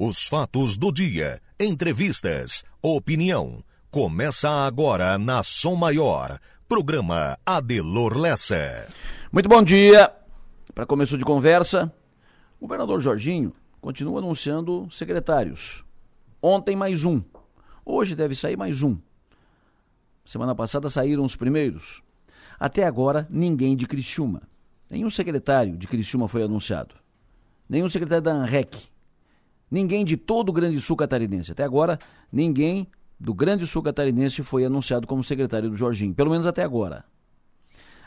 Os fatos do dia, entrevistas, opinião. Começa agora na Som Maior. Programa Adelor Lessa. Muito bom dia. Para começo de conversa, o governador Jorginho continua anunciando secretários. Ontem mais um. Hoje deve sair mais um. Semana passada saíram os primeiros. Até agora, ninguém de Criciúma. Nenhum secretário de Criciúma foi anunciado. Nenhum secretário da ANREC. Ninguém de todo o Grande Sul catarinense. Até agora, ninguém do Grande Sul catarinense foi anunciado como secretário do Jorginho. Pelo menos até agora.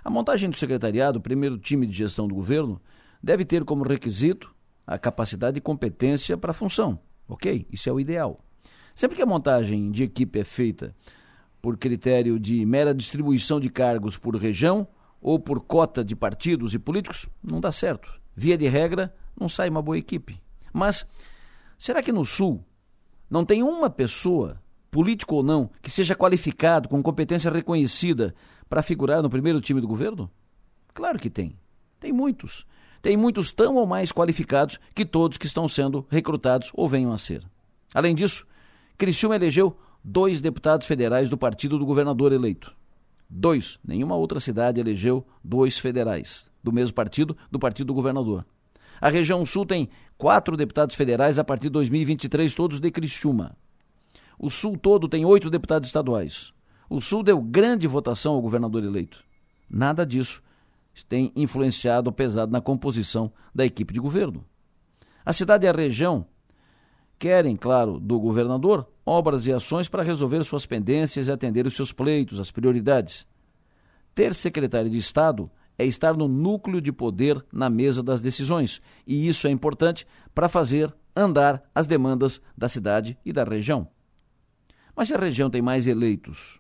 A montagem do secretariado, o primeiro time de gestão do governo, deve ter como requisito a capacidade e competência para a função. Ok? Isso é o ideal. Sempre que a montagem de equipe é feita por critério de mera distribuição de cargos por região ou por cota de partidos e políticos, não dá certo. Via de regra, não sai uma boa equipe. Mas será que no Sul não tem uma pessoa, político ou não, que seja qualificado, com competência reconhecida, para figurar no primeiro time do governo? Claro que tem. Tem muitos. Tem muitos tão ou mais qualificados que todos que estão sendo recrutados ou venham a ser. Além disso, Criciúma elegeu dois deputados federais do partido do governador eleito. Dois. Nenhuma outra cidade elegeu dois federais do mesmo partido, do partido do governador. A região sul tem quatro deputados federais a partir de 2023, todos de Criciúma. O sul todo tem oito deputados estaduais. O sul deu grande votação ao governador eleito. Nada disso tem influenciado pesado na composição da equipe de governo. A cidade e a região querem, claro, do governador obras e ações para resolver suas pendências e atender os seus pleitos, as prioridades. Ter secretário de Estado é estar no núcleo de poder na mesa das decisões, e isso é importante para fazer andar as demandas da cidade e da região. Mas se a região tem mais eleitos,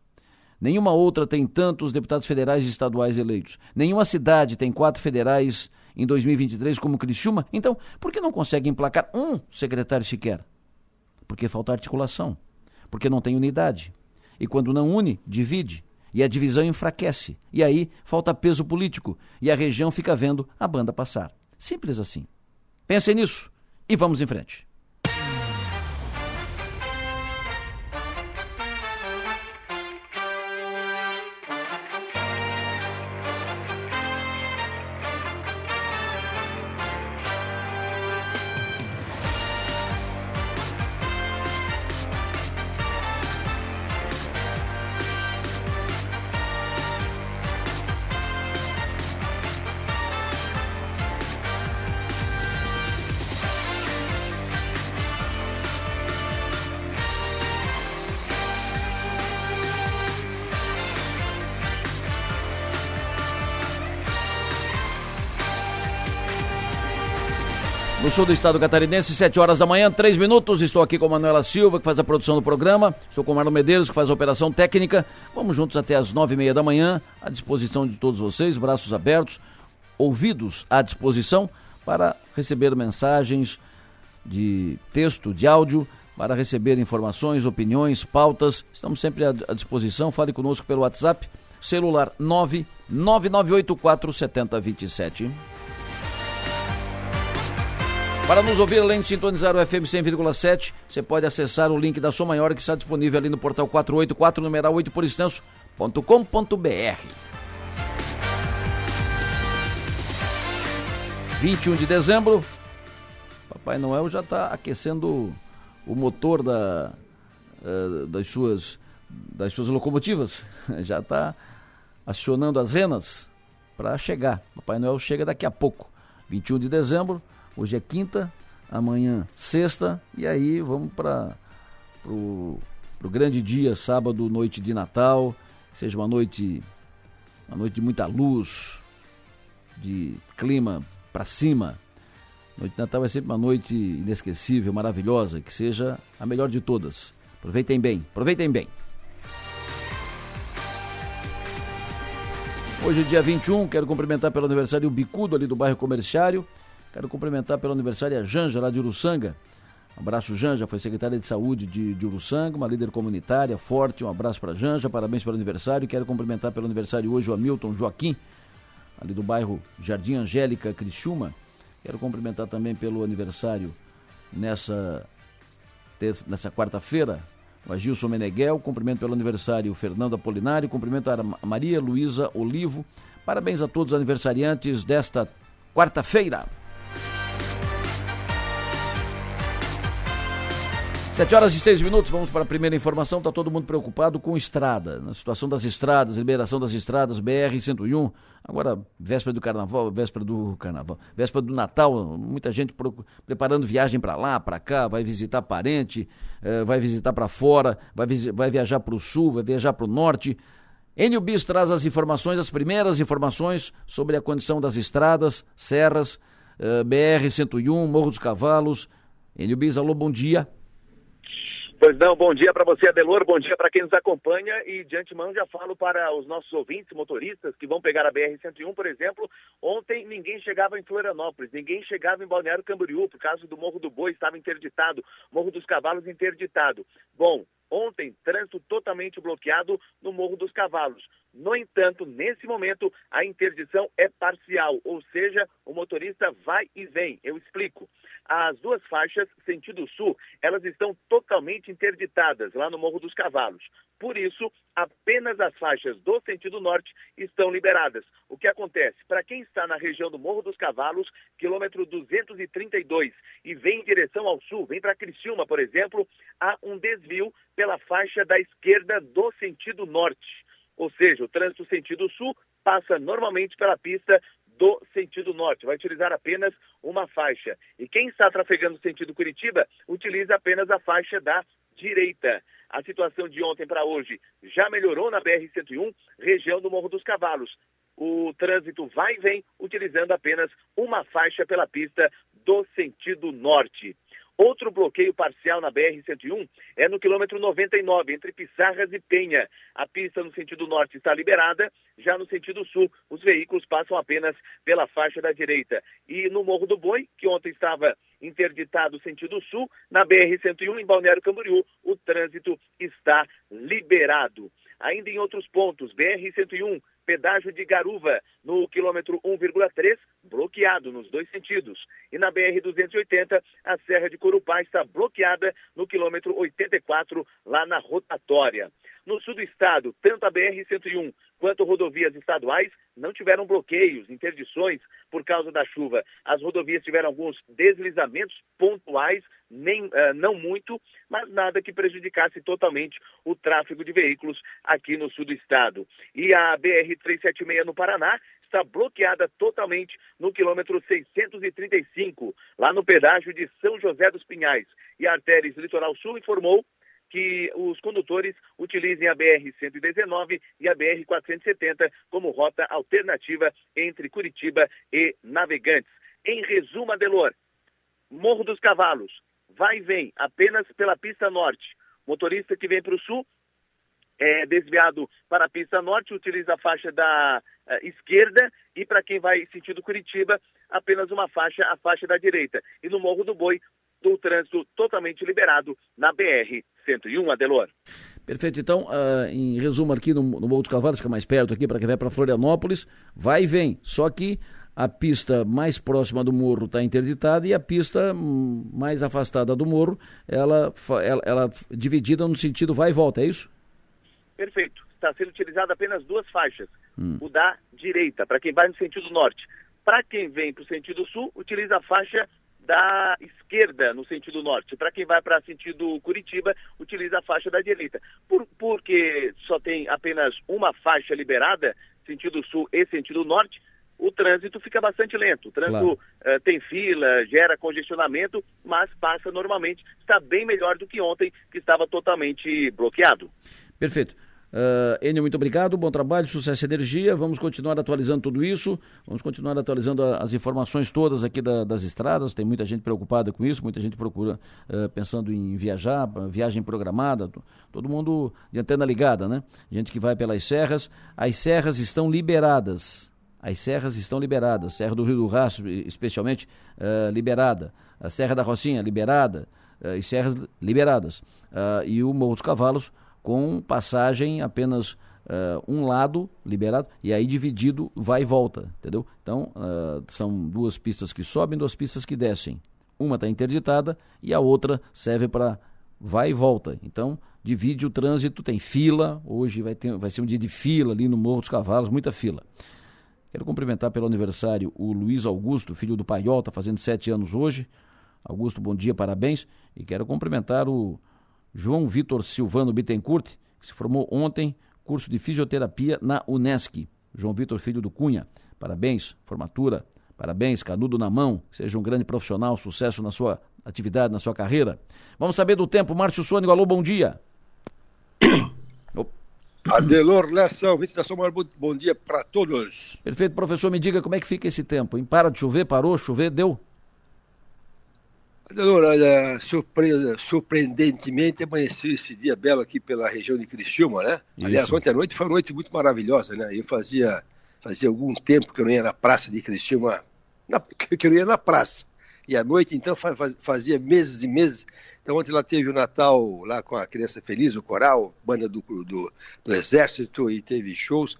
nenhuma outra tem tantos deputados federais e estaduais eleitos, nenhuma cidade tem quatro federais em 2023 como Criciúma, então por que não consegue emplacar um secretário sequer? porque falta articulação, porque não tem unidade. E quando não une, divide. E a divisão enfraquece. E aí falta peso político. E a região fica vendo a banda passar. Simples assim. Pensem nisso e vamos em frente. Sul do estado catarinense, 7 horas da manhã, 3 minutos. Estou aqui com a Manuela Silva, que faz a produção do programa. Estou com o Marlon Medeiros, que faz a operação técnica. Vamos juntos até as 9 e meia da manhã, à disposição de todos vocês, braços abertos, ouvidos à disposição para receber mensagens de texto, de áudio, para receber informações, opiniões, pautas. Estamos sempre à disposição. Fale conosco pelo WhatsApp, celular 99984 7027. Para nos ouvir, além de sintonizar o FM 100,7, você pode acessar o link da Sua Maior que está disponível ali no portal 484, numeral 8 por extenso.com.br. 21 de dezembro, Papai Noel já está aquecendo o motor da, uh, das, suas, das suas locomotivas, já está acionando as renas para chegar. Papai Noel chega daqui a pouco, 21 de dezembro. Hoje é quinta, amanhã sexta, e aí vamos para o grande dia, sábado, noite de Natal, seja uma noite, uma noite de muita luz, de clima para cima. Noite de Natal é sempre uma noite inesquecível, maravilhosa, que seja a melhor de todas. Aproveitem bem, aproveitem bem. Hoje, dia 21, quero cumprimentar pelo aniversário o Bicudo ali do bairro Comerciário. Quero cumprimentar pelo aniversário a Janja, lá de Uruçanga. Abraço, Janja, foi secretária de saúde de, de Uruçanga, uma líder comunitária forte. Um abraço para Janja, parabéns pelo aniversário. Quero cumprimentar pelo aniversário hoje o Hamilton Joaquim, ali do bairro Jardim Angélica, Criciúma. Quero cumprimentar também pelo aniversário nessa nessa quarta-feira. O Agilson Meneghel, cumprimento pelo aniversário Fernando Apolinário, cumprimento a Maria Luísa Olivo. Parabéns a todos os aniversariantes desta quarta-feira. Sete horas e seis minutos, vamos para a primeira informação. Está todo mundo preocupado com estrada, na situação das estradas, liberação das estradas, BR-101. Agora, véspera do carnaval, véspera do carnaval, véspera do Natal, muita gente preparando viagem para lá, para cá, vai visitar parente, eh, vai visitar para fora, vai, vai viajar para o sul, vai viajar para o norte. Enio Bis traz as informações, as primeiras informações sobre a condição das estradas, serras, eh, BR-101, Morro dos Cavalos. Enio Bis, alô, bom dia. Pois não, bom dia para você, Adelor, bom dia para quem nos acompanha e de antemão já falo para os nossos ouvintes, motoristas que vão pegar a BR-101, por exemplo, ontem ninguém chegava em Florianópolis, ninguém chegava em Balneário Camboriú, por causa do Morro do Boi estava interditado, Morro dos Cavalos interditado. Bom, ontem trânsito totalmente bloqueado no Morro dos Cavalos. No entanto, nesse momento, a interdição é parcial, ou seja, o motorista vai e vem. Eu explico. As duas faixas, sentido sul, elas estão totalmente interditadas lá no Morro dos Cavalos. Por isso, apenas as faixas do sentido norte estão liberadas. O que acontece? Para quem está na região do Morro dos Cavalos, quilômetro 232, e vem em direção ao sul, vem para Criciúma, por exemplo, há um desvio pela faixa da esquerda do sentido norte. Ou seja, o trânsito sentido sul passa normalmente pela pista do sentido norte, vai utilizar apenas uma faixa. E quem está trafegando sentido Curitiba utiliza apenas a faixa da direita. A situação de ontem para hoje já melhorou na BR-101, região do Morro dos Cavalos. O trânsito vai e vem utilizando apenas uma faixa pela pista do sentido norte. Outro bloqueio parcial na BR-101 é no quilômetro 99, entre Pissarras e Penha. A pista no sentido norte está liberada, já no sentido sul, os veículos passam apenas pela faixa da direita. E no Morro do Boi, que ontem estava interditado sentido sul, na BR-101 em Balneário Camboriú, o trânsito está liberado. Ainda em outros pontos, BR-101, pedágio de Garuva, no quilômetro 1,3, bloqueado nos dois sentidos. E na BR-280, a Serra de Corupá está bloqueada no quilômetro 84, lá na rotatória. No sul do estado, tanto a BR-101 quanto rodovias estaduais não tiveram bloqueios, interdições por causa da chuva. As rodovias tiveram alguns deslizamentos pontuais, nem, uh, não muito, mas nada que prejudicasse totalmente o tráfego de veículos aqui no sul do estado. E a BR-376 no Paraná está bloqueada totalmente no quilômetro 635, lá no pedágio de São José dos Pinhais. E a Artéries Litoral Sul informou que os condutores utilizem a BR-119 e a BR-470 como rota alternativa entre Curitiba e Navegantes. Em resumo, Adelor, Morro dos Cavalos, vai e vem apenas pela pista norte. Motorista que vem para o sul é desviado para a pista norte, utiliza a faixa da uh, esquerda e para quem vai sentido Curitiba, apenas uma faixa, a faixa da direita. E no Morro do Boi, do trânsito totalmente liberado na BR-101, Adelor. Perfeito. Então, uh, em resumo aqui no, no dos Cavalos, fica mais perto aqui para quem vai para Florianópolis, vai e vem. Só que a pista mais próxima do morro está interditada e a pista hum, mais afastada do morro, ela, ela, ela dividida no sentido vai e volta, é isso? Perfeito. Está sendo utilizada apenas duas faixas. Hum. O da direita, para quem vai no sentido norte. Para quem vem para o sentido sul, utiliza a faixa da esquerda no sentido norte. Para quem vai para sentido Curitiba, utiliza a faixa da direita. Por, porque só tem apenas uma faixa liberada, sentido sul e sentido norte, o trânsito fica bastante lento. O trânsito claro. uh, tem fila, gera congestionamento, mas passa normalmente. Está bem melhor do que ontem, que estava totalmente bloqueado. Perfeito. Uh, Enio, muito obrigado, bom trabalho, sucesso e energia. Vamos continuar atualizando tudo isso, vamos continuar atualizando a, as informações todas aqui da, das estradas. Tem muita gente preocupada com isso, muita gente procura uh, pensando em viajar, viagem programada, todo mundo de antena ligada, né? Gente que vai pelas serras. As serras estão liberadas. As serras estão liberadas. Serra do Rio do Rastro, especialmente, uh, liberada. A Serra da Rocinha, liberada. Uh, serras liberadas. e o Morro dos Cavalos com passagem apenas uh, um lado liberado e aí dividido vai e volta, entendeu? Então uh, são duas pistas que sobem, duas pistas que descem. Uma está interditada e a outra serve para vai e volta. Então, divide o trânsito, tem fila. Hoje vai, ter, vai ser um dia de fila ali no Morro dos Cavalos, muita fila. Quero cumprimentar pelo aniversário o Luiz Augusto, filho do Paiol, está fazendo sete anos hoje. Augusto, bom dia, parabéns. E quero cumprimentar o João Vitor Silvano Bittencourt, que se formou ontem, curso de fisioterapia na Unesc. João Vitor, filho do Cunha, parabéns, formatura, parabéns, canudo na mão, seja um grande profissional, sucesso na sua atividade, na sua carreira. Vamos saber do tempo. Márcio Sônico, alô, bom dia. Adelor Lessa, ouvintes da Sua bom dia para todos. Perfeito, professor, me diga como é que fica esse tempo. Hein? Para de chover, parou, chover, deu? Olha, surpre... surpreendentemente amanheceu esse dia belo aqui pela região de Criciúma, né? Isso. Aliás, ontem à noite foi uma noite muito maravilhosa, né? Eu fazia, fazia algum tempo que eu não ia na praça de Criciúma, na... que eu não ia na praça. E à noite, então, fazia meses e meses então ontem lá teve o Natal lá com a Criança Feliz, o coral, banda do, do, do Exército e teve shows.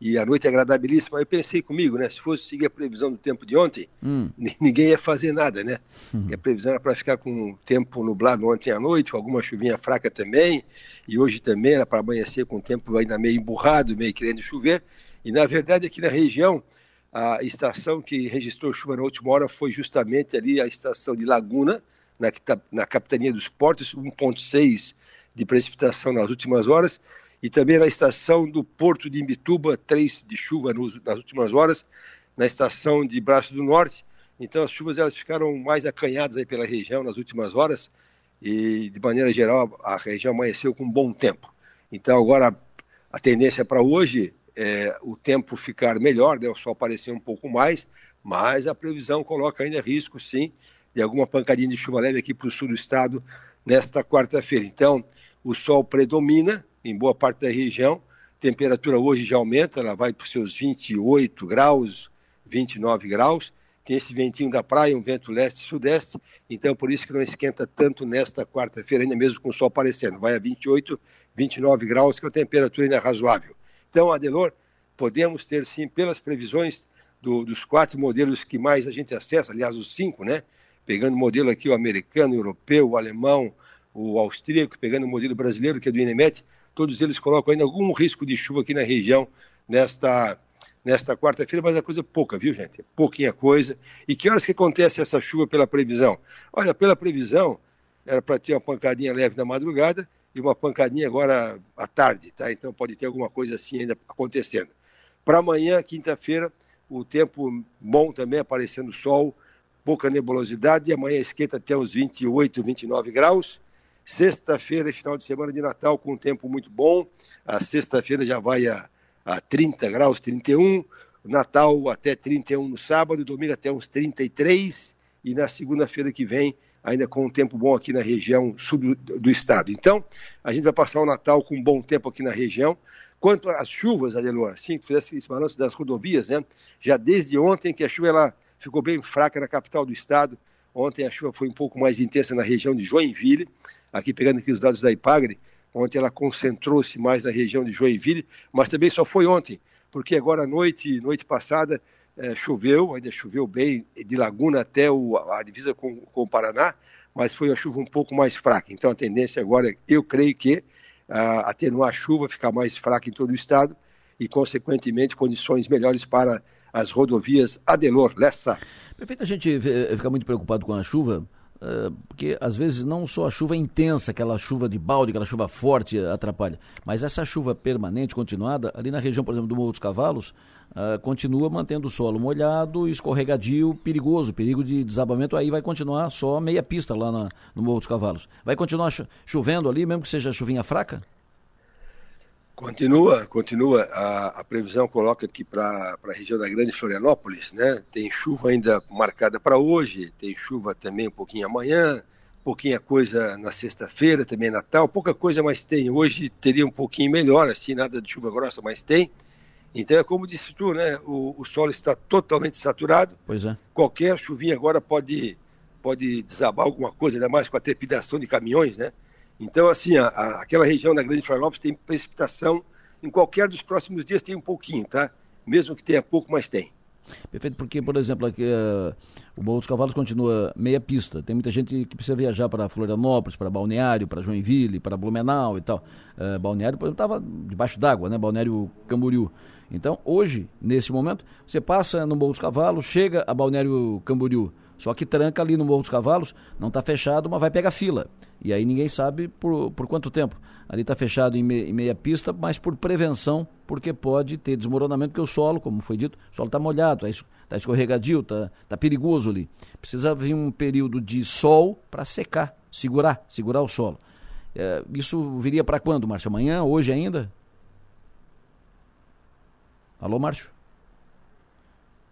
E a noite é agradabilíssima. Eu pensei comigo, né? Se fosse seguir a previsão do tempo de ontem, hum. ninguém ia fazer nada, né? Hum. A previsão era para ficar com o tempo nublado ontem à noite, com alguma chuvinha fraca também. E hoje também era para amanhecer com o tempo ainda meio emburrado, meio querendo chover. E na verdade aqui na região, a estação que registrou chuva na última hora foi justamente ali a estação de Laguna, na, na capitania dos portos, 1,6 de precipitação nas últimas horas, e também na estação do Porto de Imbituba, 3 de chuva nas últimas horas, na estação de Braço do Norte. Então as chuvas elas ficaram mais acanhadas aí pela região nas últimas horas e de maneira geral a região amanheceu com bom tempo. Então agora a tendência para hoje é o tempo ficar melhor, né? o sol aparecer um pouco mais, mas a previsão coloca ainda risco sim e alguma pancadinha de chuva leve aqui para o sul do estado nesta quarta-feira. Então, o sol predomina em boa parte da região, temperatura hoje já aumenta, ela vai para os seus 28 graus, 29 graus, tem esse ventinho da praia, um vento leste-sudeste, então por isso que não esquenta tanto nesta quarta-feira, ainda mesmo com o sol aparecendo, vai a 28, 29 graus, que é uma temperatura ainda razoável. Então, Adelor, podemos ter sim, pelas previsões do, dos quatro modelos que mais a gente acessa, aliás, os cinco, né? pegando o modelo aqui, o americano, o europeu, o alemão, o austríaco, pegando o modelo brasileiro, que é do INEMET, todos eles colocam ainda algum risco de chuva aqui na região nesta, nesta quarta-feira, mas é coisa pouca, viu, gente? É pouquinha coisa. E que horas que acontece essa chuva pela previsão? Olha, pela previsão, era para ter uma pancadinha leve na madrugada e uma pancadinha agora à tarde, tá? Então pode ter alguma coisa assim ainda acontecendo. Para amanhã, quinta-feira, o tempo bom também, aparecendo sol, pouca nebulosidade, e amanhã esquenta até uns 28, 29 graus. Sexta-feira, final de semana de Natal, com um tempo muito bom. A sexta-feira já vai a, a 30 graus, 31. Natal até 31 no sábado, domingo até uns 33. E na segunda-feira que vem, ainda com um tempo bom aqui na região sul do, do, estado. Então, a gente vai passar o Natal com um bom tempo aqui na região. Quanto às chuvas, Adelor, assim que fizesse esse balanço das rodovias, né? Já desde ontem que a chuva ela ficou bem fraca na capital do estado. Ontem a chuva foi um pouco mais intensa na região de Joinville, aqui pegando aqui os dados da Ipagre. Ontem ela concentrou-se mais na região de Joinville, mas também só foi ontem, porque agora à noite, noite passada, é, choveu, ainda choveu bem, de Laguna até o, a divisa com, com, o Paraná, mas foi uma chuva um pouco mais fraca. Então a tendência agora, eu creio que a, atenuar a chuva, ficar mais fraca em todo o estado e, consequentemente, condições melhores para as rodovias Adelor Lessa. Perfeito, a gente fica muito preocupado com a chuva, porque às vezes não só a chuva intensa, aquela chuva de balde, aquela chuva forte atrapalha, mas essa chuva permanente, continuada, ali na região, por exemplo, do Morro dos Cavalos, uh, continua mantendo o solo molhado, escorregadio, perigoso, perigo de desabamento, aí vai continuar só meia pista lá na, no Morro dos Cavalos. Vai continuar chovendo ali, mesmo que seja chuvinha fraca? Continua, continua. A, a previsão coloca aqui para a região da Grande Florianópolis, né? Tem chuva ainda marcada para hoje, tem chuva também um pouquinho amanhã, pouquinha coisa na sexta-feira, também Natal, pouca coisa, mas tem. Hoje teria um pouquinho melhor, assim, nada de chuva grossa, mas tem. Então é como disse tu, né? O, o solo está totalmente saturado. Pois é. Qualquer chuvinha agora pode, pode desabar alguma coisa, ainda mais com a trepidação de caminhões, né? Então, assim, a, a, aquela região da Grande Florianópolis tem precipitação, em qualquer dos próximos dias tem um pouquinho, tá? Mesmo que tenha pouco, mas tem. Perfeito, porque, por exemplo, aqui, uh, o Morro dos Cavalos continua meia pista. Tem muita gente que precisa viajar para Florianópolis, para Balneário, para Joinville, para Blumenau e tal. Uh, Balneário, por exemplo, estava debaixo d'água, né? Balneário Camboriú. Então, hoje, nesse momento, você passa no Morro dos Cavalos, chega a Balneário Camboriú, só que tranca ali no Morro dos Cavalos, não está fechado, mas vai pegar fila. E aí ninguém sabe por, por quanto tempo. Ali está fechado em, me, em, meia pista, mas por prevenção, porque pode ter desmoronamento, porque o solo, como foi dito, o solo está molhado, está tá escorregadio, está tá perigoso ali. Precisa vir um período de sol para secar, segurar, segurar o solo. É, isso viria para quando, Márcio? Amanhã? Hoje ainda? Alô, Márcio?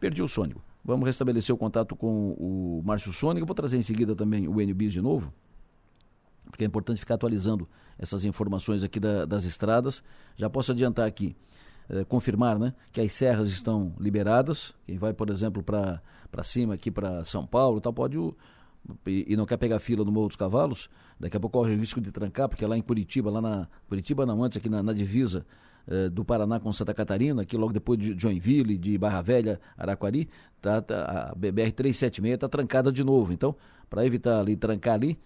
Perdi o Sônico. Vamos restabelecer o contato com o Márcio Sônico. Vou trazer em seguida também o NBIS de novo, porque é importante ficar atualizando essas informações aqui da, das estradas. Já posso adiantar aqui, eh, confirmar né, que as serras estão liberadas. Quem vai, por exemplo, para cima, aqui para São Paulo, tal, pode. E, e, não quer pegar fila no Morro dos Cavalos, daqui a pouco corre o risco de trancar, porque lá em Curitiba, lá na. Curitiba não, antes aqui na, na divisa eh, do Paraná com Santa Catarina, aqui logo depois de Joinville, de Barra Velha, Araquari, tá, tá a BR 376 está trancada de novo. Então, para evitar ali trancar ali,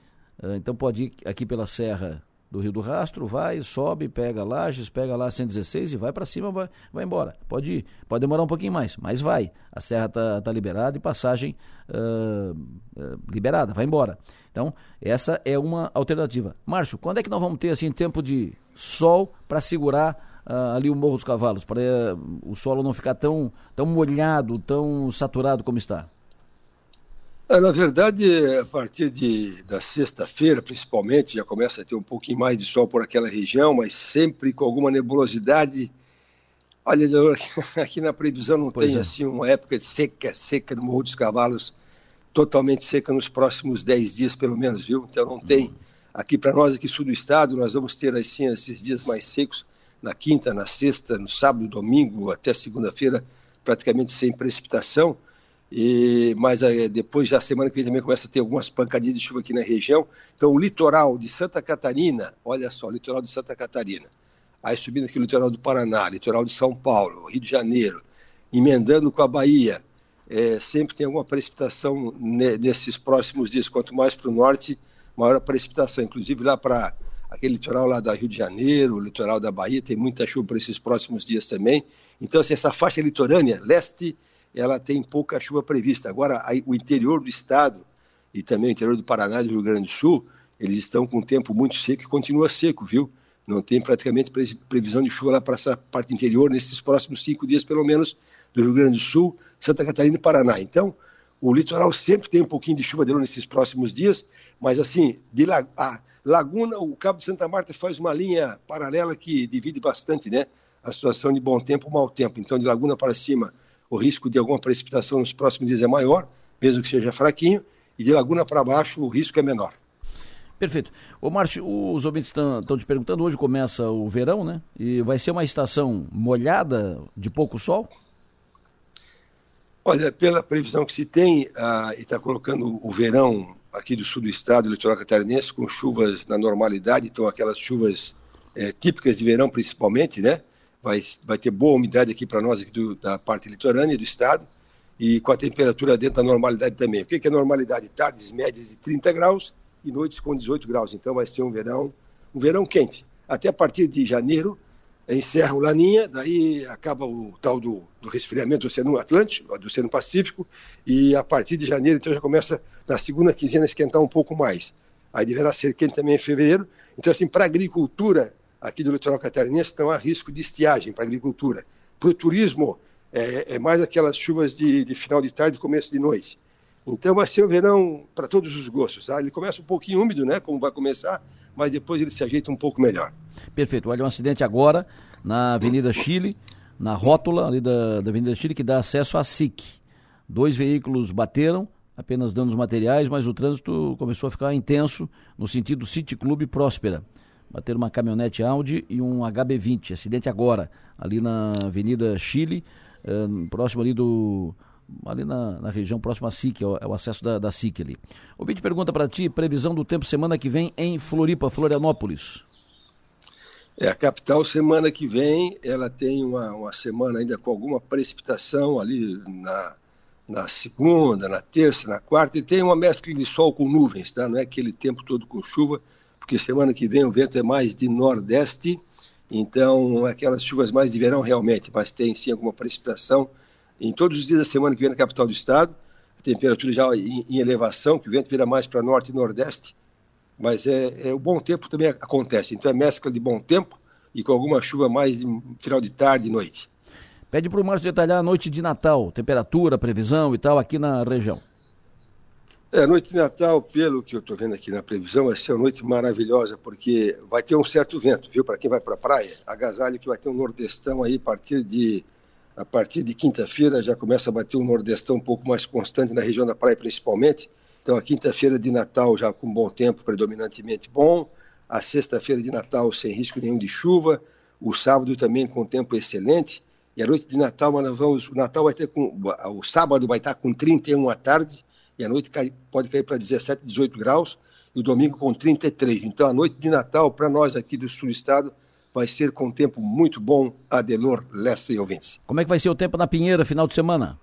eh, então pode ir aqui pela Serra do Rio do Rastro, vai, sobe, pega Lages, pega lá 116 e vai para cima, vai, vai embora. Pode ir, pode demorar um pouquinho mais, mas vai. A serra tá, tá liberada e passagem uh, uh, liberada, vai embora. Então, essa é uma alternativa. Márcio, quando é que nós vamos ter assim tempo de sol para segurar uh, ali o Morro dos Cavalos, para uh, o solo não ficar tão, tão molhado, tão saturado como está? É, na verdade, a partir de, da sexta-feira, principalmente, já começa a ter um pouquinho mais de sol por aquela região, mas sempre com alguma nebulosidade. Olha, aqui na previsão não pois tem é. assim uma época seca, seca no Morro dos Cavalos, totalmente seca nos próximos 10 dias, pelo menos, viu? Então não tem. Uhum. Aqui para nós, aqui sul do estado, nós vamos ter assim esses dias mais secos na quinta, na sexta, no sábado, domingo, até segunda-feira, praticamente sem precipitação. E, mas é, depois, já semana que vem, também começa a ter algumas pancadinhas de chuva aqui na região. Então, o litoral de Santa Catarina, olha só, litoral de Santa Catarina, aí subindo aqui o litoral do Paraná, litoral de São Paulo, Rio de Janeiro, emendando com a Bahia, é, sempre tem alguma precipitação nesses próximos dias. Quanto mais para o norte, maior a precipitação. Inclusive lá para aquele litoral lá da Rio de Janeiro, o litoral da Bahia, tem muita chuva para esses próximos dias também. Então, assim, essa faixa litorânea, leste, ela tem pouca chuva prevista. Agora, o interior do estado e também o interior do Paraná e do Rio Grande do Sul, eles estão com um tempo muito seco e continua seco, viu? Não tem praticamente previsão de chuva lá para essa parte interior nesses próximos cinco dias, pelo menos, do Rio Grande do Sul, Santa Catarina e Paraná. Então, o litoral sempre tem um pouquinho de chuva de novo nesses próximos dias, mas assim, de lá, a, Laguna, o Cabo de Santa Marta faz uma linha paralela que divide bastante, né? A situação de bom tempo e mau tempo. Então, de Laguna para cima, o risco de alguma precipitação nos próximos dias é maior, mesmo que seja fraquinho, e de Laguna para baixo o risco é menor. Perfeito. Ô, Márcio, os ouvintes estão te perguntando, hoje começa o verão, né? E vai ser uma estação molhada, de pouco sol? Olha, pela previsão que se tem, ah, e está colocando o verão aqui do sul do estado, do litoral catarinense, com chuvas na normalidade, então aquelas chuvas é, típicas de verão principalmente, né? Vai, vai ter boa umidade aqui para nós, aqui do, da parte litorânea do estado, e com a temperatura dentro da normalidade também. O que, que é normalidade? Tardes médias de 30 graus e noites com 18 graus. Então vai ser um verão, um verão quente. Até a partir de janeiro, encerra o Laninha, daí acaba o tal do, do, resfriamento do Oceano Atlântico, do Oceano Pacífico, e a partir de janeiro, então, já começa na segunda quinzena a esquentar um pouco mais. Aí deverá ser quente também em fevereiro. Então, assim, para a agricultura aqui do litoral catarinense, estão há risco de estiagem para a agricultura. Para o turismo, é, é, mais aquelas chuvas de, de final de tarde e começo de noite. Então vai ser um verão para todos os gostos. Tá? Ele começa um pouquinho úmido, né, como vai começar, mas depois ele se ajeita um pouco melhor. Perfeito. Olha, um acidente agora na Avenida Chile, na rótula ali da, da Avenida Chile, que dá acesso à SIC. Dois veículos bateram, apenas danos materiais, mas o trânsito começou a ficar intenso no sentido City Clube Próspera. Bateram uma caminhonete Audi e um HB20. Acidente agora, ali na Avenida Chile, eh, próximo ali do ali na, na, região próxima à SIC, é o, é o acesso da, da SIC ali. O vídeo pergunta para ti, previsão do tempo semana que vem em Floripa, Florianópolis. É, a capital, semana que vem, ela tem uma, uma semana ainda com alguma precipitação ali na, na segunda, na terça, na quarta, e tem uma mescla de sol com nuvens, tá? Não é aquele tempo todo com chuva, porque semana que vem o vento é mais de nordeste, então aquelas chuvas mais de verão realmente, mas tem sim alguma precipitação em todos os dias da semana que vem na capital do estado, a temperatura já em, em elevação, que o vento vira mais para norte e nordeste, mas é, é, o bom tempo também acontece. Então é mescla de bom tempo e com alguma chuva mais de final de tarde e noite. Pede para o Márcio detalhar a noite de Natal, temperatura, previsão e tal aqui na região. É, a noite de Natal, pelo que eu estou vendo aqui na previsão, vai ser uma noite maravilhosa, porque vai ter um certo vento, viu? Para quem vai para a praia, agasalho que vai ter um nordestão aí a partir de a partir de quinta-feira já começa a bater um nordestão um pouco mais constante na região da praia principalmente. Então, a quinta-feira de Natal já com bom tempo, predominantemente bom. A sexta-feira de Natal sem risco nenhum de chuva. O sábado também com tempo excelente. E a noite de Natal, nós vamos, o Natal vai ter com, o sábado vai estar com 31 à tarde e a noite cai, pode cair para 17, 18 graus e o domingo com 33. Então, a noite de Natal para nós aqui do sul do estado vai ser com tempo muito bom, Adelor, Lessa e ouvintes. Como é que vai ser o tempo na Pinheira, final de semana?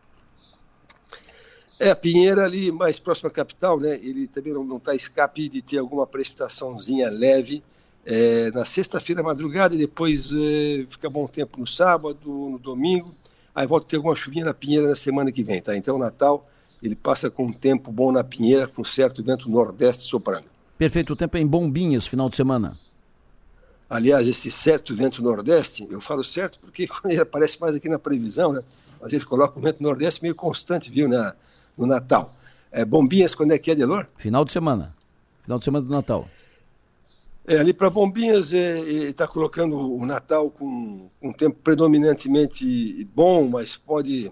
É, a Pinheira ali mais próximo à capital, né? Ele também não está escape de ter alguma precipitaçãozinha leve é, na sexta-feira madrugada e depois é, fica bom tempo no sábado, no domingo. Aí volta a ter alguma chuvinha na Pinheira na semana que vem, tá? Então o Natal ele passa com um tempo bom na Pinheira, com certo vento nordeste soprando. Perfeito, o tempo é em Bombinhas, final de semana. Aliás, esse certo vento nordeste, eu falo certo porque ele aparece mais aqui na previsão, né? Mas ele coloca o vento nordeste meio constante, viu, na, no Natal. É, Bombinhas, quando é que é, Delor? Final de semana. Final de semana do Natal. É, ali para Bombinhas está é, colocando o Natal com um tempo predominantemente bom, mas pode é,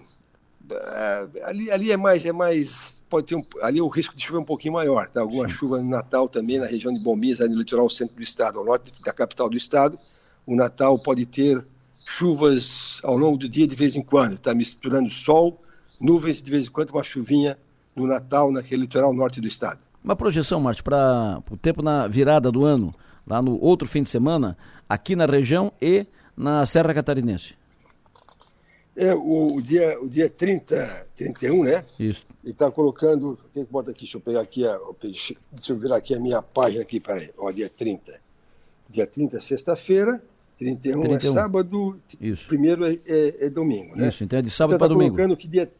ali, ali é mais é mais pode ter um, ali o risco de chuva é um pouquinho maior, tá? Alguma Sim. chuva no Natal também na região de Bombinhas, no litoral centro do estado, ao norte da capital do estado. O Natal pode ter chuvas ao longo do dia de vez em quando, tá misturando sol nuvens de vez em quando, uma chuvinha no Natal, naquele litoral norte do estado. Uma projeção, Márcio, para o tempo na virada do ano, lá no outro fim de semana, aqui na região e na Serra Catarinense. É, o, o, dia, o dia 30, 31, né? Isso. Ele está colocando. Quem que bota aqui? Deixa eu pegar aqui. A, deixa eu virar aqui a minha página aqui, peraí. Ó, dia 30. Dia 30, sexta-feira. 31, 31 é sábado. Isso. Primeiro é, é, é domingo, né? Isso, então é de sábado então, para tá domingo. colocando que dia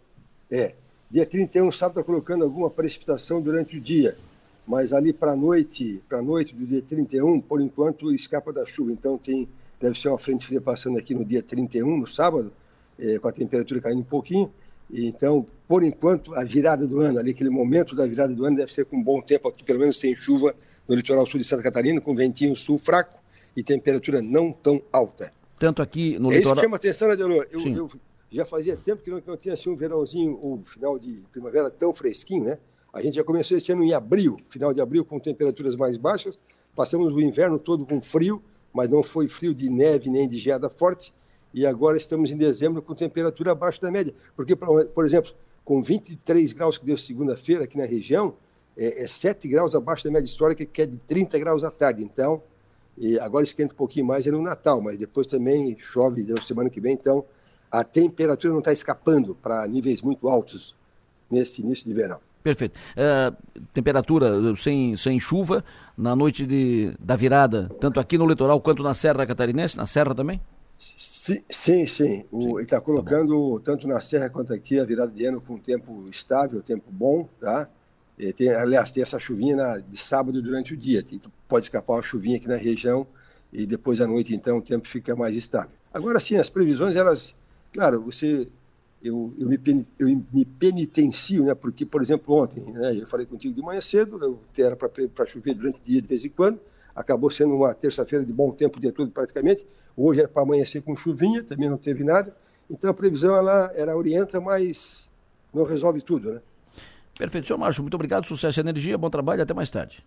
é, dia 31, sábado, está colocando alguma precipitação durante o dia, mas ali para a noite, para noite do dia 31, por enquanto escapa da chuva. Então tem, deve ser uma frente fria passando aqui no dia 31, no sábado, é, com a temperatura caindo um pouquinho. E, então, por enquanto, a virada do ano, ali aquele momento da virada do ano deve ser com um bom tempo aqui, pelo menos sem chuva no litoral sul de Santa Catarina, com ventinho sul fraco e temperatura não tão alta. Tanto aqui no é litoral. Isso chama atenção, né, Delor? Eu, eu, já fazia tempo que não, que não tinha assim um verãozinho ou um final de primavera tão fresquinho, né? A gente já começou esse ano em abril, final de abril, com temperaturas mais baixas. Passamos o inverno todo com frio, mas não foi frio de neve nem de geada forte. E agora estamos em dezembro com temperatura abaixo da média. Porque, por exemplo, com 23 graus que deu segunda-feira aqui na região, é, é 7 graus abaixo da média histórica, que é de 30 graus à tarde. Então, agora esquenta um pouquinho mais é no Natal, mas depois também chove na semana que vem, então a temperatura não está escapando para níveis muito altos nesse início de verão. Perfeito. Uh, temperatura sem, sem chuva na noite de, da virada, tanto aqui no litoral quanto na Serra Catarinense, na Serra também? Sim, sim. sim. O. Ele está colocando, tá tanto na Serra quanto aqui, a virada de ano com tempo estável, tempo bom, tá? E tem, aliás, tem essa chuvinha na, de sábado durante o dia. Tem, pode escapar uma chuvinha aqui na região e depois à noite, então, o tempo fica mais estável. Agora sim, as previsões, elas Claro, você, eu, eu, me, eu me penitencio, né? Porque, por exemplo, ontem, né, eu falei contigo de manhã cedo, eu era para chover durante o dia de vez em quando, acabou sendo uma terça-feira de bom tempo de tudo praticamente. Hoje era para amanhecer com chuvinha, também não teve nada. Então a previsão ela, ela orienta, mas não resolve tudo, né? Perfeito, senhor Márcio, muito obrigado, sucesso e energia, bom trabalho, até mais tarde.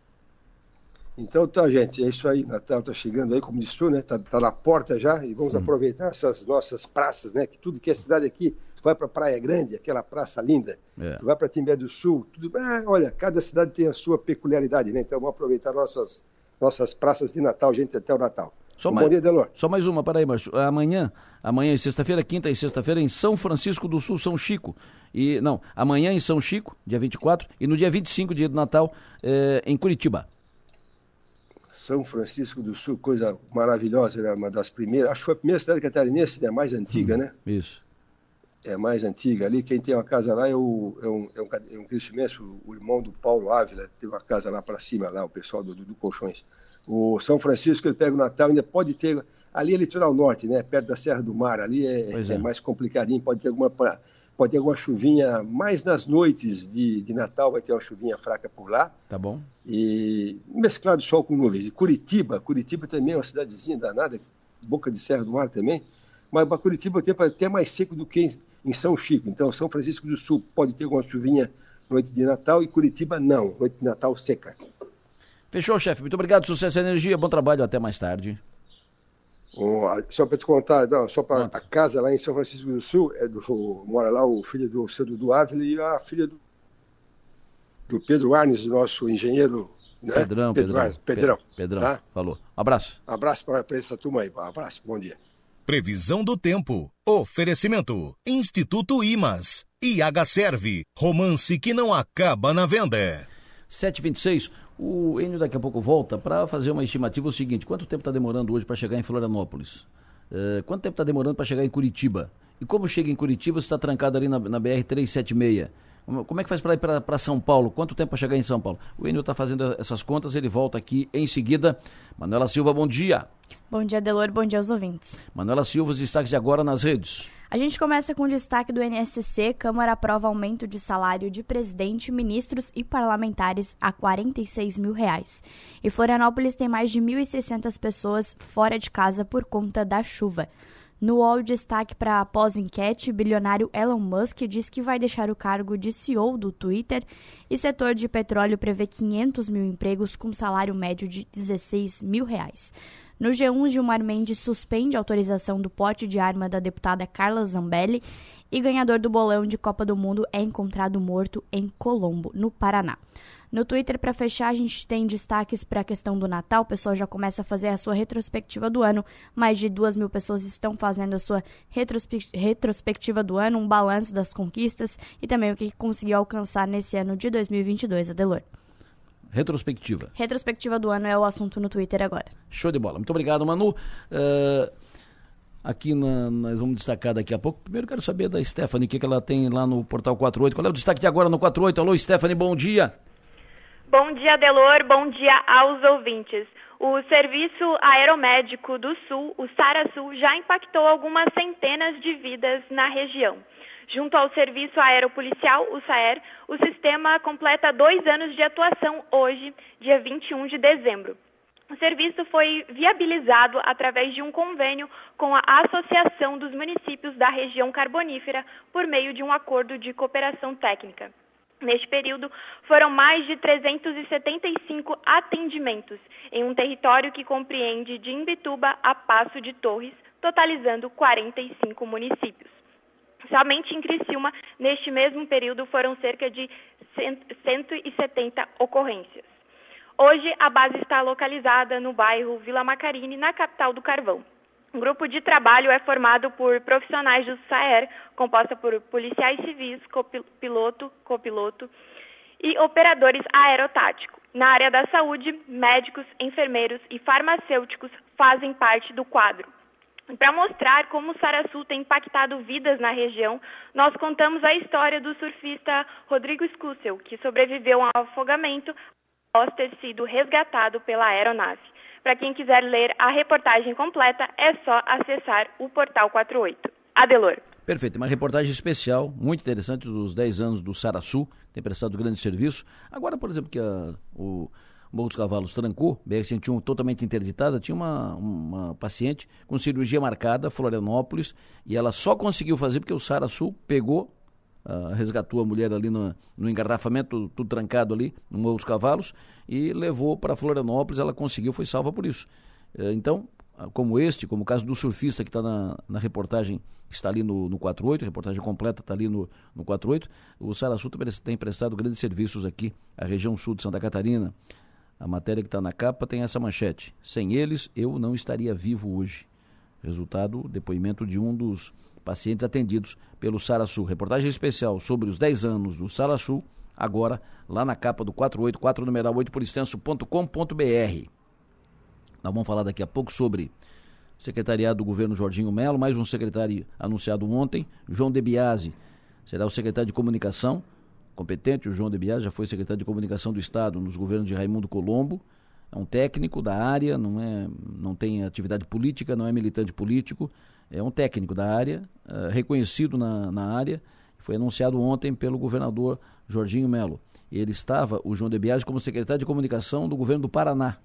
Então tá, gente, é isso aí. Natal tá chegando aí, como disse tu, né? Tá, tá na porta já e vamos hum. aproveitar essas nossas praças, né? Que tudo que é cidade aqui, tu vai para Praia Grande, aquela praça linda, é. tu vai para Timbé do Sul, tudo. Ah, olha, cada cidade tem a sua peculiaridade, né? Então vamos aproveitar nossas nossas praças de Natal, gente, até o Natal. Só um mais, bom dia, Delor. Só mais uma, para aí, Márcio. Amanhã, amanhã e sexta-feira, quinta e sexta-feira, em São Francisco do Sul, São Chico. E, não, amanhã em São Chico, dia 24, e no dia 25, dia do Natal, eh, em Curitiba. São Francisco do Sul, coisa maravilhosa, né? Uma das primeiras, acho que foi a primeira cidade catarinense, né? Mais antiga, né? Isso. É mais antiga. Ali quem tem uma casa lá é, o, é um, é um, é um crescimento, o irmão do Paulo Ávila, tem uma casa lá para cima, lá, o pessoal do, do, do Colchões. O São Francisco, ele pega o Natal, ainda pode ter. Ali é litoral norte, né? Perto da Serra do Mar, ali é, é. é mais complicadinho, pode ter alguma pode ter alguma chuvinha, mais nas noites de, de Natal vai ter uma chuvinha fraca por lá. Tá bom. E mesclado sol com nuvens. E Curitiba, Curitiba também é uma cidadezinha danada, boca de Serra do Mar também, mas para Curitiba o tempo é até mais seco do que em, São Chico. Então, São Francisco do Sul pode ter alguma chuvinha noite de Natal e Curitiba não, noite de Natal seca. Fechou, chefe. Muito obrigado, sucesso e energia. Bom trabalho, até mais tarde. Um, só para te contar, não, só para a casa lá em São Francisco do Sul, é do, mora lá o filho do seu Dudu Ávila e a filha do, do Pedro Arnes, nosso engenheiro. Né? Pedrão, Pedro Pedrão. Arnes, Pedrão. Pedrão, tá? falou. Abraço. Abraço para essa turma aí. Abraço, bom dia. Previsão do tempo. Oferecimento. Instituto Imas. IH Serve. Romance que não acaba na venda. 726. O Enio daqui a pouco volta para fazer uma estimativa o seguinte: quanto tempo está demorando hoje para chegar em Florianópolis? Uh, quanto tempo está demorando para chegar em Curitiba? E como chega em Curitiba, você está trancado ali na, na BR-376? Como, como, é que faz para ir para São Paulo? Quanto tempo para chegar em São Paulo? O Enio está fazendo essas contas, ele volta aqui em seguida. Manuela Silva, bom dia. Bom dia, Delor, bom dia aos ouvintes. Manuela Silva, os destaques de agora nas redes. A gente começa com o destaque do NSC. Câmara aprova aumento de salário de presidente, ministros e parlamentares a 46 mil reais. E Florianópolis tem mais de 1.600 pessoas fora de casa por conta da chuva. No UOL, destaque para a pós-enquete, bilionário Elon Musk diz que vai deixar o cargo de CEO do Twitter e setor de petróleo prevê 500 mil empregos com salário médio de 16 mil reais. No G1, Gilmar Mendes suspende a autorização do porte de arma da deputada Carla Zambelli e ganhador do bolão de Copa do Mundo é encontrado morto em Colombo, no Paraná. No Twitter, para fechar, a gente tem destaques para a questão do Natal. O pessoal já começa a fazer a sua retrospectiva do ano. Mais de duas mil pessoas estão fazendo a sua retrospe retrospectiva do ano, um balanço das conquistas e também o que conseguiu alcançar nesse ano de 2022, Adelor. Retrospectiva. Retrospectiva do ano é o assunto no Twitter agora. Show de bola. Muito obrigado, Manu. Uh, aqui na, nós vamos destacar daqui a pouco. Primeiro quero saber da Stephanie, o que, que ela tem lá no Portal 48. Qual é o destaque de agora no 48? Alô, Stephanie, bom dia. Bom dia, Delor. Bom dia aos ouvintes. O Serviço Aeromédico do Sul, o SARA-Sul, já impactou algumas centenas de vidas na região. Junto ao Serviço Aeropolicial, o SAER, o sistema completa dois anos de atuação hoje, dia 21 de dezembro. O serviço foi viabilizado através de um convênio com a Associação dos Municípios da Região Carbonífera por meio de um acordo de cooperação técnica. Neste período, foram mais de 375 atendimentos em um território que compreende de Imbituba a Passo de Torres, totalizando 45 municípios. Somente em Criciúma, neste mesmo período, foram cerca de 170 ocorrências. Hoje, a base está localizada no bairro Vila Macarini, na capital do Carvão. Um grupo de trabalho é formado por profissionais do SAER, composta por policiais civis, copiloto, copiloto e operadores aerotáticos. Na área da saúde, médicos, enfermeiros e farmacêuticos fazem parte do quadro. Para mostrar como o Saraçu tem impactado vidas na região, nós contamos a história do surfista Rodrigo Scussel, que sobreviveu ao afogamento após ter sido resgatado pela aeronave. Para quem quiser ler a reportagem completa, é só acessar o portal 48. Adelor. Perfeito, uma reportagem especial, muito interessante, dos 10 anos do Saraçu, tem prestado grande serviço. Agora, por exemplo, que a, o Morro dos Cavalos trancou, BR-101 totalmente interditada, tinha uma, uma paciente com cirurgia marcada, Florianópolis, e ela só conseguiu fazer porque o Sara Sul pegou, uh, resgatou a mulher ali no, no engarrafamento, tudo trancado ali, no Morro dos Cavalos, e levou para Florianópolis, ela conseguiu, foi salva por isso. Uh, então, como este, como o caso do surfista que está na, na reportagem, está ali no, no 48, a reportagem completa está ali no, no 48, o Saraçu tem prestado grandes serviços aqui, a região sul de Santa Catarina, A matéria que está na capa tem essa manchete. Sem eles, eu não estaria vivo hoje. Resultado, depoimento de um dos pacientes atendidos pelo Sarasul. Reportagem especial sobre os 10 anos do Sarasul, agora lá na capa do 484 numeral 8 por extenso.com.br. Nós vamos falar daqui a pouco sobre secretariado do governo Jorginho Melo, mais um secretário anunciado ontem, João De Biasi, será o secretário de comunicação, competente, o João De Biasi já foi secretário de comunicação do Estado nos governos de Raimundo Colombo, é um técnico da área, não, é, não tem atividade política, não é militante político, é um técnico da área, uh, reconhecido na, na área, foi anunciado ontem pelo governador Jorginho Melo. Ele estava, o João de Biagi, como secretário de comunicação do governo do Paraná.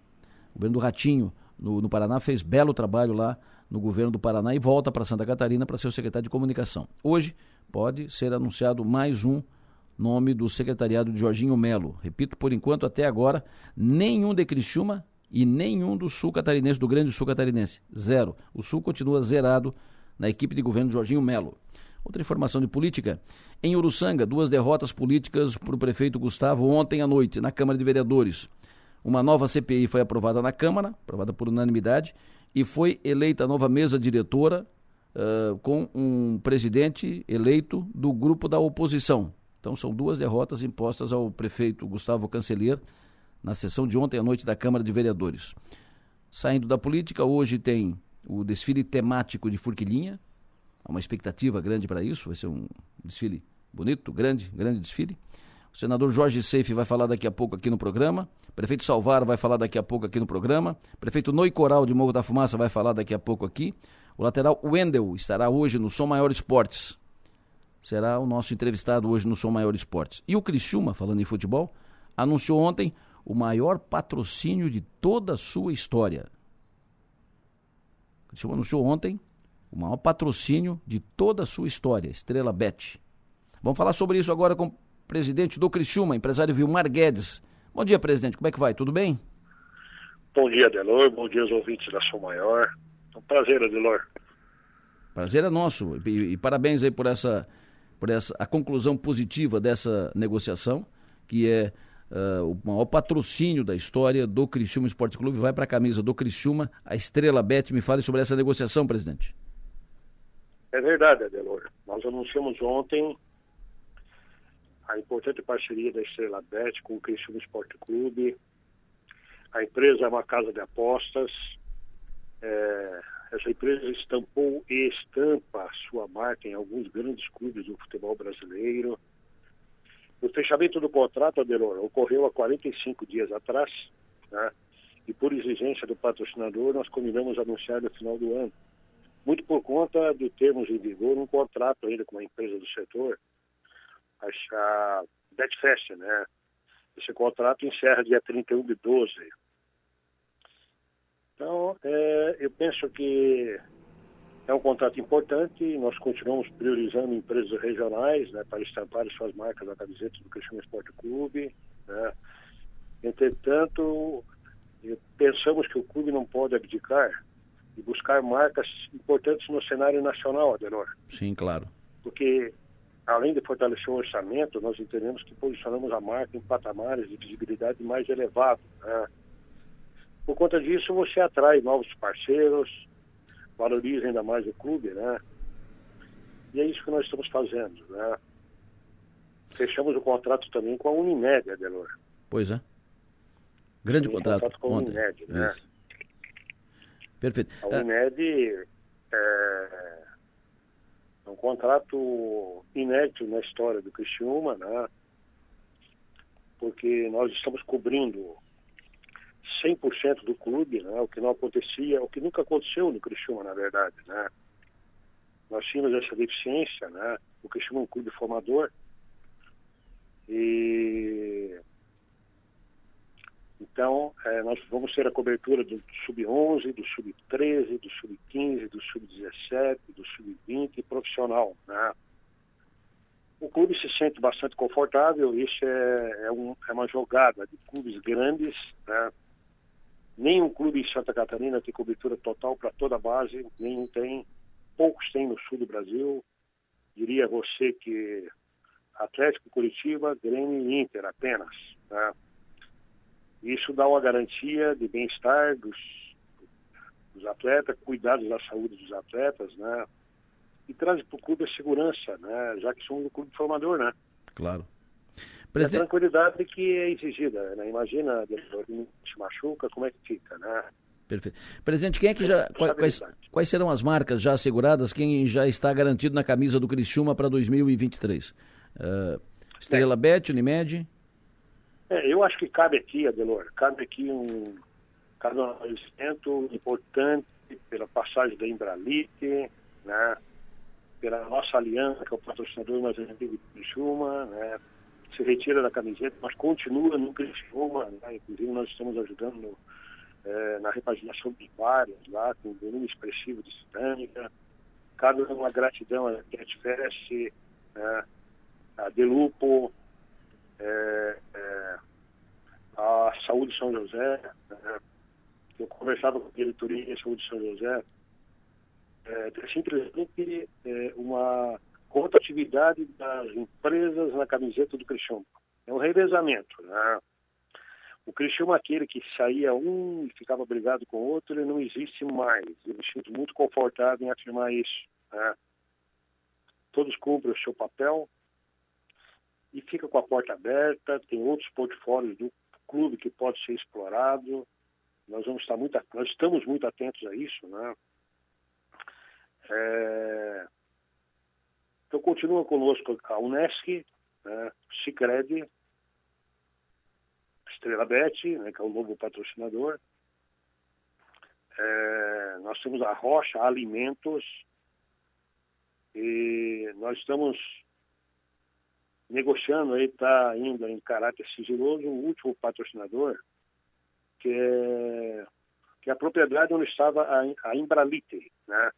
O governo do Ratinho, no, no Paraná, fez belo trabalho lá no governo do Paraná e volta para Santa Catarina para ser o secretário de comunicação. Hoje pode ser anunciado mais um nome do secretariado de Jorginho Melo. Repito, por enquanto, até agora, nenhum de Criciúma e nenhum do sul catarinense, do grande sul catarinense. Zero. O sul continua zerado na equipe de governo de Jorginho Melo. Outra informação de política. Em Uruçanga, duas derrotas políticas para o prefeito Gustavo ontem à noite, na Câmara de Vereadores. Uma nova CPI foi aprovada na Câmara, aprovada por unanimidade, e foi eleita a nova mesa diretora uh, com um presidente eleito do grupo da oposição. Então são duas derrotas impostas ao prefeito Gustavo Canceler na sessão de ontem à noite da Câmara de Vereadores. Saindo da política, hoje tem o desfile temático de Furquilinha, Há uma expectativa grande para isso, vai ser um desfile bonito, grande, grande desfile. O senador Jorge Seife vai falar daqui a pouco aqui no programa. Prefeito Salvar vai falar daqui a pouco aqui no programa. Prefeito Noi Coral de Morro da Fumaça vai falar daqui a pouco aqui. O lateral Wendel estará hoje no Som Maior Esportes. Será o nosso entrevistado hoje no Som Maior Esportes. E o Criciúma, falando em futebol, anunciou ontem o maior patrocínio de toda a sua história. O Criciúma anunciou ontem o maior patrocínio de toda a sua história, Estrela Bet. Vamos falar sobre isso agora com o presidente do Criciúma, empresário Vilmar Guedes. Bom dia, presidente, como é que vai? Tudo bem? Bom dia, Adelor, bom dia aos ouvintes da Sua Maior. É um prazer, Adelor. Prazer é nosso e, e, parabéns aí por essa, por essa a conclusão positiva dessa negociação, que é uh, o maior patrocínio da história do Criciúma Esporte Clube. Vai para a camisa do Criciúma, a Estrela Bet. Me fale sobre essa negociação, presidente. É verdade, Adelor. Nós anunciamos ontem a importante parceria da Estrela Bet com o Criciúma Esporte Clube. A empresa é uma casa de apostas. É, essa empresa estampou e estampa sua marca em alguns grandes clubes do futebol brasileiro. O fechamento do contrato, Adelor, ocorreu há 45 dias atrás, né? e por exigência do patrocinador, nós combinamos anunciar no final do ano muito por conta de termos em vigor um contrato ainda com uma empresa do setor, a Betfest, né? Esse contrato encerra dia 31 de 12. Então, é, eu penso que é um contrato importante, nós continuamos priorizando empresas regionais né, para estampar suas marcas na camiseta do Cristiano Esporte Clube. Né? Entretanto, pensamos que o clube não pode abdicar e buscar marcas importantes no cenário nacional, Adenor. Sim, claro. Porque, além de fortalecer o orçamento, nós entendemos que posicionamos a marca em patamares de visibilidade mais elevados. Né? Por conta disso, você atrai novos parceiros, valoriza ainda mais o clube, né? E é isso que nós estamos fazendo, né? Fechamos o contrato também com a Unimed, Adelor. Pois é. Grande contrato. contrato com a Unimed, né? Isso. Perfeito. A Unimed é, é um contrato inédito na história do Criciúma, né? porque nós estamos cobrindo 100% do clube, né? o que não acontecia, o que nunca aconteceu no Criciúma, na verdade. Né? Nós tínhamos essa deficiência, né? o Criciúma é um clube formador, e então, é, nós vamos ter a cobertura do sub-11, do sub-13, do sub-15, do sub-17, do sub-20 profissional. Né? O clube se sente bastante confortável, isso é, é, um, é uma jogada de clubes grandes. Né? Nenhum clube em Santa Catarina tem cobertura total para toda a base, nenhum tem, poucos tem no sul do Brasil. Diria você que Atlético Curitiba, Grêmio e Inter apenas. Né? Isso dá uma garantia de bem-estar dos, dos atletas, cuidados da saúde dos atletas, né? E traz para o clube a segurança, né? Já que somos um clube formador, né? Claro. Presidente... A tranquilidade que é exigida, né? Imagina, se machuca, como é que fica, né? Perfeito. Presidente, quem é que já. Quais, quais, serão as marcas já asseguradas? Quem já está garantido na camisa do Criciúma para 2023? Uh, Estrela é. Bet, Unimed? É, eu acho que cabe aqui, Adelor, cabe aqui um, cabe um importante pela passagem da Embralite, né? pela nossa aliança, que é o patrocinador mais antigo do Criciúma, né? Se retira da camiseta, mas continua no Criciúma, né? inclusive nós estamos ajudando é, na repaginação de várias lá, com um volume expressivo de cerâmica. Cabe uma gratidão a Catfest, né? a Delupo, é, é, a Saúde São José, né? eu conversava com a diretoria Saúde São José, é, é simplesmente é, uma rotatividade das empresas na camiseta do Criciúma. É um revezamento. Né? O Criciúma, aquele que saía um e ficava brigado com o outro, ele não existe mais. Eu me sinto muito confortável em afirmar isso. Né? Todos cumprem o seu papel e fica com a porta aberta. Tem outros portfólios do clube que pode ser explorado. Nós vamos estar muito, nós estamos muito atentos a isso, né? É... Então continua conosco a Unesc, né? Cicred, Estrela Bet, né, que é o novo patrocinador. É... Nós temos a Rocha Alimentos e nós estamos negociando aí, está ainda em caráter sigiloso, o último patrocinador, que é, que é a propriedade onde estava a, a Embralite, né?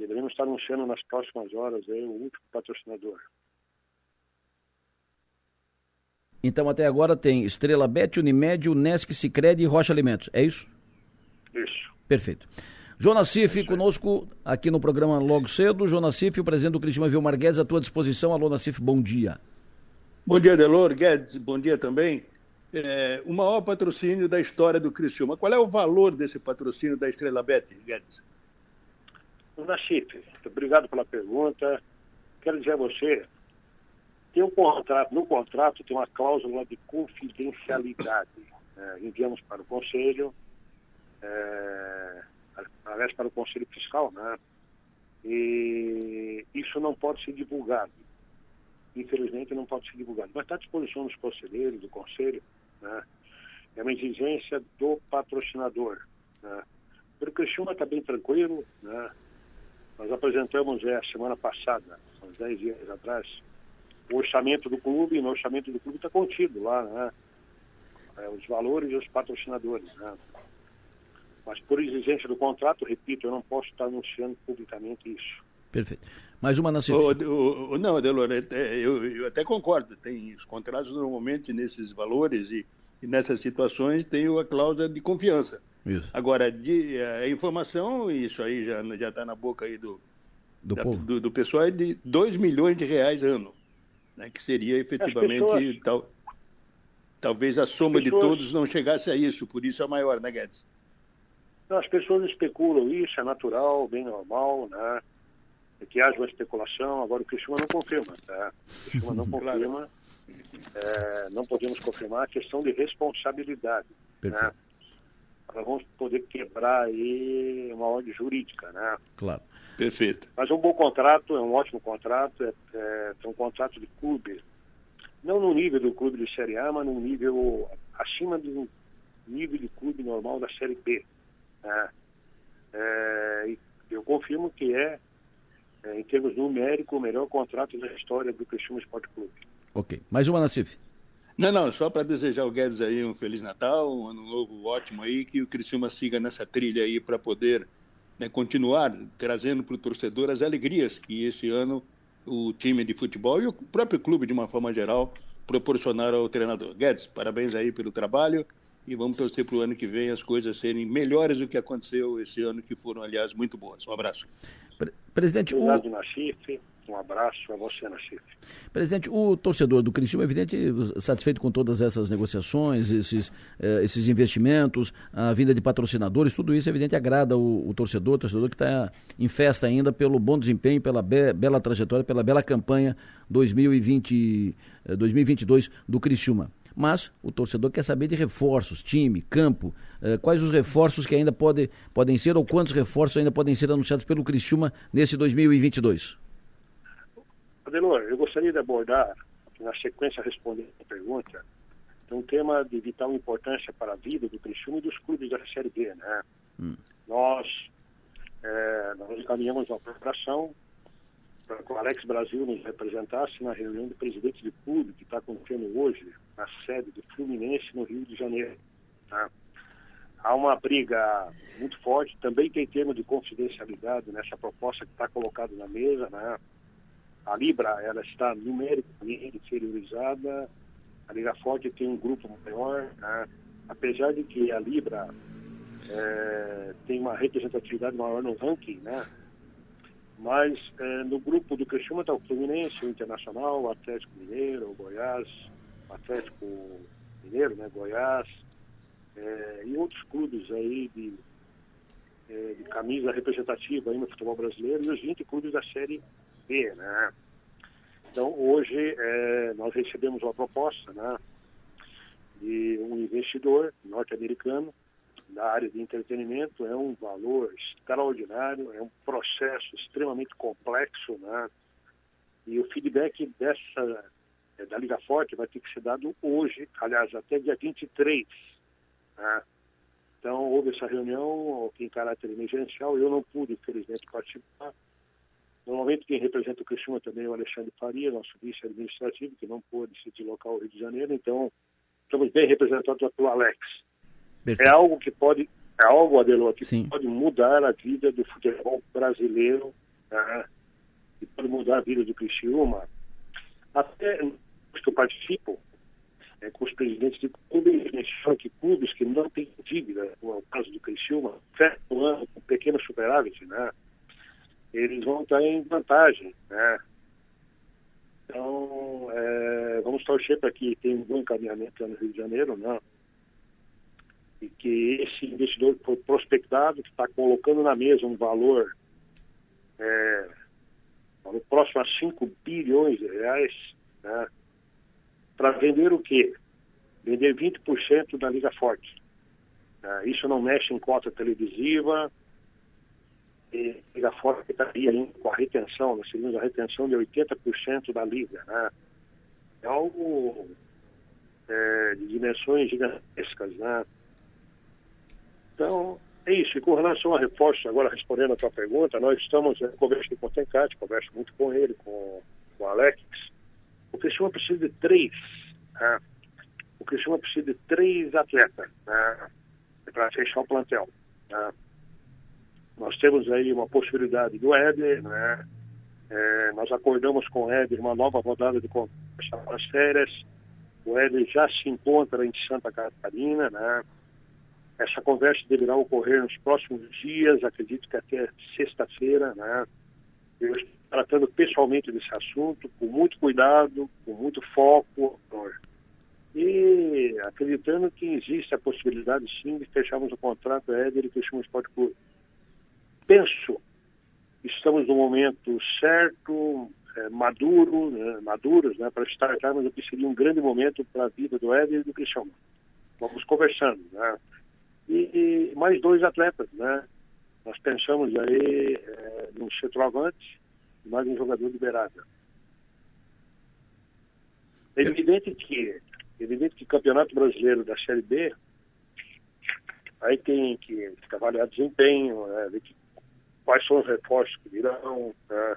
Deveríamos estar anunciando nas próximas horas aí o último patrocinador. Então até agora tem Estrela Bet, Unimed, Unesc, Cicred e Rocha Alimentos, é isso? Isso. Perfeito. Jonas Cif conosco aqui no programa logo cedo. Jonas Cif, o presidente do Cristina Vilmar Guedes, à tua disposição. Alô, Nassif, bom dia. Bom dia, Delor. Guedes, bom dia também. É, o maior patrocínio da história do Criciúma. Qual é o valor desse patrocínio da Estrela Bet, Guedes? Nassif, obrigado pela pergunta. Quero dizer a você, tem um contrato, no contrato tem uma cláusula de confidencialidade. É, enviamos para o Conselho, é, aliás, para o Conselho Fiscal, né? E isso não pode ser divulgado. Infelizmente, não pode ser divulgado. Mas está à disposição dos conselheiros, do Conselho, né? É uma exigência do patrocinador, né? O Criciúma está bem tranquilo, né? Nós apresentamos é, a semana passada, uns 10 dias atrás, o orçamento do clube, e no orçamento do clube está contido lá, né? É, os valores e os patrocinadores, né? Mas por exigência do contrato, repito, eu não posso estar anunciando publicamente isso. Perfeito. Mais uma. O, o, não, Adelor, é, é, eu, eu, até concordo. Tem os contratos normalmente nesses valores e, e nessas situações tem a cláusula de confiança. Isso. Agora, de, a informação, isso aí já já está na boca aí do, do, da, do, do, pessoal, é de 2 milhões de reais ano, né, que seria efetivamente pessoas... tal, talvez a soma pessoas... de todos não chegasse a isso, por isso é maior, né, Guedes? As pessoas especulam isso, é natural, bem normal, né? É que haja uma especulação, agora o Criciúma não confirma, tá? O Criciúma não confirma, é, não podemos confirmar a questão de responsabilidade, né? Perfeito. né? Nós vamos poder quebrar aí uma ordem jurídica, né? Claro. Perfeito. Mas é um bom contrato, é um ótimo contrato, é, é, é um contrato de clube, não no nível do clube de Série A, mas no nível acima do nível de clube normal da Série B. Né? É, eu confirmo que é, é, em termos numéricos, o melhor contrato da história do Criciúma Esporte Clube. Ok. Mais uma, Nassif. Não, não, só para desejar ao Guedes aí um Feliz Natal, um ano novo ótimo aí, que o Criciúma siga nessa trilha aí para poder né, continuar trazendo para o torcedor as alegrias que esse ano o time de futebol e o próprio clube, de uma forma geral, proporcionaram ao treinador. Guedes, parabéns aí pelo trabalho e vamos torcer para o ano que vem as coisas serem melhores do que aconteceu esse ano, que foram, aliás, muito boas. Um abraço. Pre Presidente, o... Um abraço a você, Nassif. Presidente, o torcedor do Criciúma evidente satisfeito com todas essas negociações, esses, eh, esses investimentos, a vinda de patrocinadores, tudo isso, evidente, agrada o, o torcedor, o torcedor que está em festa ainda pelo bom desempenho, pela be bela trajetória, pela bela campanha 2020, eh, 2022 do Criciúma. Mas o torcedor quer saber de reforços, time, campo, eh, quais os reforços que ainda pode, podem ser ou quantos reforços ainda podem ser anunciados pelo Criciúma nesse 2022? Adelor, eu gostaria de abordar, na sequência respondendo a pergunta, um tema de vital importância para a vida do Criciúma e dos clubes da Série B. Né? Hum. Nós, é, nós encaminhamos uma preparação para que o Alex Brasil nos representasse na reunião de presidentes de clube que está acontecendo hoje na sede do Fluminense no Rio de Janeiro. Tá? Há uma briga muito forte, também tem termo de confidencialidade nessa proposta que está colocada na mesa. Né? A Libra ela está numericamente inferiorizada, a Liga Forte tem um grupo maior, né? apesar de que a Libra é, tem uma representatividade maior no ranking, né? mas é, no grupo do Criciúma está o Fluminense, o Internacional, o Atlético Mineiro, o Goiás, Atlético Mineiro, né, Goiás, é, e outros clubes aí de, é, de, camisa representativa aí no futebol brasileiro e os 20 clubes da Série Né? Então, hoje é, nós recebemos uma proposta, né, de um investidor norte-americano da área de entretenimento, é um valor extraordinário, é um processo extremamente complexo, né? E o feedback dessa é, da Liga Forte vai ter que ser dado hoje, aliás, até dia 23. Né? Então, houve essa reunião em caráter emergencial, eu não pude, infelizmente, participar. Normalmente, quem representa o Criciúma também é o Alexandre Faria, nosso vice-administrativo, que não pôde se deslocar ao Rio de Janeiro, então estamos bem representados pelo Alex. Perfeito. É algo que pode, é algo, Adelor, que Sim. pode mudar a vida do futebol brasileiro, né? e pode mudar a vida do Criciúma. Até que eu participo, é, com os presidentes de clubes, falam que clubes que não têm dívida, como é o caso do Criciúma, certo ano, com pequeno superávit, né? Eles vão estar em vantagem, né? Então, é, vamos torcer para que tenha um bom encaminhamento lá no Rio de Janeiro, né? E que esse investidor prospectado, que está colocando na mesa um valor é, próximo a 5 bilhões de reais, né? para vender o quê? Vender 20% da Liga Forte. Uh, isso não mexe em cota televisiva. E a Liga Forte estaria com a retenção, nós teríamos a retenção de 80% da Liga. Né? É algo é, de dimensões gigantescas. Né? Então, é isso. E com relação a reforços, agora respondendo a tua pergunta, nós estamos, conversei com o Tencate, converso muito com ele, com, com o Alex, o Criciúma precisa de três. Né? O Criciúma precisa de três atletas né? para fechar o plantel. Né? Nós temos aí uma possibilidade do Éder, né? É, nós acordamos com o Éder uma nova rodada de conversa para as férias. O Éder já se encontra em Santa Catarina, né? Essa conversa deverá ocorrer nos próximos dias, acredito que até sexta-feira, né? Eu tratando pessoalmente desse assunto, com muito cuidado, com muito foco, e acreditando que existe a possibilidade sim de fecharmos o contrato Éder e Criciúma Esporte Clube. Penso, estamos no momento certo, é, maduro, né, maduros, né, para startarmos o que seria um grande momento para a vida do Éder e do Criciúma. Vamos conversando, né? E, e mais dois atletas, né? Nós pensamos aí é, no centroavante, mais um jogador liberado. É evidente que, é evidente que o Campeonato Brasileiro da Série B, aí tem que avaliar desempenho, né, ver que, quais são os reforços que virão, né,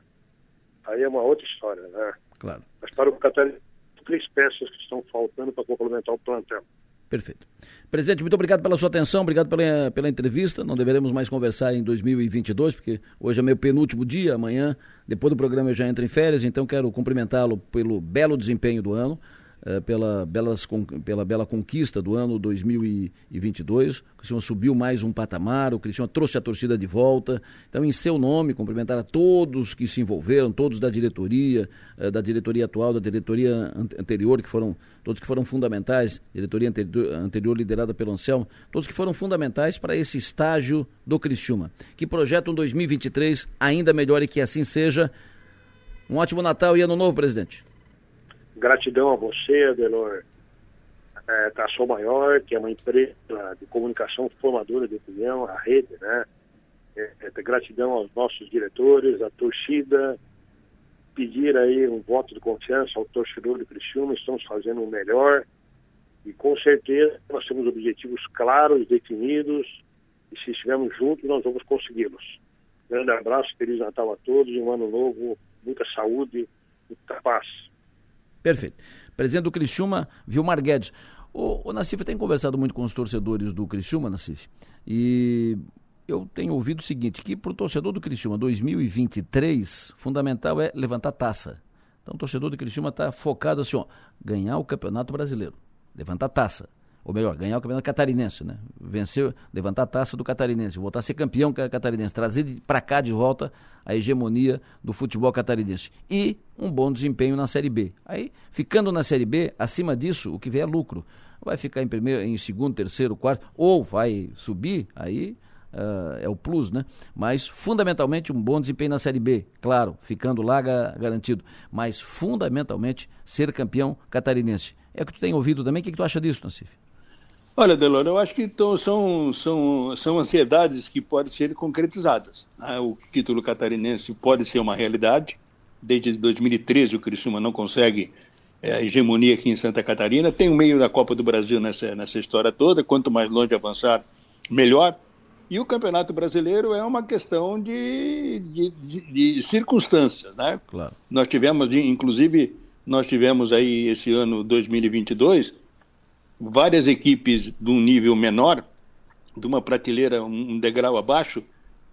aí é uma outra história, né? Claro. Mas para o Catarina, três peças que estão faltando para complementar o plantel. Perfeito. Presidente, muito obrigado pela sua atenção, obrigado pela, pela entrevista. Não deveremos mais conversar em 2022, porque hoje é meu penúltimo dia, amanhã, depois do programa eu já entro em férias, então quero cumprimentá-lo pelo belo desempenho do ano. Uh, pela, belas, pela bela conquista do ano 2022. O Criciúma subiu mais um patamar, o Criciúma trouxe a torcida de volta. Então, em seu nome, cumprimentar a todos que se envolveram, todos da diretoria, uh, da diretoria atual, da diretoria anterior, que foram todos que foram fundamentais, diretoria anterior, liderada pelo Anselmo, todos que foram fundamentais para esse estágio do Criciúma. Que projetam um 2023 ainda melhor e que assim seja. Um ótimo Natal e Ano Novo, presidente. Gratidão a você, Adelor. É, Tração Maior, que é uma empresa de comunicação formadora de opinião, a rede, né? É, é, gratidão aos nossos diretores, à torcida, pedir aí um voto de confiança ao torcedor do Criciúma, estamos fazendo o melhor e com certeza nós temos objetivos claros, definidos e se estivermos juntos nós vamos consegui-los. Grande abraço, Feliz Natal a todos e um ano novo, muita saúde, muita paz. Perfeito. Presidente do Criciúma, Vilmar Guedes. O, o Nassif tem conversado muito com os torcedores do Criciúma, Nassif, e eu tenho ouvido o seguinte, que para o torcedor do Criciúma 2023, fundamental é levantar taça. Então o torcedor do Criciúma está focado assim, ó, ganhar o Campeonato Brasileiro, levantar taça ou melhor, ganhar o campeonato catarinense, né? Vencer, levantar a taça do catarinense, voltar a ser campeão catarinense, trazer para cá de volta a hegemonia do futebol catarinense e um bom desempenho na Série B. Aí, ficando na Série B, acima disso, o que vem é lucro. Vai ficar em primeiro, em segundo, terceiro, quarto, ou vai subir, aí uh, é o plus, né? Mas fundamentalmente um bom desempenho na Série B, claro, ficando lá garantido, mas fundamentalmente ser campeão catarinense. É o que tu tem ouvido também, o que, que tu acha disso, Nassif? Olha, Delano, eu acho que então, são, são, são ansiedades que podem ser concretizadas. Né? O título catarinense pode ser uma realidade. Desde 2013 o Criciúma não consegue é, a hegemonia aqui em Santa Catarina. Tem o meio da Copa do Brasil nessa, nessa história toda. Quanto mais longe avançar, melhor. E o Campeonato Brasileiro é uma questão de, de, de, de circunstâncias, né? Claro. Nós tivemos, inclusive, nós tivemos aí esse ano 2022 várias equipes de um nível menor, de uma prateleira um degrau abaixo,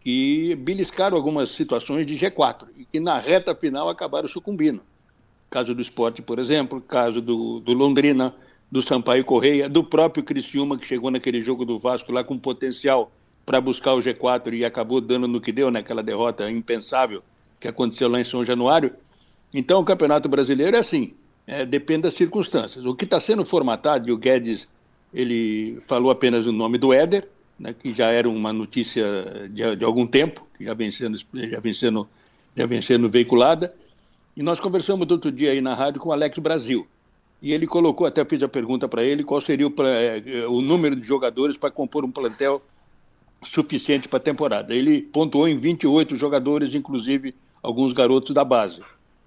que beliscaram algumas situações de G4 e que na reta final acabaram sucumbindo. Caso do esporte, por exemplo, caso do, do Londrina, do Sampaio Correia, do próprio Criciúma, que chegou naquele jogo do Vasco lá com potencial para buscar o G4 e acabou dando no que deu, naquela derrota impensável que aconteceu lá em São Januário. Então, o Campeonato Brasileiro é assim: é, depende das circunstâncias. O que está sendo formatado, e o Guedes ele falou apenas o nome do Éder, né, que já era uma notícia de, de, algum tempo, que já vem, sendo, já, vem sendo, já vem sendo veiculada. E nós conversamos outro dia aí na rádio com o Alex Brasil. E ele colocou, até fiz a pergunta para ele, qual seria o, é, o número de jogadores para compor um plantel suficiente para a temporada. Ele pontuou em 28 jogadores, inclusive alguns garotos da base.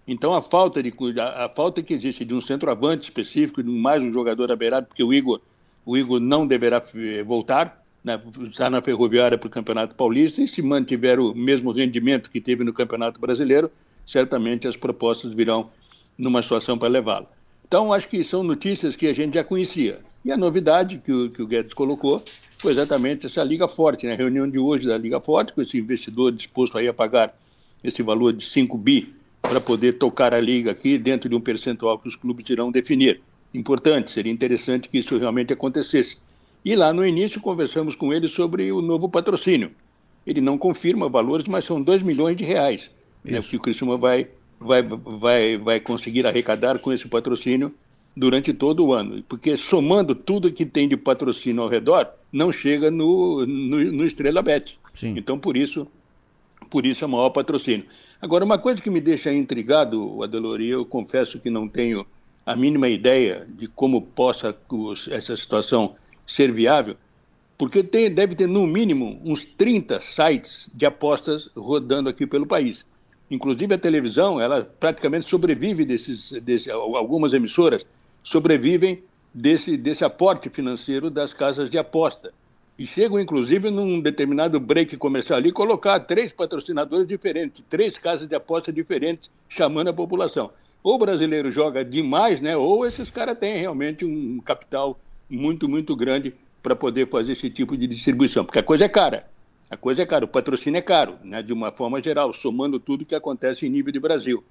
Então a falta de a, a, falta que existe de um centroavante específico, de mais um jogador à beirada, porque o Igor, o Igor não deverá eh, voltar, né, está na ferroviária para o Campeonato Paulista e se mantiver o mesmo rendimento que teve no Campeonato Brasileiro, certamente as propostas virão numa situação para levá-lo. Então acho que são notícias que a gente já conhecia. E a novidade que o, que o Guedes colocou foi exatamente essa Liga Forte, né? a reunião de hoje da Liga Forte, com esse investidor disposto aí a pagar esse valor de 5 bi para poder tocar a liga aqui dentro de um percentual que os clubes irão definir. Importante, seria interessante que isso realmente acontecesse. E lá no início conversamos com ele sobre o novo patrocínio. Ele não confirma valores, mas são 2 milhões de reais né, que o Criciúma vai, vai, vai, vai conseguir arrecadar com esse patrocínio durante todo o ano. Porque somando tudo que tem de patrocínio ao redor, não chega no, no, no Estrela Bet. Sim. Então, por isso, por isso é o maior patrocínio. Agora, uma coisa que me deixa intrigado, Adelor, e eu confesso que não tenho a mínima ideia de como possa essa situação ser viável, porque tem, deve ter no mínimo uns 30 sites de apostas rodando aqui pelo país. Inclusive a televisão, ela praticamente sobrevive desses, desse, algumas emissoras sobrevivem desse, desse aporte financeiro das casas de aposta e chegam, inclusive, num determinado break comercial ali, colocar três patrocinadores diferentes, três casas de aposta diferentes, chamando a população. Ou o brasileiro joga demais, né? Ou esses caras têm realmente um capital muito, muito grande para poder fazer esse tipo de distribuição. Porque a coisa é cara. A coisa é cara. O patrocínio é caro, né? De uma forma geral, somando tudo que acontece em nível de Brasil.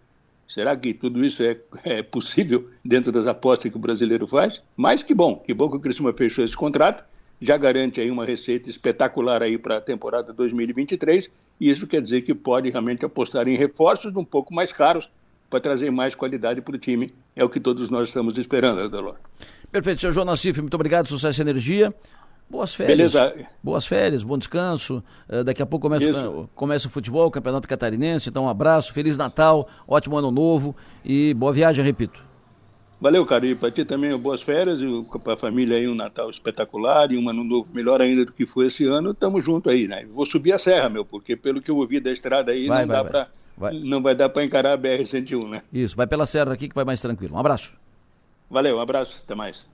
Será que tudo isso é, é, possível dentro das apostas que o brasileiro faz? Mas que bom, que bom que o Criciúma fechou esse contrato, já garante aí uma receita espetacular aí para a temporada 2023, e isso quer dizer que pode realmente apostar em reforços um pouco mais caros para trazer mais qualidade para o time. É o que todos nós estamos esperando, Adelor. Perfeito, senhor João Nassif, muito obrigado, sucesso e energia. Boas férias. Beleza. Boas férias, bom descanso. Uh, daqui a pouco começa, começa o futebol, o Campeonato Catarinense. Então, um abraço, Feliz Natal, ótimo ano novo e boa viagem, repito. Valeu, cara. E para ti também boas férias, e para a família aí um Natal espetacular e um ano novo melhor ainda do que foi esse ano. Tamo junto aí, né? Vou subir a serra, meu, porque pelo que eu ouvi da estrada aí, vai, não, vai, dá vai. Pra, não vai dar para encarar a BR-101, né? Isso, vai pela serra aqui que vai mais tranquilo. Um abraço. Valeu, um abraço, até mais.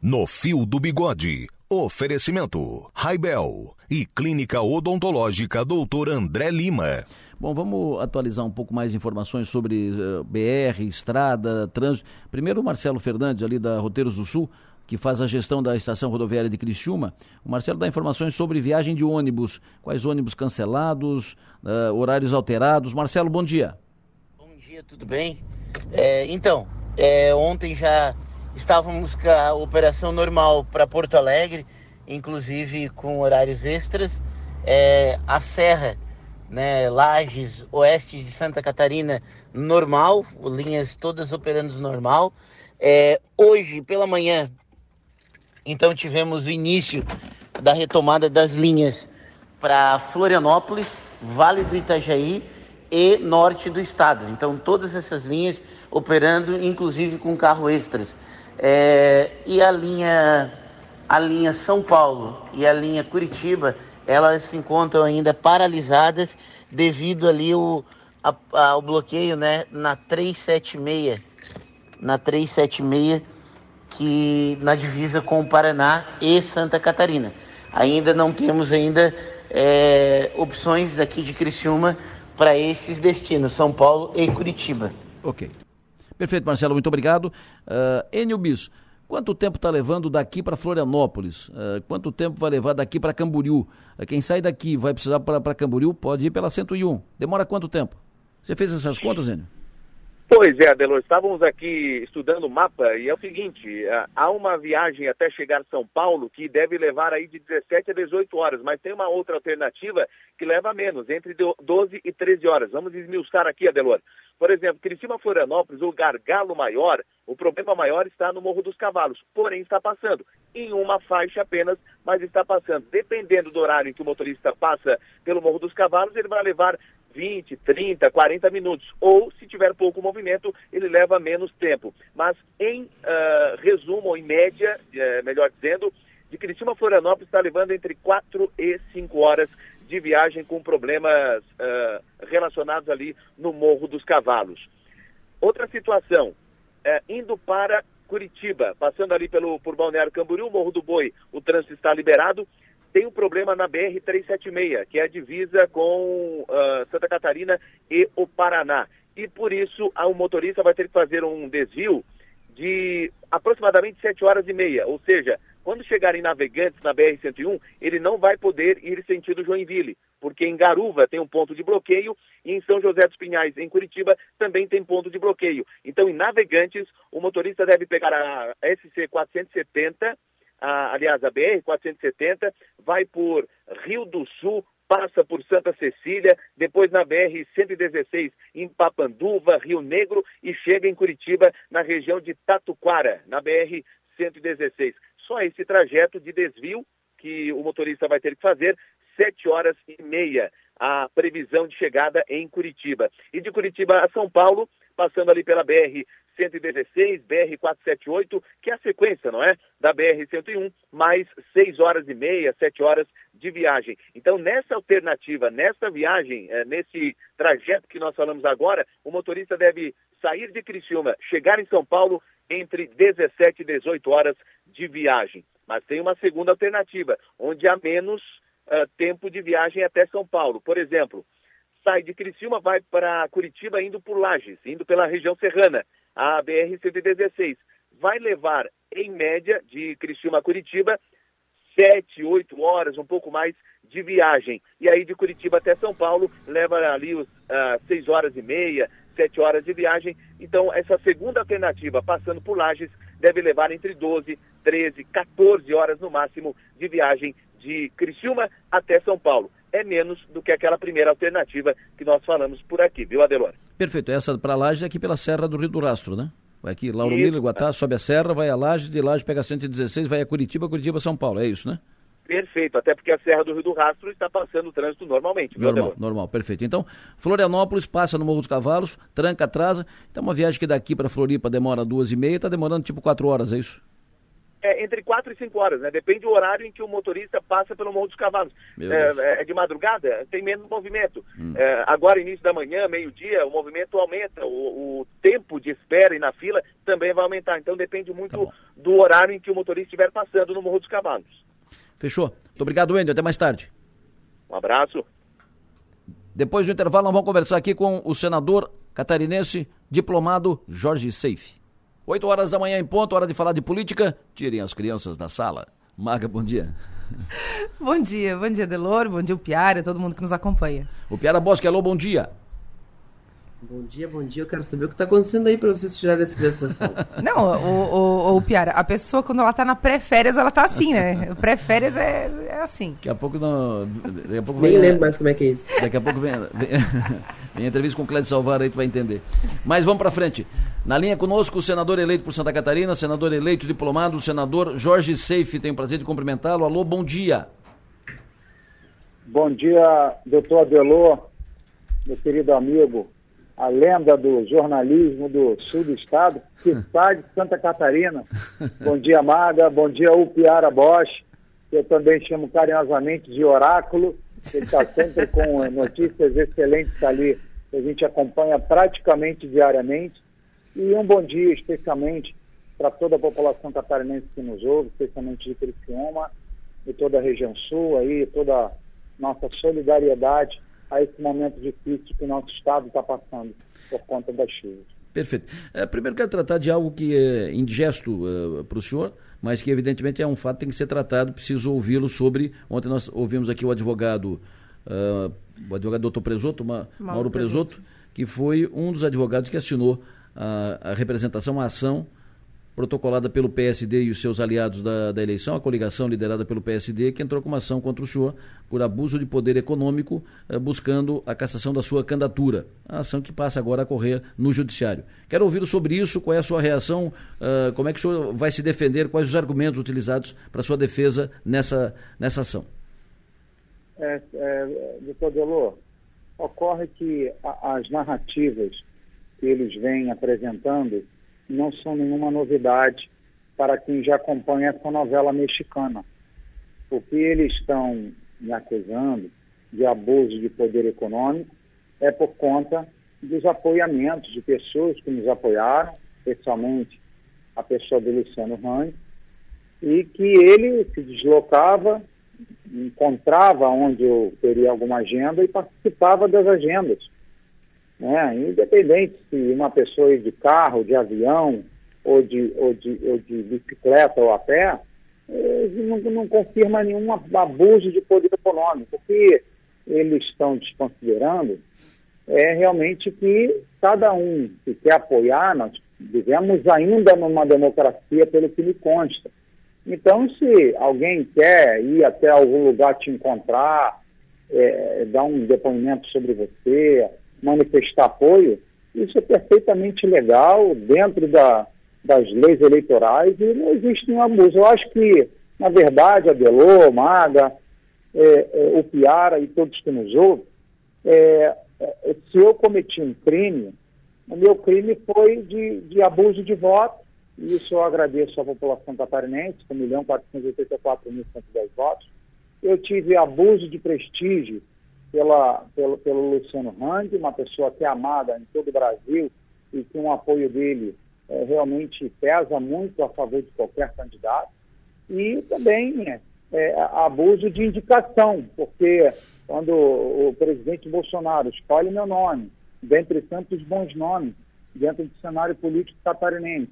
No Fio do Bigode. Oferecimento: Raibel e Clínica Odontológica Dr. André Lima. Bom, vamos atualizar um pouco mais informações sobre uh, eh, BR, estrada, trânsito. Primeiro o Marcelo Fernandes, ali da Roteiros do Sul, que faz a gestão da estação rodoviária de Criciúma. O Marcelo dá informações sobre viagem de ônibus, quais ônibus cancelados, uh, horários alterados. Marcelo, bom dia. Bom dia, tudo bem? É, então, é, ontem já Estávamos com a operação normal para Porto Alegre, inclusive com horários extras. É, a Serra, né, Lages, oeste de Santa Catarina, normal, linhas todas operando normal. É, hoje, pela manhã, então tivemos o início da retomada das linhas para Florianópolis, Vale do Itajaí e norte do estado. Então, todas essas linhas operando, inclusive com carro extras. É, e a linha, a linha São Paulo e a linha Curitiba, elas se encontram ainda paralisadas devido ali o, a, ao bloqueio né, na 376, na 376, que na divisa com o Paraná e Santa Catarina. Ainda não temos ainda é, opções aqui de Criciúma para esses destinos, São Paulo e Curitiba. Ok. Perfeito, Marcelo, muito obrigado. Uh, Enio Bis, quanto tempo está levando daqui para Florianópolis? Uh, quanto tempo vai levar daqui para Camboriú? Uh, quem sai daqui vai precisar para Camboriú pode ir pela 101. Demora quanto tempo? Você fez essas contas, Enio? Pois é, Adelor, estávamos aqui estudando o mapa e é o seguinte, há uma viagem até chegar a São Paulo que deve levar aí de 17 a 18 horas, mas tem uma outra alternativa que leva menos, entre 12 e 13 horas. Vamos esmiuçar aqui, Adelor. Por exemplo, Criciúma Florianópolis, o gargalo maior, o problema maior está no Morro dos Cavalos, porém está passando em uma faixa apenas, mas está passando. Dependendo do horário em que o motorista passa pelo Morro dos Cavalos, ele vai levar 20, 30, 40 minutos. Ou, se tiver pouco movimento, ele leva menos tempo. Mas, em uh, resumo, ou em média, uh, melhor dizendo, de Criciúma Florianópolis está levando entre 4 e 5 horas de viagem com problemas uh, relacionados ali no Morro dos Cavalos. Outra situação, uh, indo para Curitiba, passando ali pelo, por Balneário Camboriú, Morro do Boi, o trânsito está liberado. Tem um problema na BR-376, que é a divisa com uh, Santa Catarina e o Paraná. E por isso, o motorista vai ter que fazer um desvio de aproximadamente 7 horas e meia, ou seja, quando chegar em Navegantes, na BR-101, ele não vai poder ir sentido Joinville, porque em Garuva tem um ponto de bloqueio e em São José dos Pinhais, em Curitiba, também tem ponto de bloqueio. Então, em Navegantes, o motorista deve pegar a SC 470, a, aliás, a BR 470, vai por Rio do Sul, passa por Santa Cecília, depois na BR 116 em Papanduva, Rio Negro e chega em Curitiba, na região de Tatuquara, na BR 116 só esse trajeto de desvio que o motorista vai ter que fazer, sete horas e meia, a previsão de chegada em Curitiba. E de Curitiba a São Paulo, passando ali pela BR 116, BR 478, que é a sequência, não é? Da BR 101, mais seis horas e meia, sete horas de viagem. Então, nessa alternativa, nessa viagem, é, nesse trajeto que nós falamos agora, o motorista deve sair de Criciúma, chegar em São Paulo entre 17 e 18 horas de viagem. Mas tem uma segunda alternativa, onde há menos uh, tempo de viagem até São Paulo. Por exemplo, sai de Criciúma, vai para Curitiba indo por Lages, indo pela região serrana, a BR-116. Vai levar, em média, de Criciúma a Curitiba, sete, oito horas, um pouco mais de viagem. E aí de Curitiba até São Paulo leva ali os uh, seis horas e meia, 17 horas de viagem. Então, essa segunda alternativa, passando por Lages, deve levar entre 12, 13, 14 horas no máximo de viagem de Criciúma até São Paulo. É menos do que aquela primeira alternativa que nós falamos por aqui, viu, Adelor? Perfeito. Essa para Lages é aqui pela Serra do Rio do Rastro, né? Vai aqui, Lauro Miller, Guatá, sobe a serra, vai a Laje, de Laje pega 116, vai a Curitiba, Curitiba, São Paulo. É isso, né? Perfeito, até porque a Serra do Rio do Rastro está passando o trânsito normalmente. Normal, normal, perfeito. Então, Florianópolis passa no Morro dos Cavalos, tranca, atrasa. Então, uma viagem que daqui para Floripa demora duas e meia, está demorando tipo quatro horas, é isso? É, entre quatro e cinco horas, né? Depende do horário em que o motorista passa pelo Morro dos Cavalos. É, é, de madrugada, tem menos movimento. Hum. É, agora, início da manhã, meio-dia, o movimento aumenta. O, o, tempo de espera e na fila também vai aumentar. Então, depende muito tá do horário em que o motorista estiver passando no Morro dos Cavalos. Fechou. Muito obrigado, Wendel. Até mais tarde. Um abraço. Depois do intervalo, nós vamos conversar aqui com o senador catarinense, diplomado Jorge Seife. 8 horas da manhã em ponto, hora de falar de política. Tirem as crianças da sala. Maga, bom dia. bom dia, bom dia, Delor, bom dia, o Piara, todo mundo que nos acompanha. O Piara Bosque, alô, bom dia. Bom dia, bom dia. Eu quero saber o que está acontecendo aí para vocês tirarem esse crianças da sala. Não, o, o, o, Piara, a pessoa quando ela está na pré-férias, ela está assim, né? Pré-férias é, é assim. Daqui a pouco não. Daqui a pouco Nem vem, lembro mais como é que é isso. Daqui a pouco vem, vem, vem entrevista com o Clédio Salvar aí, tu vai entender. Mas vamos para frente. Na linha conosco, o senador eleito por Santa Catarina, senador eleito diplomado, o senador Jorge Seife. Tenho o prazer de cumprimentá-lo. Alô, bom dia. Bom dia, doutor Adelô, meu querido amigo a lenda do jornalismo do sul do estado, que está de Santa Catarina. Bom dia, Maga. Bom dia, Upiara Bosch. Eu também chamo carinhosamente de Oráculo. Ele está sempre com notícias excelentes ali, que a gente acompanha praticamente diariamente. E um bom dia especialmente para toda a população catarinense que nos ouve, especialmente de Criciúma e toda a região sul, aí, toda a nossa solidariedade a esse momento difícil que o nosso Estado está passando por conta das chuvas. Perfeito. É, primeiro quero tratar de algo que é indigesto uh, para o senhor, mas que evidentemente é um fato que tem que ser tratado, preciso ouvi-lo sobre, ontem nós ouvimos aqui o advogado, uh, o advogado doutor Presoto, Ma, Mauro, Mauro Presoto, Presoto, que foi um dos advogados que assinou a, a representação, a ação protocolada pelo PSD e os seus aliados da, da, eleição, a coligação liderada pelo PSD, que entrou com uma ação contra o senhor por abuso de poder econômico, eh, buscando a cassação da sua candidatura. A ação que passa agora a correr no Judiciário. Quero ouvir sobre isso, qual é a sua reação, uh, como é que o senhor vai se defender, quais os argumentos utilizados para sua defesa nessa, nessa ação. É, é, doutor Delô, ocorre que a, as narrativas que eles vêm apresentando não são nenhuma novidade para quem já acompanha essa novela mexicana. Porque eles estão me acusando de abuso de poder econômico é por conta dos apoiamentos de pessoas que nos apoiaram, especialmente a pessoa do Luciano Rang, e que ele se deslocava, encontrava onde eu teria alguma agenda e participava das agendas né? independente se uma pessoa ir de carro, de avião, ou de, ou de, ou de bicicleta ou a pé, não, não confirma nenhum abuso de poder econômico. O que eles estão desconsiderando é realmente que cada um que quer apoiar, nós vivemos ainda numa democracia, pelo que me consta. Então, se alguém quer ir até algum lugar te encontrar, é, dar um depoimento sobre você, manifestar apoio, isso é perfeitamente legal dentro da, das leis eleitorais e não existe nenhum abuso. Eu acho que, na verdade, a Maga, é, é, o Piara e todos que nos ouvem, é, é, se eu cometi um crime, o meu crime foi de, de abuso de voto, e isso eu agradeço à população catarinense, com 1.484.110 votos. Eu tive abuso de prestígio pela, pelo, pelo Luciano Hang, uma pessoa que é amada em todo o Brasil e que um apoio dele é, realmente pesa muito a favor de qualquer candidato. E também é, é, abuso de indicação, porque quando o presidente Bolsonaro escolhe meu nome, dentre tantos bons nomes, dentro do cenário político catarinense,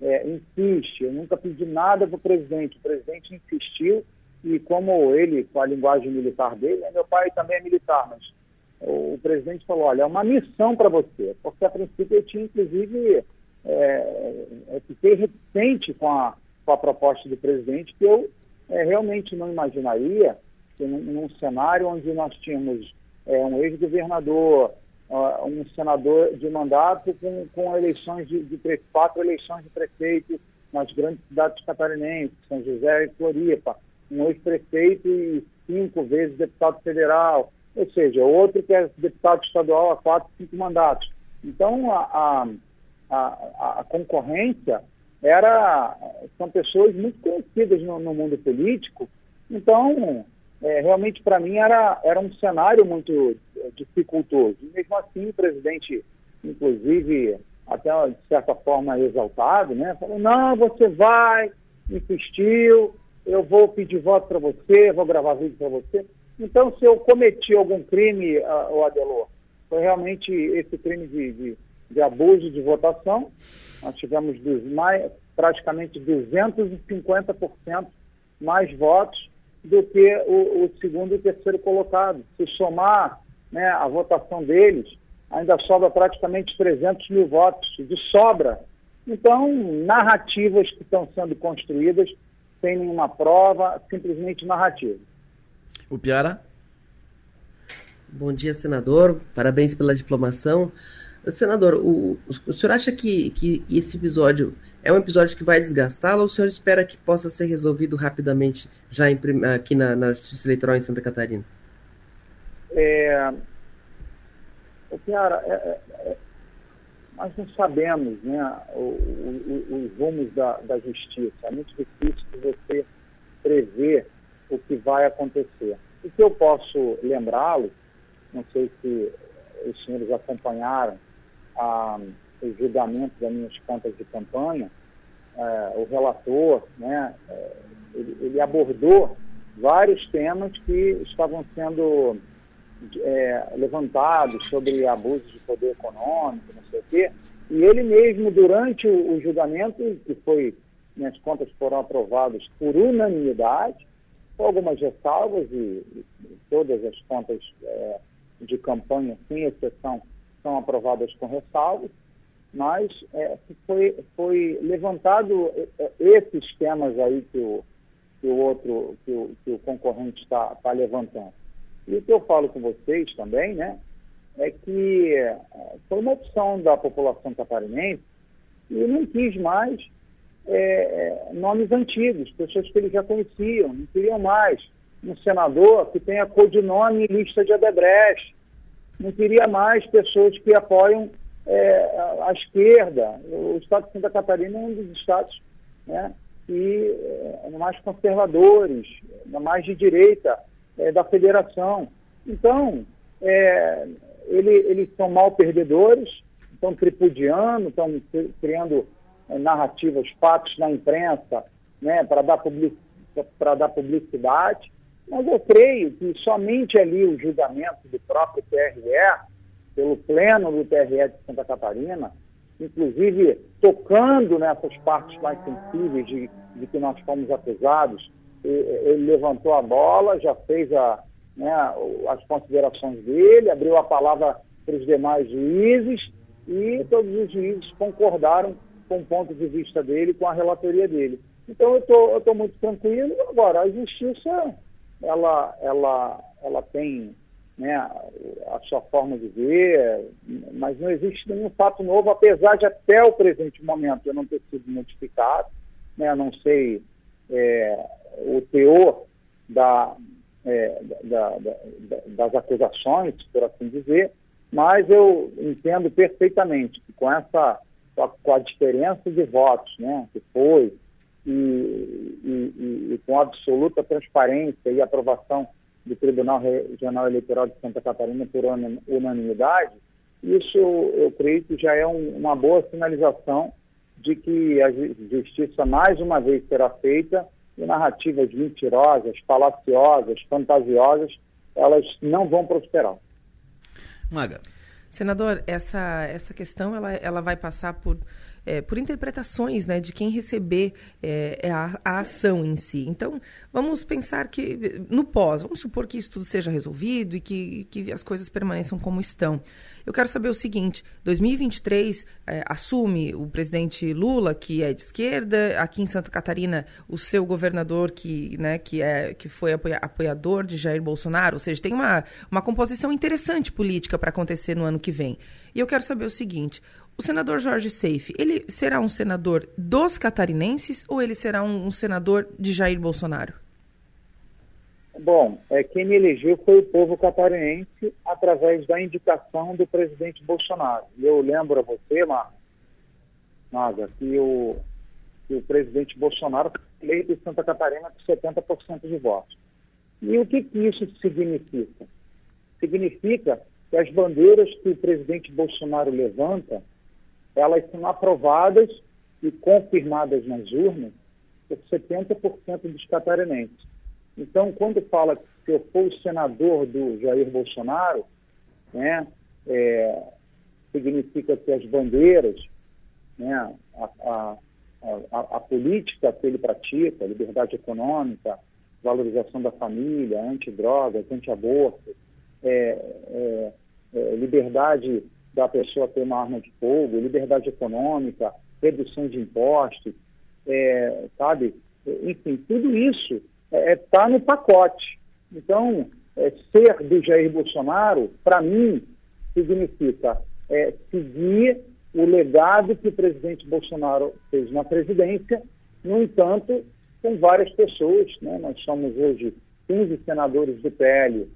é, insiste, eu nunca pedi nada para o presidente, o presidente insistiu e como ele, com a linguagem militar dele, né, meu pai também é militar, mas o presidente falou, olha, é uma missão para você, porque a princípio eu tinha, inclusive, é, é, fiquei reticente com a, com a proposta do presidente, que eu é, realmente não imaginaria que num, num, cenário onde nós tínhamos é, um ex-governador, uh, um senador de mandato com, com eleições de, de quatro eleições de prefeito nas grandes cidades catarinenses, São José e Floripa, um ex-prefeito e cinco vezes deputado federal, ou seja, outro que é deputado estadual há quatro, cinco mandatos. Então, a, a, a, a concorrência era, são pessoas muito conhecidas no, no mundo político, então, é, realmente para mim era, era um cenário muito é, dificultoso. E mesmo assim, o presidente, inclusive, até de certa forma exaltado, né, falou, não, você vai, insistiu, eu vou pedir voto para você, vou gravar vídeo para você. Então, se eu cometi algum crime, o Adelor, foi realmente esse crime de, de, de, abuso de votação. Nós tivemos dos mais, praticamente 250% mais votos do que o, o, segundo e terceiro colocado. Se somar né, a votação deles, ainda sobra praticamente 300 mil votos de sobra. Então, narrativas que estão sendo construídas sem nenhuma prova, simplesmente narrativa. O Piara? Bom dia, senador. Parabéns pela diplomação. Senador, o, o senhor acha que, que esse episódio é um episódio que vai desgastá-lo ou o senhor espera que possa ser resolvido rapidamente já em, aqui na, na, Justiça Eleitoral em Santa Catarina? É, o Piara, é, é, é nós não sabemos né, os rumos da, da justiça. É muito difícil você prever o que vai acontecer. O que eu posso lembrá-lo, não sei se os senhores acompanharam o julgamento das minhas contas de campanha, eh, o relator, né, eh, ele, ele, abordou vários temas que estavam sendo é, levantados sobre abuso de poder econômico, não sei o quê, e ele mesmo, durante o, o julgamento, que foi, minhas contas foram aprovadas por unanimidade, com algumas ressalvas, e, e todas as contas é, de campanha, sem exceção, são aprovadas com ressalvas, mas é, foi, foi levantado é, esses temas aí que o, que o outro, que o, que o concorrente está tá levantando. E o que eu falo com vocês também, né, é que é, foi uma opção da população catarinense e não quis mais é, é, nomes antigos, pessoas que eles já conheciam, não queriam mais um senador que tenha codinome lista de Adebrecht, não queria mais pessoas que apoiam é, a esquerda. O estado de Santa Catarina é um dos estados né, que, é, mais conservadores, mais de direita é, da federação. Então, é, ele, eles são mal perdedores, estão tripudiando, estão criando é, narrativas, fatos na imprensa né, para dar, public, dar publicidade. Mas eu creio que somente ali o julgamento do próprio TRE, pelo pleno do TRE de Santa Catarina, inclusive tocando nessas partes mais sensíveis de, de que nós fomos acusados, ele levantou a bola, já fez a, né, as considerações dele, abriu a palavra para os demais juízes e todos os juízes concordaram com o ponto de vista dele, com a relatoria dele. Então eu tô, estou muito tranquilo. Agora, a justiça, ela, ela, ela tem né, a sua forma de ver, mas não existe nenhum fato novo, apesar de até o presente momento eu não ter sido notificado, né, não sei é, o teor da, é, da, da, das acusações, por assim dizer, mas eu entendo perfeitamente que com essa com a diferença de votos né, que foi e, e, e, com absoluta transparência e aprovação do Tribunal Regional Eleitoral de Santa Catarina por unanimidade, isso eu creio que já é um, uma boa sinalização de que a justiça mais uma vez será feita e narrativas mentirosas, falaciosas, fantasiosas, elas não vão prosperar. Maga. Senador, essa, essa questão ela, ela vai passar por é, por interpretações né, de quem receber é, a, a, ação em si. Então, vamos pensar que no pós, vamos supor que isso tudo seja resolvido e que, que as coisas permaneçam como estão. Eu quero saber o seguinte: 2023 é, assume o presidente Lula, que é de esquerda, aqui em Santa Catarina, o seu governador, que, né, que, é, que foi apoiador de Jair Bolsonaro, ou seja, tem uma, uma composição interessante política para acontecer no ano que vem. E eu quero saber o seguinte: o senador Jorge Seife, ele será um senador dos catarinenses ou ele será um, um senador de Jair Bolsonaro? Bom, é, quem me elegeu foi o povo catarinense através da indicação do presidente Bolsonaro. E eu lembro a você, Marga, que o, que o presidente Bolsonaro foi eleito em Santa Catarina com 70% de votos. E o que, que isso significa? Significa que as bandeiras que o presidente Bolsonaro levanta, elas são aprovadas e confirmadas nas urnas por 70% dos catarinenses. Então, quando fala que eu for o senador do Jair Bolsonaro, né, é, significa que as bandeiras, né, a, a, a, a, política que ele pratica, liberdade econômica, valorização da família, antidrogas, anti-aborto, é, é, é, liberdade da pessoa ter uma arma de fogo, liberdade econômica, redução de impostos, é, sabe? Enfim, tudo isso está é, tá no pacote. Então, é, ser do Jair Bolsonaro, para mim, significa é, seguir o legado que o presidente Bolsonaro fez na presidência, no entanto, com várias pessoas, né? nós somos hoje 15 senadores do PL,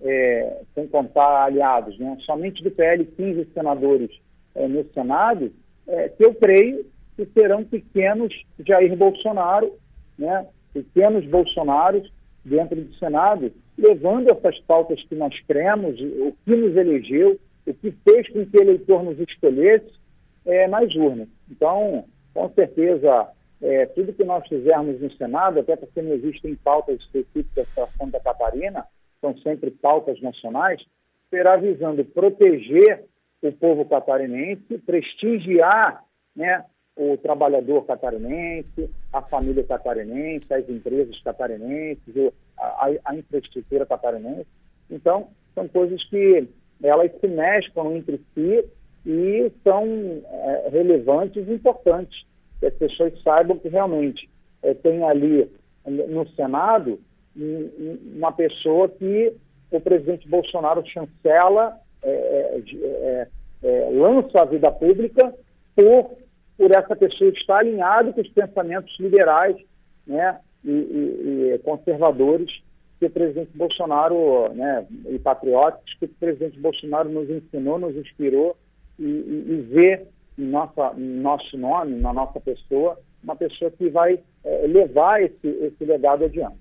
é, sem contar aliados, né? somente do PL 15 senadores é, no Senado, é, que eu creio que serão pequenos Jair Bolsonaro, né? Pequenos Bolsonaros dentro do Senado, levando essas pautas que nós cremos, o que nos elegeu, o que fez com que o eleitor nos escolhesse é, nas urnas. Então, com certeza, é, tudo que nós fizermos no Senado, até porque não existem pautas específicas para Santa Catarina, são sempre pautas nacionais, será visando proteger o povo catarinense, prestigiar né, o trabalhador catarinense, a família catarinense, as empresas catarinenses, a, a, infraestrutura catarinense. Então, são coisas que elas se mesclam entre si e são é, relevantes e importantes. Que as pessoas saibam que realmente é, tem ali no Senado uma pessoa que o presidente Bolsonaro chancela, é, é, é, é lança a vida pública por por essa pessoa estar alinhado com os pensamentos liberais né, e, e, e conservadores que o presidente Bolsonaro, né, e patrióticos, que o presidente Bolsonaro nos ensinou, nos inspirou e, e, vê em, nossa, em nosso nome, na nossa pessoa, uma pessoa que vai é, levar esse, esse legado adiante.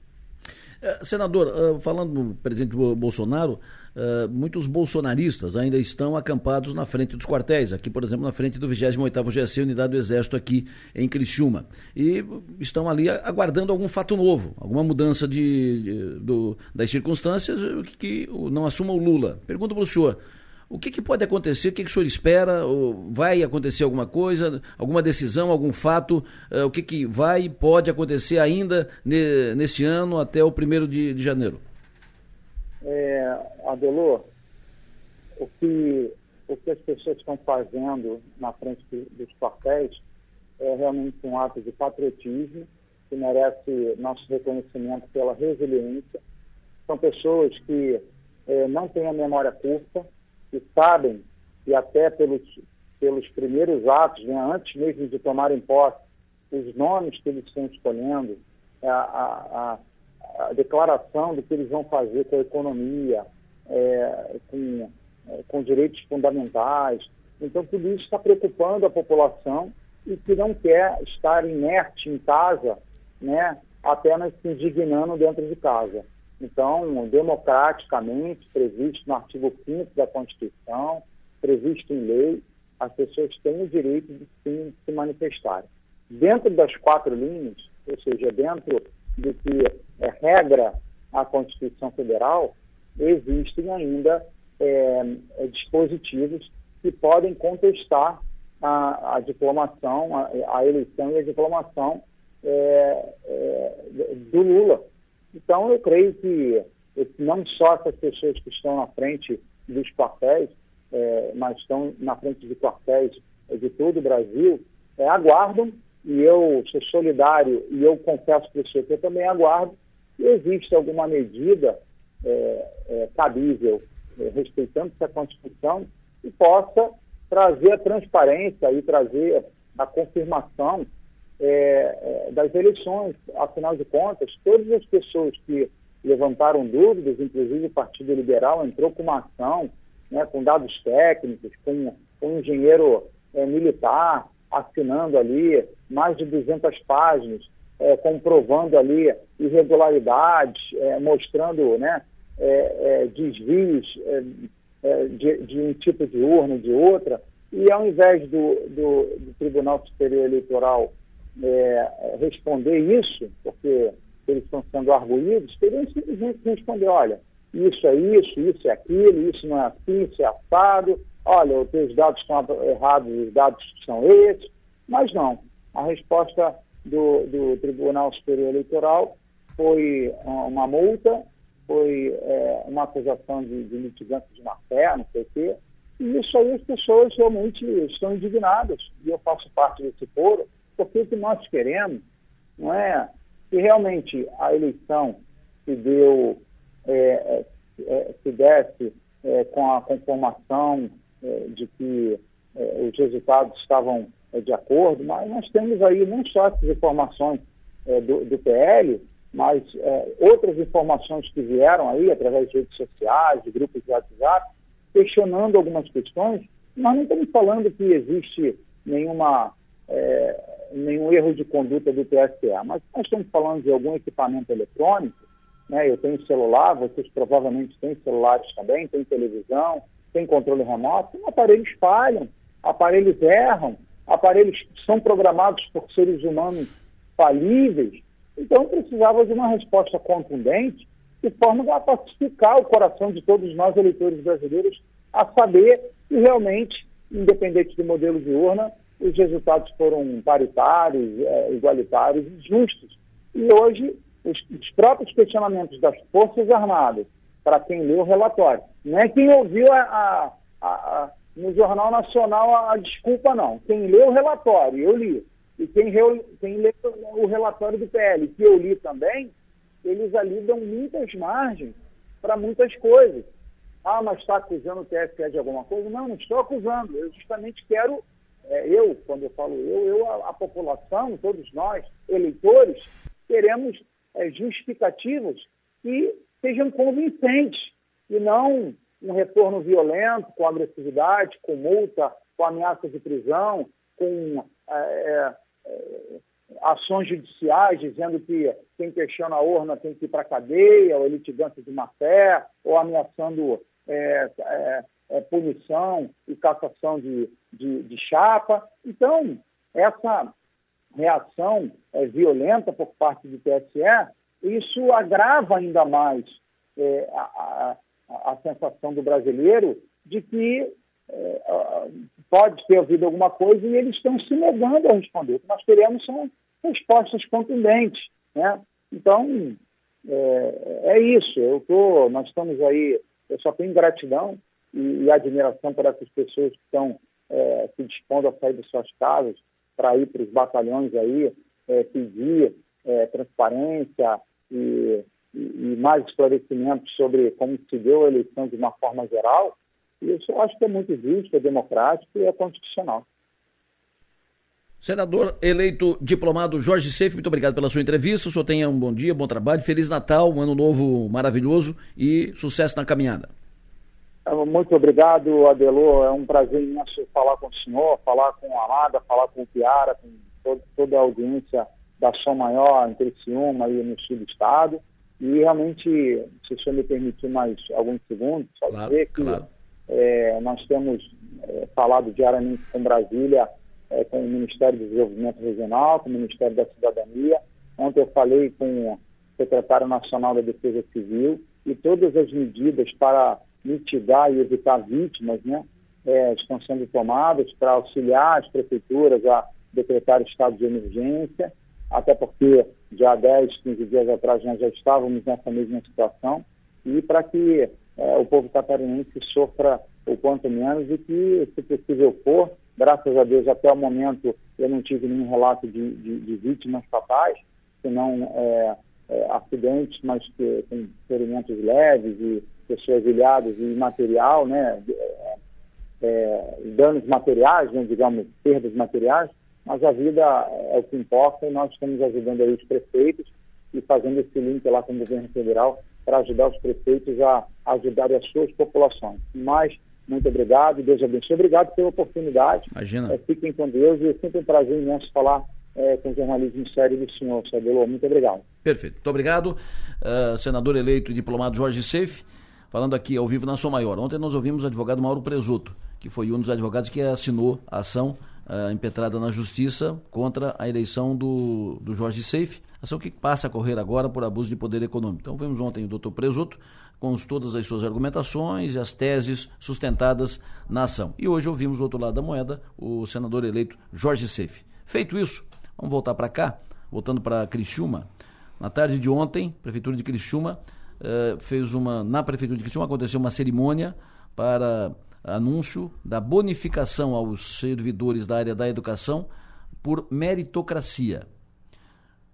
É, senador, uh, falando do presidente Bolsonaro, uh, muitos bolsonaristas ainda estão acampados na frente dos quartéis, aqui, por exemplo, na frente do 28º GSC, Unidade do Exército, aqui em Criciúma. E estão ali aguardando algum fato novo, alguma mudança de, de do, das circunstâncias que, que não assuma o Lula. Pergunto para o senhor, o que, que, pode acontecer? O que, que o senhor espera? Vai acontecer alguma coisa, alguma decisão, algum fato? Uh, o que, que vai e pode acontecer ainda ne, nesse ano até o primeiro de, de janeiro? É, Adelor, o que, o que as pessoas estão fazendo na frente dos quartéis é realmente um ato de patriotismo que merece nosso reconhecimento pela resiliência. São pessoas que é, não têm a memória curta, que sabem, e até pelos, pelos primeiros atos, né, antes mesmo de tomarem posse, os nomes que eles estão escolhendo, a, a, a, declaração do que eles vão fazer com a economia, é, com, é, com direitos fundamentais. Então, tudo isso está preocupando a população e que não quer estar inerte em casa, né, apenas se indignando dentro de casa. Então, democraticamente, previsto no artigo 5 da Constituição, previsto em lei, as pessoas têm o direito de se, se manifestarem. Dentro das quatro linhas, ou seja, dentro do que é regra a Constituição Federal, existem ainda é, é dispositivos que podem contestar a, a diplomação, a, a, eleição e a diplomação é, é, do Lula. Então, eu creio que não só essas pessoas que estão na frente dos quartéis, é, mas estão na frente de quartéis de todo o Brasil, aguardam, e eu sou solidário, e eu confesso para você que eu também aguardo, que exista alguma medida é, é, cabível, é, respeitando essa Constituição, e possa trazer a transparência e trazer a confirmação é, é, das eleições. Afinal de contas, todas as pessoas que levantaram dúvidas, inclusive o Partido Liberal entrou com uma ação né, com dados técnicos, com, com um engenheiro é, militar assinando ali mais de 200 páginas, é, comprovando ali irregularidades, é, mostrando né, é, é, desvios é, de, de, um tipo de urna de outra, e ao invés do, do, do Tribunal Superior Eleitoral responder isso, porque eles estão sendo arguídos, teriam simplesmente responder, olha, isso é isso, isso é aquilo, isso não é assim, isso é assado, olha, os teus dados estão errados, os dados são esses, mas não. A resposta do, do Tribunal Superior Eleitoral foi uma multa, foi é, uma acusação de, de de má-fé, não sei o quê, e isso aí as pessoas realmente estão indignadas, e eu faço parte desse foro, porque o que nós queremos não é que realmente a eleição se deu é, é, é, se desse é, com a conformação é, de que é, os resultados estavam de acordo, mas nós temos aí não só essas informações do, do, PL, mas outras informações que vieram aí através de redes sociais, de grupos de WhatsApp, questionando algumas questões. Nós não estamos falando que existe nenhuma nenhum erro de conduta do TSE, mas nós estamos falando de algum equipamento eletrônico né? Eu tenho celular, vocês provavelmente têm celulares também, têm televisão, têm controle remoto. Aparelhos falham, aparelhos erram, aparelhos são programados por seres humanos falíveis. Então precisava de uma resposta contundente de forma a pacificar o coração de todos nós eleitores brasileiros a saber que realmente, independente do modelo de urna, os resultados foram paritários, é, igualitários e justos. E hoje os, os próprios questionamentos das Forças Armadas para quem leu o relatório. Não é quem ouviu a, a, a, no Jornal Nacional a, desculpa, não. Quem leu o relatório, eu li. E quem, leu, quem leu o relatório do PL, que eu li também, eles ali dão muitas margens para muitas coisas. Ah, mas está acusando o TSE de alguma coisa? Não, não estou acusando. Eu justamente quero, é, eu, quando eu falo eu, eu, a, a população, todos nós, eleitores, queremos é, justificativas que sejam convincentes e não um retorno violento, com agressividade, com multa, com ameaça de prisão, com é, é, é ações judiciais dizendo que quem questiona a urna tem que ir para a cadeia, ou litigância de má fé, ou ameaçando é, é, é, punição e cassação de, de, de, chapa. Então, essa reação violenta por parte do TSE, isso agrava ainda mais é, a, a, a, sensação do brasileiro de que é, pode ter ouvido alguma coisa e eles estão se negando a responder. O que nós queremos são respostas contundentes. Né? Então, é, é isso. Eu tô, nós estamos aí, eu só tenho gratidão e, e admiração por essas pessoas que estão é, se dispondo a sair de suas casas para ir para os batalhões aí, é, pedir é, transparência e, e, mais esclarecimentos sobre como se deu a eleição de uma forma geral. E isso eu acho que é muito justo, é democrático e é constitucional. Senador eleito diplomado Jorge Seif, muito obrigado pela sua entrevista. O senhor tenha um bom dia, bom trabalho, Feliz Natal, um ano novo maravilhoso e sucesso na caminhada. Muito obrigado, Adelô. É um prazer imenso falar com o senhor, falar com a Amada, falar com o Piara, com todo, toda a audiência da Som Maior, em Criciúma e no sul do estado. E realmente, se o senhor me permitir mais alguns segundos, só claro, dizer que claro. é, nós temos é, falado diariamente com Brasília, é, com o Ministério do Desenvolvimento Regional, com o Ministério da Cidadania. Ontem eu falei com o secretário nacional da Defesa Civil e todas as medidas para mitigar e evitar vítimas, né? é, estão sendo tomadas para auxiliar as prefeituras a decretar estado de emergência, até porque já 10, 15 dias atrás nós já estávamos nessa mesma situação, e para que é, o povo catarinense sofra o quanto menos e que, se possível for, graças a Deus até o momento eu não tive nenhum relato de, de, de vítimas fatais, senão é, é, acidentes, mas que, com ferimentos leves e pessoas ilhadas e material, né, é, é, danos materiais, né, digamos, perdas materiais, mas a vida é o que importa e nós estamos ajudando aí os prefeitos e fazendo esse link lá com o governo federal para ajudar os prefeitos a ajudar as suas populações. Mas, muito obrigado, Deus abençoe. Obrigado pela oportunidade. Imagina. É, fiquem com Deus e é sempre um prazer imenso falar é, com o jornalismo sério do senhor, Sabelo. Muito obrigado. Perfeito. Muito obrigado, uh, senador eleito e diplomado Jorge Seif, falando aqui ao vivo na Sua Maior. Ontem nós ouvimos o advogado Mauro Presuto, que foi um dos advogados que assinou a ação uh, impetrada na Justiça contra a eleição do, do Jorge Seif, ação que passa a correr agora por abuso de poder econômico. Então, vimos ontem o doutor Presuto com todas as suas argumentações e as teses sustentadas na ação. E hoje ouvimos do outro lado da moeda o senador eleito Jorge Seif. Feito isso, vamos voltar para cá, voltando para Criciúma. Na tarde de ontem, a Prefeitura de Criciúma uh, fez uma. Na Prefeitura de Criciúma aconteceu uma cerimônia para anúncio da bonificação aos servidores da área da educação por meritocracia.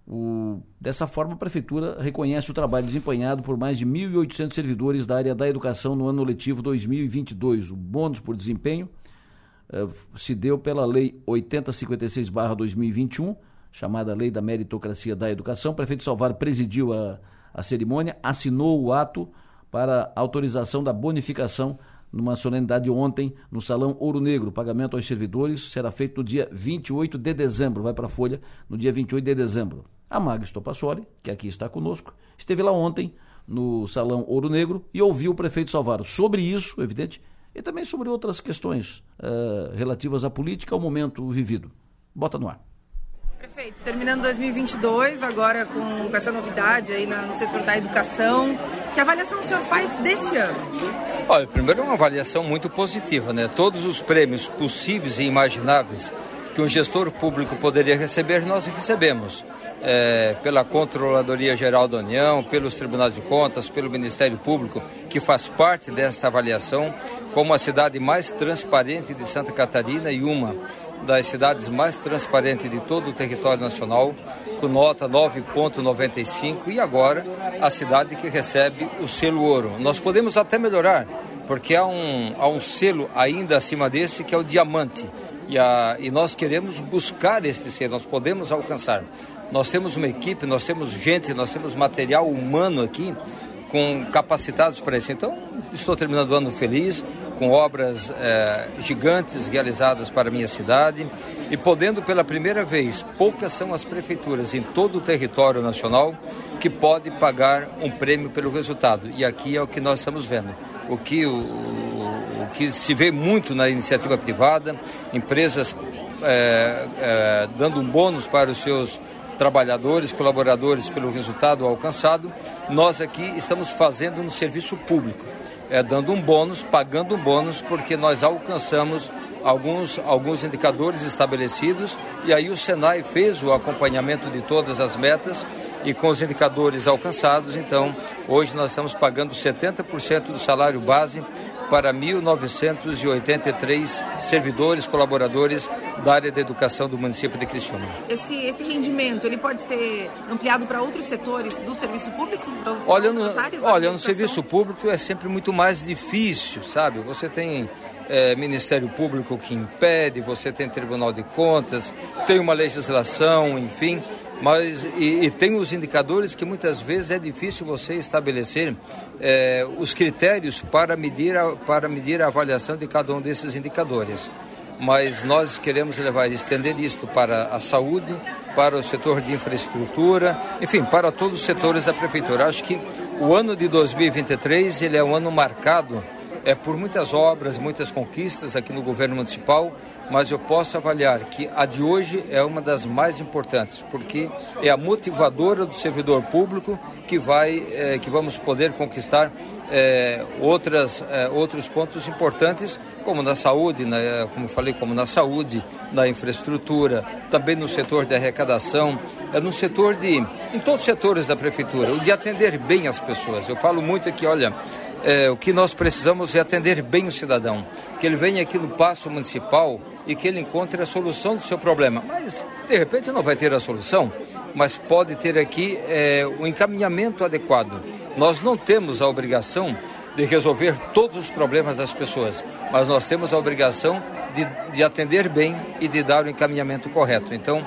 O, dessa forma, a Prefeitura reconhece o trabalho desempenhado por mais de 1.800 servidores da área da educação no ano letivo 2022. O bônus por desempenho uh, se deu pela Lei 8056-2021, chamada Lei da Meritocracia da Educação. O prefeito Salvador presidiu a, a cerimônia, assinou o ato para autorização da bonificação numa solenidade ontem no Salão Ouro Negro. O pagamento aos servidores será feito no dia 28 de dezembro, vai para a Folha no dia 28 de dezembro. A Magda Stopassoli, que aqui está conosco, esteve lá ontem no Salão Ouro Negro e ouviu o prefeito Salvaro sobre isso, evidente, e também sobre outras questões uh, relativas à política, ao momento vivido. Bota no ar. Perfeito. Terminando 2022, agora com, com essa novidade aí na, no setor da educação, que avaliação o senhor faz desse ano? Olha, primeiro é uma avaliação muito positiva, né? Todos os prêmios possíveis e imagináveis que um gestor público poderia receber, nós recebemos. É, pela Controladoria Geral da União, pelos Tribunais de Contas, pelo Ministério Público, que faz parte desta avaliação como a cidade mais transparente de Santa Catarina e uma das cidades mais transparentes de todo o território nacional, com nota 9,95 e agora a cidade que recebe o selo ouro. Nós podemos até melhorar, porque há um, há um selo ainda acima desse que é o diamante. E, a, e nós queremos buscar este selo, nós podemos alcançar. Nós temos uma equipe, nós temos gente, nós temos material humano aqui com capacitados para isso. Então, estou terminando o ano feliz, com obras é, gigantes realizadas para a minha cidade e podendo pela primeira vez, poucas são as prefeituras em todo o território nacional que pode pagar um prêmio pelo resultado. E aqui é o que nós estamos vendo. O que, o, o que se vê muito na iniciativa privada, empresas é, é, dando um bônus para os seus trabalhadores, colaboradores pelo resultado alcançado, nós aqui estamos fazendo no serviço público é, dando um bônus, pagando um bônus, porque nós alcançamos alguns, alguns indicadores estabelecidos e aí o Senai fez o acompanhamento de todas as metas e com os indicadores alcançados, então hoje nós estamos pagando 70% do salário base para 1.983 servidores, colaboradores da área da educação do município de Criciúma. Esse, esse rendimento, ele pode ser ampliado para outros setores do serviço público? Olha, no, olha, no serviço público é sempre muito mais difícil, sabe? Você tem é, Ministério Público que impede, você tem Tribunal de Contas, tem uma legislação, enfim mas e, e, tem os indicadores que muitas vezes é difícil você estabelecer é, os critérios para medir, a, para medir a avaliação de cada um desses indicadores. Mas nós queremos levar, estender isto para a saúde, para o setor de infraestrutura, enfim, para todos os setores da prefeitura. Acho que o ano de 2023 ele é um ano marcado é por muitas obras, muitas conquistas aqui no governo municipal, mas eu posso avaliar que a de hoje é uma das mais importantes, porque é a motivadora do servidor público que vai, é, que vamos poder conquistar é, outras, é, outros pontos importantes, como na saúde, né, como falei, como na saúde, na infraestrutura, também no setor de arrecadação, é no setor de, em todos os setores da prefeitura, o de atender bem as pessoas. Eu falo muito aqui, olha, é, o que nós precisamos é atender bem o cidadão, que ele venha aqui no passo municipal e que ele encontre a solução do seu problema. Mas, de repente, não vai ter a solução, mas pode ter aqui é, o encaminhamento adequado. Nós não temos a obrigação de resolver todos os problemas das pessoas, mas nós temos a obrigação de, de atender bem e de dar o encaminhamento correto. Então,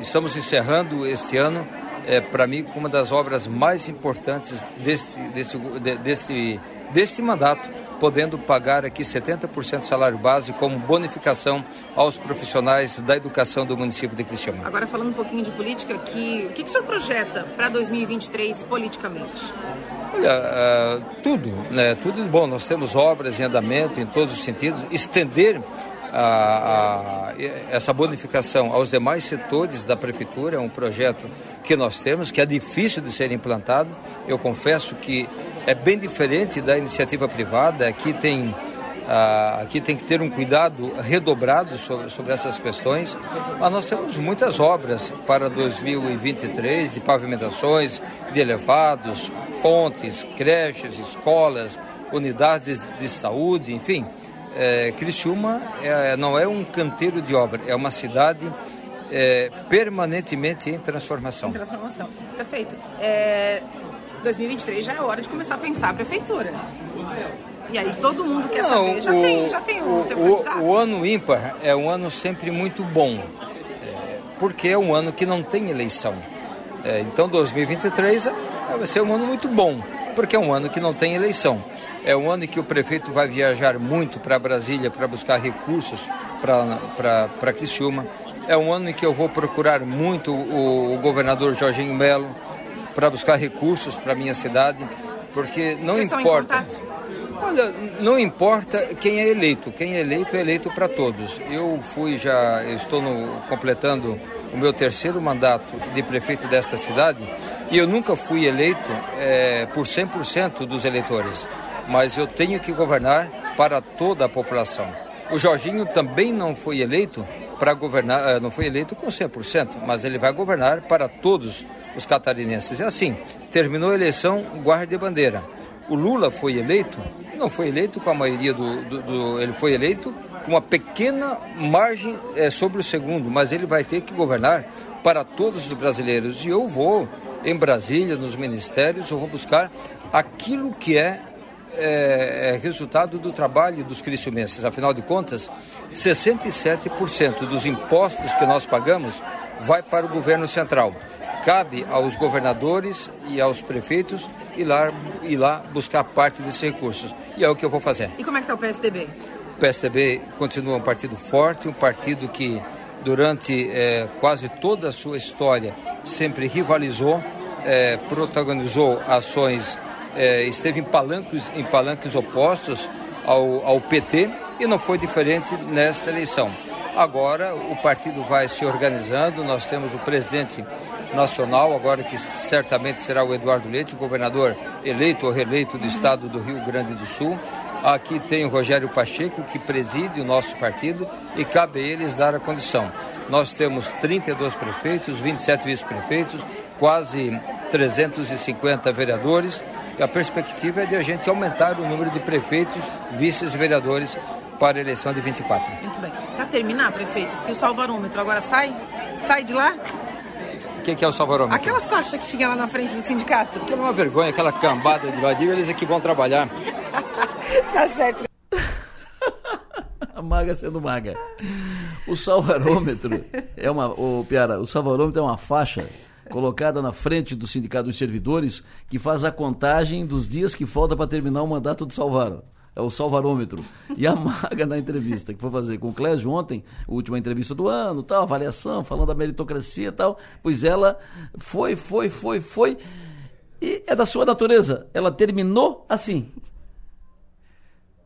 estamos encerrando este ano é, para mim, uma das obras mais importantes deste, deste, deste, deste mandato, podendo pagar aqui 70% do salário base como bonificação aos profissionais da educação do município de Criciúma. Agora, falando um pouquinho de política, que, o que, que o senhor projeta para 2023 politicamente? Olha, uh, tudo, né? Tudo bom. Nós temos obras em andamento em todos os sentidos. Estender a, a, essa bonificação aos demais setores da prefeitura é um projeto que nós temos, que é difícil de ser implantado. Eu confesso que é bem diferente da iniciativa privada. Aqui tem, aqui tem que ter um cuidado redobrado sobre, sobre essas questões. Mas nós temos muitas obras para 2023 de pavimentações, de elevados, pontes, creches, escolas, unidades de, de saúde, enfim é, Criciúma é, não é um canteiro de obra, é uma cidade é, permanentemente em transformação. Em transformação, perfeito. É, 2023 já é hora de começar a pensar a prefeitura. E aí todo mundo quer não, saber, já, o, tem, já tem um o, o, o ano ímpar é um ano sempre muito bom, é, porque é um ano que não tem eleição. É, então 2023 vai ser um ano muito bom, porque é um ano que não tem eleição. É um ano em que o prefeito vai viajar muito para Brasília para buscar recursos para Criciúma. É um ano em que eu vou procurar muito o, o governador Jorginho Melo para buscar recursos para minha cidade, porque não Vocês importa. Olha, não importa quem é eleito. Quem é eleito é eleito para todos. Eu fui já, eu estou no, completando o meu terceiro mandato de prefeito desta cidade e eu nunca fui eleito é, por 100% dos eleitores mas eu tenho que governar para toda a população. O Jorginho também não foi eleito para governar, eh, não foi eleito com 100%, mas ele vai governar para todos os catarinenses. É assim, terminou a eleição, guarde a bandeira. O Lula foi eleito, não foi eleito com a maioria do, do, do ele foi eleito com uma pequena margem é, sobre o segundo, mas ele vai ter que governar para todos os brasileiros. E eu vou em Brasília, nos ministérios, eu vou buscar aquilo que é é, é resultado do trabalho dos criciumenses. Afinal de contas, 67% dos impostos que nós pagamos vai para o governo central. Cabe aos governadores e aos prefeitos ir lá, ir lá buscar parte desses recursos. E é o que eu vou fazer. E como é que está o PSDB? O PSDB continua um partido forte, um partido que durante é, quase toda a sua história sempre rivalizou, é, protagonizou ações é, esteve em palanques, em palanques opostos ao, ao PT e não foi diferente nesta eleição. Agora o partido vai se organizando, nós temos o presidente nacional, agora que certamente será o Eduardo Leite, o governador eleito ou reeleito do estado do Rio Grande do Sul. Aqui tem o Rogério Pacheco, que preside o nosso partido e cabe a eles dar a condição. Nós temos 32 prefeitos, 27 vice-prefeitos, quase 350 vereadores a perspectiva é de a gente aumentar o número de prefeitos, vices e vereadores para a eleição de 24. Muito bem. Para terminar, prefeito, e o salvarômetro agora sai? Sai de lá? O que, que, é o salvarômetro? Aquela faixa que tinha lá na frente do sindicato. Aquilo é uma vergonha, aquela cambada de vadio, eles é que vão trabalhar. tá certo. a maga sendo maga. O salvarômetro é uma. O Piara, o salvarômetro é uma faixa colocada na frente do Sindicato dos Servidores, que faz a contagem dos dias que falta para terminar o mandato do Salvaro. É o salvarômetro. E a Maga na entrevista que foi fazer com o Clésio ontem, última entrevista do ano, tal, avaliação, falando da meritocracia e tal, pois ela foi, foi, foi, foi. E é da sua natureza. Ela terminou assim.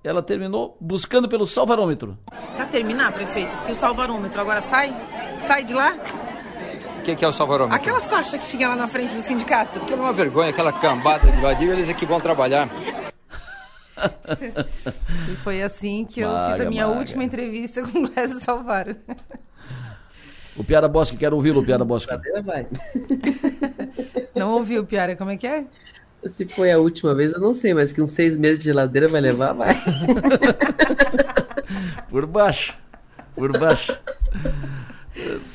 ela terminou buscando pelo salvarômetro. Para terminar, prefeito, e o salvarômetro agora sai? Sai de lá? O que, que, é o salvarômetro? Aquela faixa que tinha lá na frente do sindicato. Aquilo é uma vergonha, aquela cambada de vadio, eles é que vão trabalhar. e foi assim que eu maga, fiz a minha maga. última entrevista com o Clésio Salvaro. O Piara Bosque, quero ouvi-lo, Piara Bosque. vai. Não ouviu, Piara, como é que é? Se foi a última vez, eu não sei, mas que uns seis meses de geladeira vai levar, vai. Por baixo. Por baixo.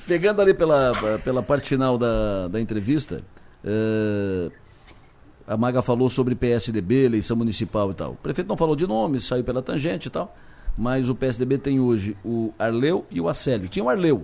Pegando ali pela, pela parte final da, da entrevista, uh, a Maga falou sobre PSDB, eleição municipal e tal. O prefeito não falou de nomes, saiu pela tangente e tal, mas o PSDB tem hoje o Arleu e o Acélio. Tinha o Arleu,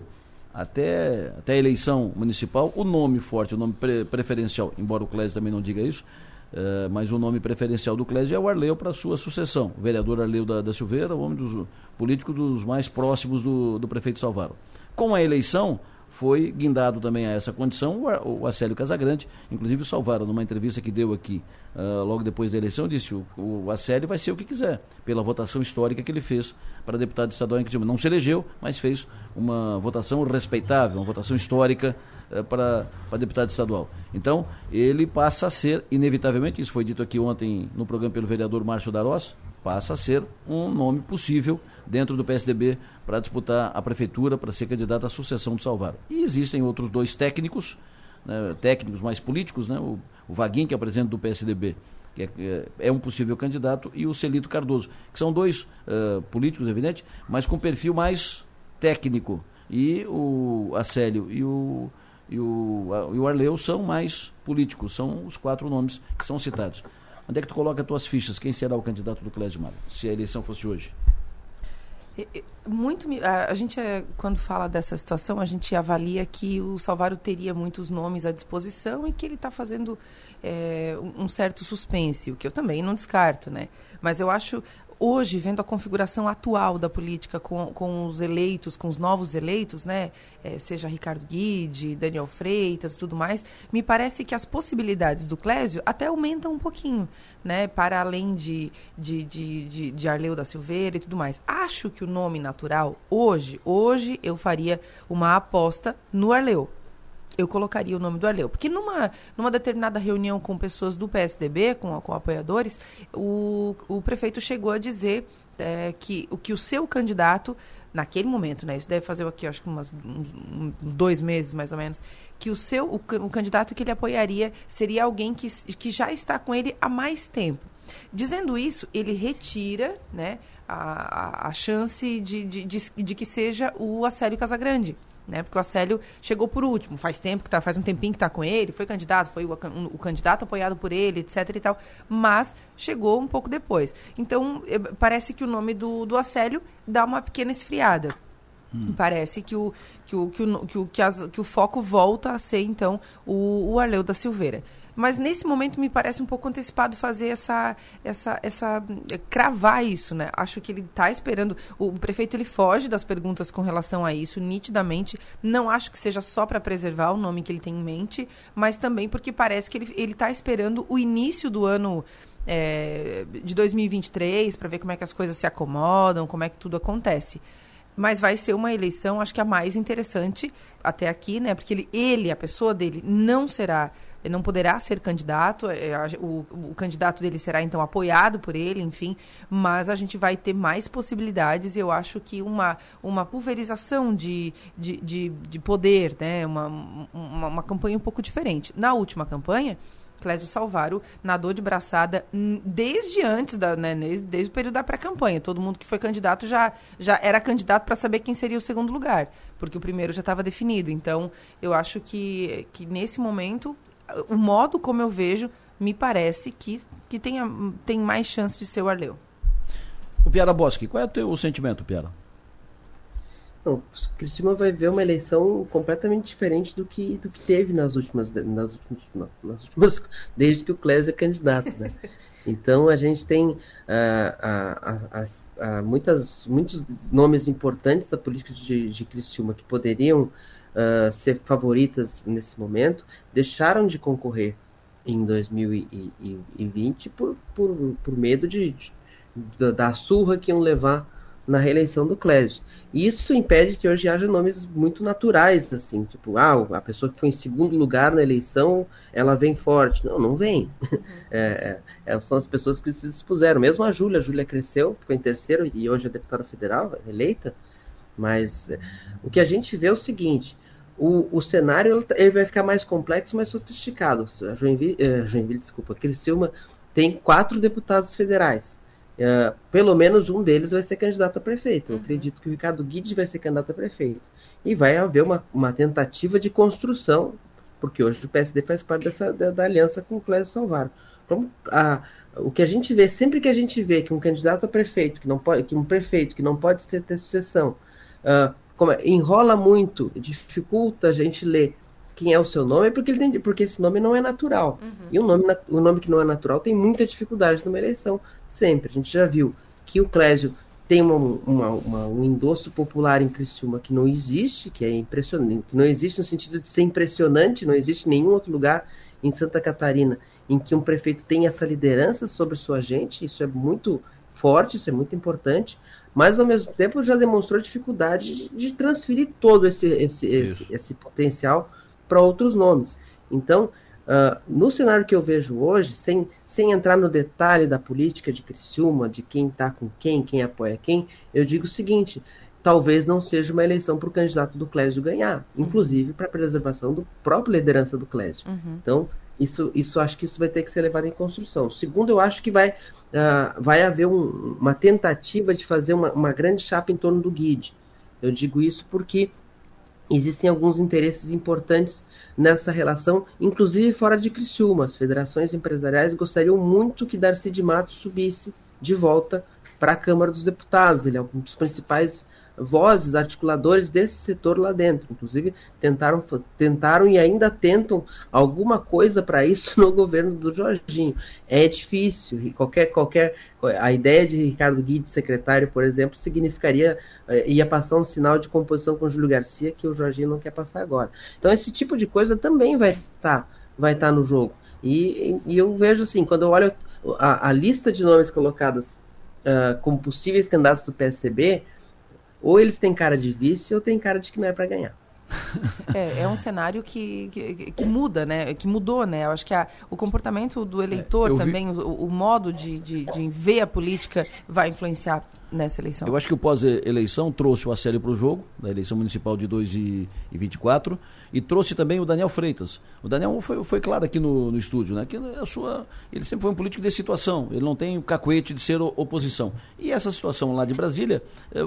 até, até a eleição municipal, o nome forte, o nome pre preferencial, embora o Clésio também não diga isso, uh, mas o nome preferencial do Clésio é o Arleu para sua sucessão. O vereador Arleu da, da Silveira, o homem dos políticos dos mais próximos do, do prefeito Salvaro. Com a eleição, foi guindado também a essa condição o, o Acélio Casagrande, inclusive o Salvaro, numa entrevista que deu aqui uh, logo depois da eleição, disse o, o Acélio vai ser o que quiser, pela votação histórica que ele fez para deputado estadual em Criciúma. Não se elegeu, mas fez uma votação respeitável, uma votação histórica uh, para, para deputado estadual. Então, ele passa a ser, inevitavelmente, isso foi dito aqui ontem no programa pelo vereador Márcio Darós, passa a ser um nome possível dentro do PSDB para disputar a prefeitura, para ser candidato à sucessão do Salvaro. E existem outros dois técnicos, né, técnicos mais políticos, né, o, o Vaguinho, que é presidente do PSDB, que é, é, é, um possível candidato, e o Celito Cardoso, que são dois uh, políticos, evidente, mas com perfil mais técnico. E o Acélio e o, e o, e o Arleu são mais políticos, são os quatro nomes que são citados. Onde é que tu coloca as tuas fichas? Quem será o candidato do Clésio Mago, se a eleição fosse hoje? Muito a, gente é, quando fala dessa situação a gente avalia que o Salvaro teria muitos nomes à disposição e que ele está fazendo é, um certo suspense o que eu também não descarto né? Mas eu acho hoje, vendo a configuração atual da política com, com os eleitos, com os novos eleitos, né, é, seja Ricardo Guide, Daniel Freitas e tudo mais, me parece que as possibilidades do Clésio até aumentam um pouquinho, né, para além de, de, de, de, de Arleu da Silveira e tudo mais. Acho que o nome natural, hoje, hoje eu faria uma aposta no Arleu eu colocaria o nome do Arleu. Porque numa, numa determinada reunião com pessoas do PSDB, com, com apoiadores, o, o prefeito chegou a dizer é, que, o, que o seu candidato, naquele momento, né, isso deve fazer aqui, acho que umas, dois meses mais ou menos, que o seu o, o candidato que ele apoiaria seria alguém que, que já está com ele há mais tempo. Dizendo isso, ele retira né, a, a, a chance de, de, de, de que seja o Acélio Casagrande né? Porque o Acélio chegou por último, faz tempo que tá, faz um tempinho que está com ele, foi candidato, foi o, o, candidato apoiado por ele, etc e tal, mas chegou um pouco depois. Então, parece que o nome do, do Acélio dá uma pequena esfriada. Hum. Parece que o, que, o, que, o, que, o, que, as, que o foco volta a ser, então, o, o Arleu da Silveira. Mas nesse momento me parece um pouco antecipado fazer essa, essa, essa cravar isso, né? Acho que ele está esperando. O, o prefeito ele foge das perguntas com relação a isso, nitidamente. Não acho que seja só para preservar o nome que ele tem em mente, mas também porque parece que ele está esperando o início do ano é, de 2023 para ver como é que as coisas se acomodam, como é que tudo acontece mas vai ser uma eleição, acho que a mais interessante até aqui, né? Porque ele, ele a pessoa dele, não será não poderá ser candidato, é, o, o, candidato dele será então apoiado por ele, enfim, mas a gente vai ter mais possibilidades e eu acho que uma, uma pulverização de, de, de, de poder, né, uma, uma, uma campanha um pouco diferente. Na última campanha, Clésio Salvaro nadou de braçada desde antes, da, né, desde o período da pré-campanha. Todo mundo que foi candidato já, já era candidato para saber quem seria o segundo lugar, porque o primeiro já estava definido. Então, eu acho que, que nesse momento o modo como eu vejo, me parece que, que tenha, tem mais chance de ser o Arleu. O Piara Bosque, qual é o teu sentimento, Piara? Não, Cristina vai ver uma eleição completamente diferente do que, do que teve nas últimas, nas últimas, nas últimas desde que o Clésio é candidato, né? Então a gente tem uh, uh, uh, muitas, muitos nomes importantes da política de, de Criciúma que poderiam uh, ser favoritas nesse momento, deixaram de concorrer em 2020 por, por, por medo de, da, da surra que iam levar na reeleição do Clésio. Isso impede que hoje haja nomes muito naturais, assim, tipo, ah, a pessoa que foi em segundo lugar na eleição, ela vem forte. Não, não vem. É, é, é, são as pessoas que se dispuseram. Mesmo a Júlia, a Júlia cresceu, ficou em terceiro e hoje é deputada federal, eleita. Mas é, o que a gente vê é o seguinte, o, o cenário ele vai ficar mais complexo, mais sofisticado. A Joinville, uh, Joinville desculpa, Criciúma tem quatro deputados federais. Uh, pelo menos um deles vai ser candidato a prefeito. Eu uhum. acredito que o Ricardo Guedes vai ser candidato a prefeito. E vai haver uma, uma tentativa de construção, porque hoje o PSD faz parte dessa, da, da aliança com o Clésio Salvaro. Então, a, o que a gente vê, sempre que a gente vê que um candidato a prefeito, que não pode, que um prefeito que não pode ter, ter sucessão, uh, como, é, enrola muito, dificulta a gente ler quem é o seu nome, é porque, ele tem, porque esse nome não é natural. Uhum. E um nome, o nome que não é natural tem muita dificuldade numa eleição, sempre. A gente já viu que o Clésio tem uma, uma, uma, um endosso popular em Criciúma que não existe, que é impressionante, que não existe no sentido de ser impressionante, não existe nenhum outro lugar em Santa Catarina em que um prefeito tem essa liderança sobre sua gente, isso é muito forte, isso é muito importante, mas ao mesmo tempo já demonstrou dificuldade de, de transferir todo esse, esse, esse, esse potencial para outros nomes. Então, uh, no cenário que eu vejo hoje, sem, sem entrar no detalhe da política de Criciúma, de quem está com quem, quem apoia quem, eu digo o seguinte: talvez não seja uma eleição para o candidato do Clésio ganhar, uhum. inclusive para a preservação do próprio liderança do Clésio. Uhum. Então, isso, isso acho que isso vai ter que ser levado em construção. Segundo, eu acho que vai, uh, vai haver um, uma tentativa de fazer uma, uma grande chapa em torno do Guide. Eu digo isso porque existem alguns interesses importantes nessa relação, inclusive fora de Criciúma. As federações empresariais gostariam muito que Darcy de Matos subisse de volta para a Câmara dos Deputados. Ele é um dos principais vozes, articuladores desse setor lá dentro. Inclusive, tentaram, tentaram e ainda tentam alguma coisa para isso no governo do Jorginho. É difícil. Qualquer, qualquer, a ideia de Ricardo Guedes, secretário, por exemplo, significaria, eh, ia passar um sinal de composição com Júlio Garcia que o Jorginho não quer passar agora. Então, esse tipo de coisa também vai estar tá, vai tá no jogo. E, e eu vejo assim, quando eu olho a, a lista de nomes colocadas uh, como possíveis candidatos do PSDB, ou eles têm cara de vice ou têm cara de que não é para ganhar. É, é um cenário que, que, que, muda, né? Que mudou, né? Eu acho que a, o comportamento do eleitor é, também, vi... o, o, modo de, de, de ver a política vai influenciar nessa eleição. Eu acho que o pós-eleição trouxe o Acélio para o jogo, da eleição municipal de 2024, e trouxe também o Daniel Freitas. O Daniel foi, foi claro aqui no, no estúdio, né? Que a sua, ele sempre foi um político de situação, ele não tem o cacuete de ser oposição. E essa situação lá de Brasília é,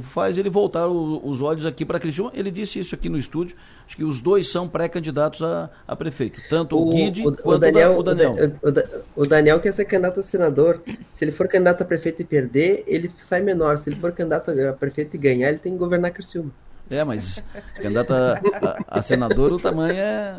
faz ele voltar o, os olhos aqui para Criciúma. Ele disse isso aqui no estúdio, acho que os dois são pré-candidatos a, a, prefeito, tanto o, o Guide o, quanto o Daniel. O, Daniel. O, o, Daniel quer ser candidato a senador. Se ele for candidato a prefeito e perder, ele sai menor. Se ele for candidato a prefeito e ganhar, ele tem que governar Criciúma. É, mas candidato a, a, a, senador, o tamanho é.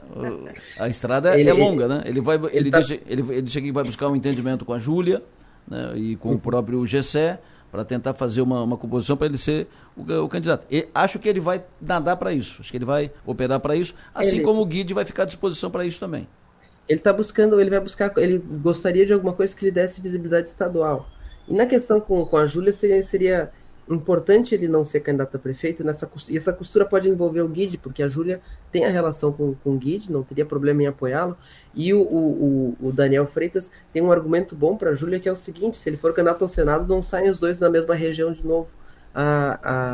A estrada ele, é longa, né? Ele, vai, ele, ele, tá... deixa, ele, ele chega e vai buscar um entendimento com a Júlia né, e com o próprio Gessé para tentar fazer uma, uma composição para ele ser o, o candidato. E acho que ele vai nadar para isso, acho que ele vai operar para isso, assim como o Guide vai ficar à disposição para isso também. Ele está buscando, ele vai buscar, ele gostaria de alguma coisa que lhe desse visibilidade estadual. E na questão com, com a Júlia seria, seria importante ele não ser candidato a prefeito nessa e essa costura pode envolver o Guide, porque a Júlia tem a relação com, com o Guide, não teria problema em apoiá-lo. E o, o, o, Daniel Freitas tem um argumento bom para a Júlia, que é o seguinte: se ele for candidato ao Senado, não saem os dois da mesma região de novo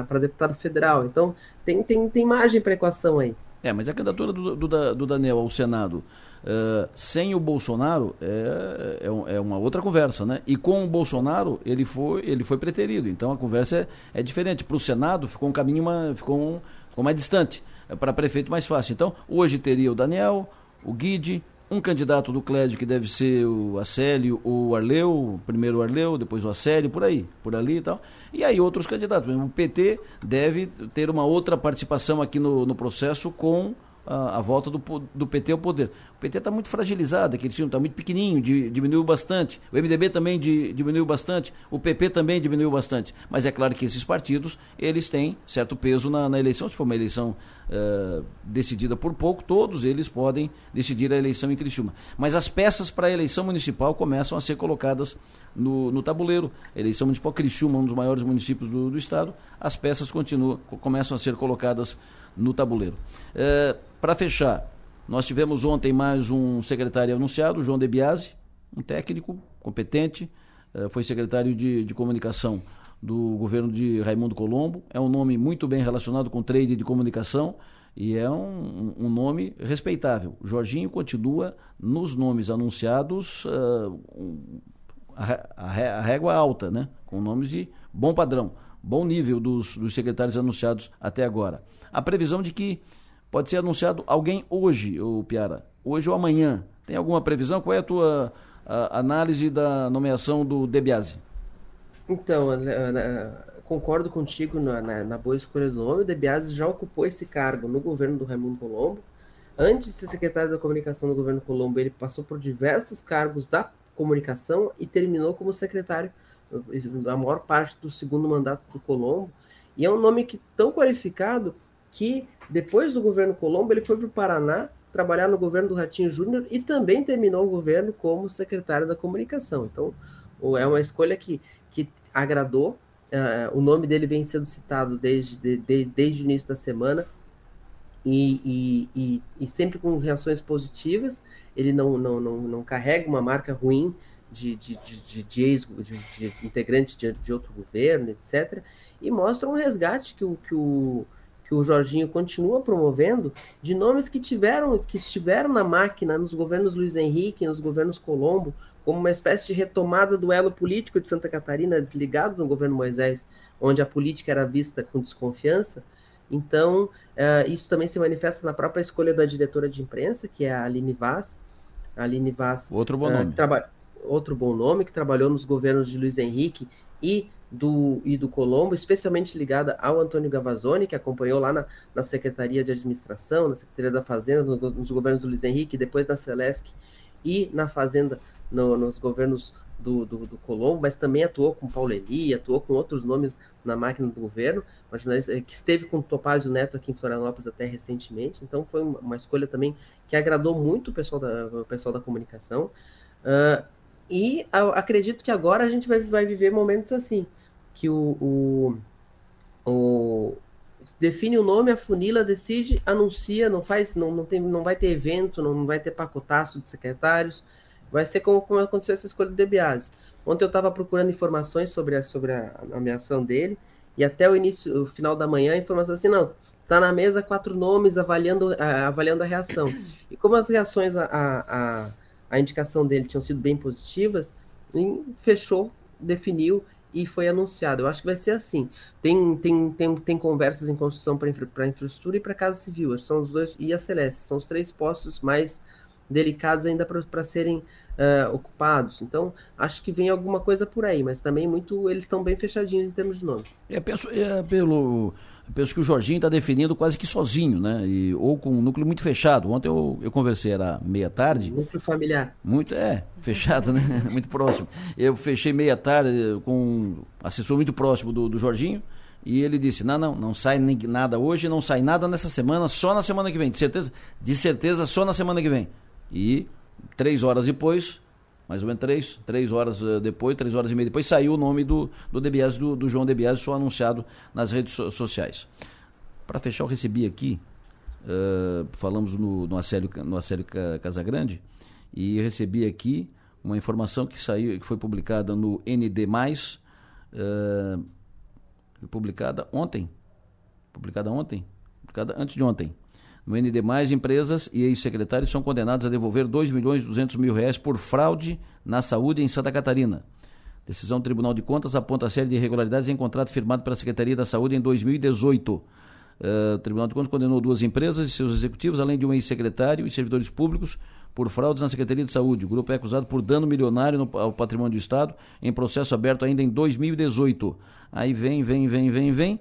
para deputado federal. Então tem, tem, tem margem para equação aí. É, mas a candidatura do, do, do Daniel ao Senado Uh, sem o Bolsonaro é, é, é, uma outra conversa, né? E com o Bolsonaro ele foi, ele foi preterido. Então a conversa é, é diferente. Para o Senado ficou um caminho mais, ficou, um, ficou mais distante. É para prefeito mais fácil. Então hoje teria o Daniel, o Guide, um candidato do Clédio que deve ser o Acélio ou o Arleu, primeiro o Arleu, depois o Acélio, por aí, por ali e tal. E aí outros candidatos. O PT deve ter uma outra participação aqui no, no processo com a, volta do, do PT ao poder. O PT está muito fragilizado, aquele time está muito pequenininho, de, diminuiu bastante. O MDB também de, diminuiu bastante. O PP também diminuiu bastante. Mas é claro que esses partidos, eles têm certo peso na, na eleição. Se for uma eleição uh, decidida por pouco, todos eles podem decidir a eleição em Criciúma. Mas as peças para a eleição municipal começam a ser colocadas no, no tabuleiro. Eleição municipal Criciúma, um dos maiores municípios do, do estado, as peças continuam, começam a ser colocadas no tabuleiro. É, Para fechar, nós tivemos ontem mais um secretário anunciado, João De Biasi, um técnico competente, é, foi secretário de, de comunicação do governo de Raimundo Colombo. É um nome muito bem relacionado com trade de comunicação e é um, um nome respeitável. Jorginho continua nos nomes anunciados uh, um, a, a, régua alta, né? com nomes de bom padrão, bom nível dos, dos secretários anunciados até agora. A previsão de que pode ser anunciado alguém hoje, o Piara, hoje ou amanhã. Tem alguma previsão? Qual é a tua a, análise da nomeação do Debiase? Então, concordo contigo na, na, na, boa escolha do nome. O De Biasi já ocupou esse cargo no governo do Raimundo Colombo. Antes de ser secretário da comunicação do governo Colombo, ele passou por diversos cargos da comunicação e terminou como secretário a maior parte do segundo mandato do Colombo. E é um nome que tão qualificado que depois do governo Colombo ele foi para o Paraná trabalhar no governo do Ratinho Júnior e também terminou o governo como secretário da comunicação. Então é uma escolha que, que agradou Uh, o nome dele vem sendo citado desde, de, de, desde o início da semana e, e, e, e, sempre com reações positivas. Ele não, não, não, não carrega uma marca ruim de, de, de, de, ex, de, de integrante de, de outro governo, etc. E mostra um resgate que o, que o, que o Jorginho continua promovendo de nomes que tiveram que estiveram na máquina nos governos Luiz Henrique, nos governos Colombo, como uma espécie de retomada do elo político de Santa Catarina, desligado no governo Moisés, onde a política era vista com desconfiança. Então, uh, isso também se manifesta na própria escolha da diretora de imprensa, que é a Aline Vaz. A Aline Vaz. Outro bom uh, nome. Outro bom nome, que trabalhou nos governos de Luiz Henrique e do, e do Colombo, especialmente ligada ao Antônio Gavazzoni, que acompanhou lá na, na Secretaria de Administração, na Secretaria da Fazenda, no, nos governos do Luiz Henrique, depois na Celesc e na Fazenda no, nos governos do, do, do, Colombo, mas também atuou com Paulo Eli, atuou com outros nomes na máquina do governo, uma jornalista que esteve com o Topázio Neto aqui em Florianópolis até recentemente, então foi uma, uma escolha também que agradou muito o pessoal da, o pessoal da comunicação. Uh, e acredito que agora a gente vai, vai viver momentos assim, que o, o, o define o nome, a funila, decide, anuncia, não faz, não, não, tem, não vai ter evento, não vai ter pacotaço de secretários, Vai ser como, como aconteceu essa escolha do DeBiase. Ontem eu estava procurando informações sobre a, sobre a nomeação dele, e até o início, o final da manhã, a informação assim, não, tá na mesa quatro nomes avaliando, uh, avaliando a reação. E como as reações à a, a, a, indicação dele tinham sido bem positivas, fechou, definiu e foi anunciado. Eu acho que vai ser assim. Tem, tem, tem, tem conversas em construção para infra, infraestrutura e para Casa Civil. São os dois, e a Celeste. São os três postos mais delicados ainda para serem uh, ocupados. Então, acho que vem alguma coisa por aí, mas também muito eles estão bem fechadinhos em termos de nome. Eu penso, é, pelo, penso que o Jorginho está definindo quase que sozinho, né? E, ou com um núcleo muito fechado. Ontem eu, eu conversei, era meia tarde. Núcleo familiar. Muito, é, fechado, né? muito próximo. Eu fechei meia tarde com um assessor muito próximo do, do Jorginho. E ele disse: Não, não, não sai nada hoje, não sai nada nessa semana, só na semana que vem. De certeza? De certeza, só na semana que vem. E três horas depois, mais ou menos três, três horas uh, depois, três horas e meia depois, saiu o nome do, do DBS, do, do João DBS, só anunciado nas redes so sociais. Para fechar, eu recebi aqui, uh, falamos no, no Acélio, no Acélio Casagrande, e recebi aqui uma informação que saiu, que foi publicada no ND+, uh, publicada ontem, publicada ontem, publicada antes de ontem, no ND+, empresas e ex-secretários são condenados a devolver 2 milhões e 200 mil reais por fraude na saúde em Santa Catarina. Decisão do Tribunal de Contas aponta a série de irregularidades em contrato firmado pela Secretaria da Saúde em 2018. Uh, eh, o Tribunal de Contas condenou duas empresas e seus executivos, além de um ex-secretário e servidores públicos, por fraudes na Secretaria de Saúde. O grupo é acusado por dano milionário no, ao patrimônio do Estado, em processo aberto ainda em 2018. Aí vem, vem, vem, vem, vem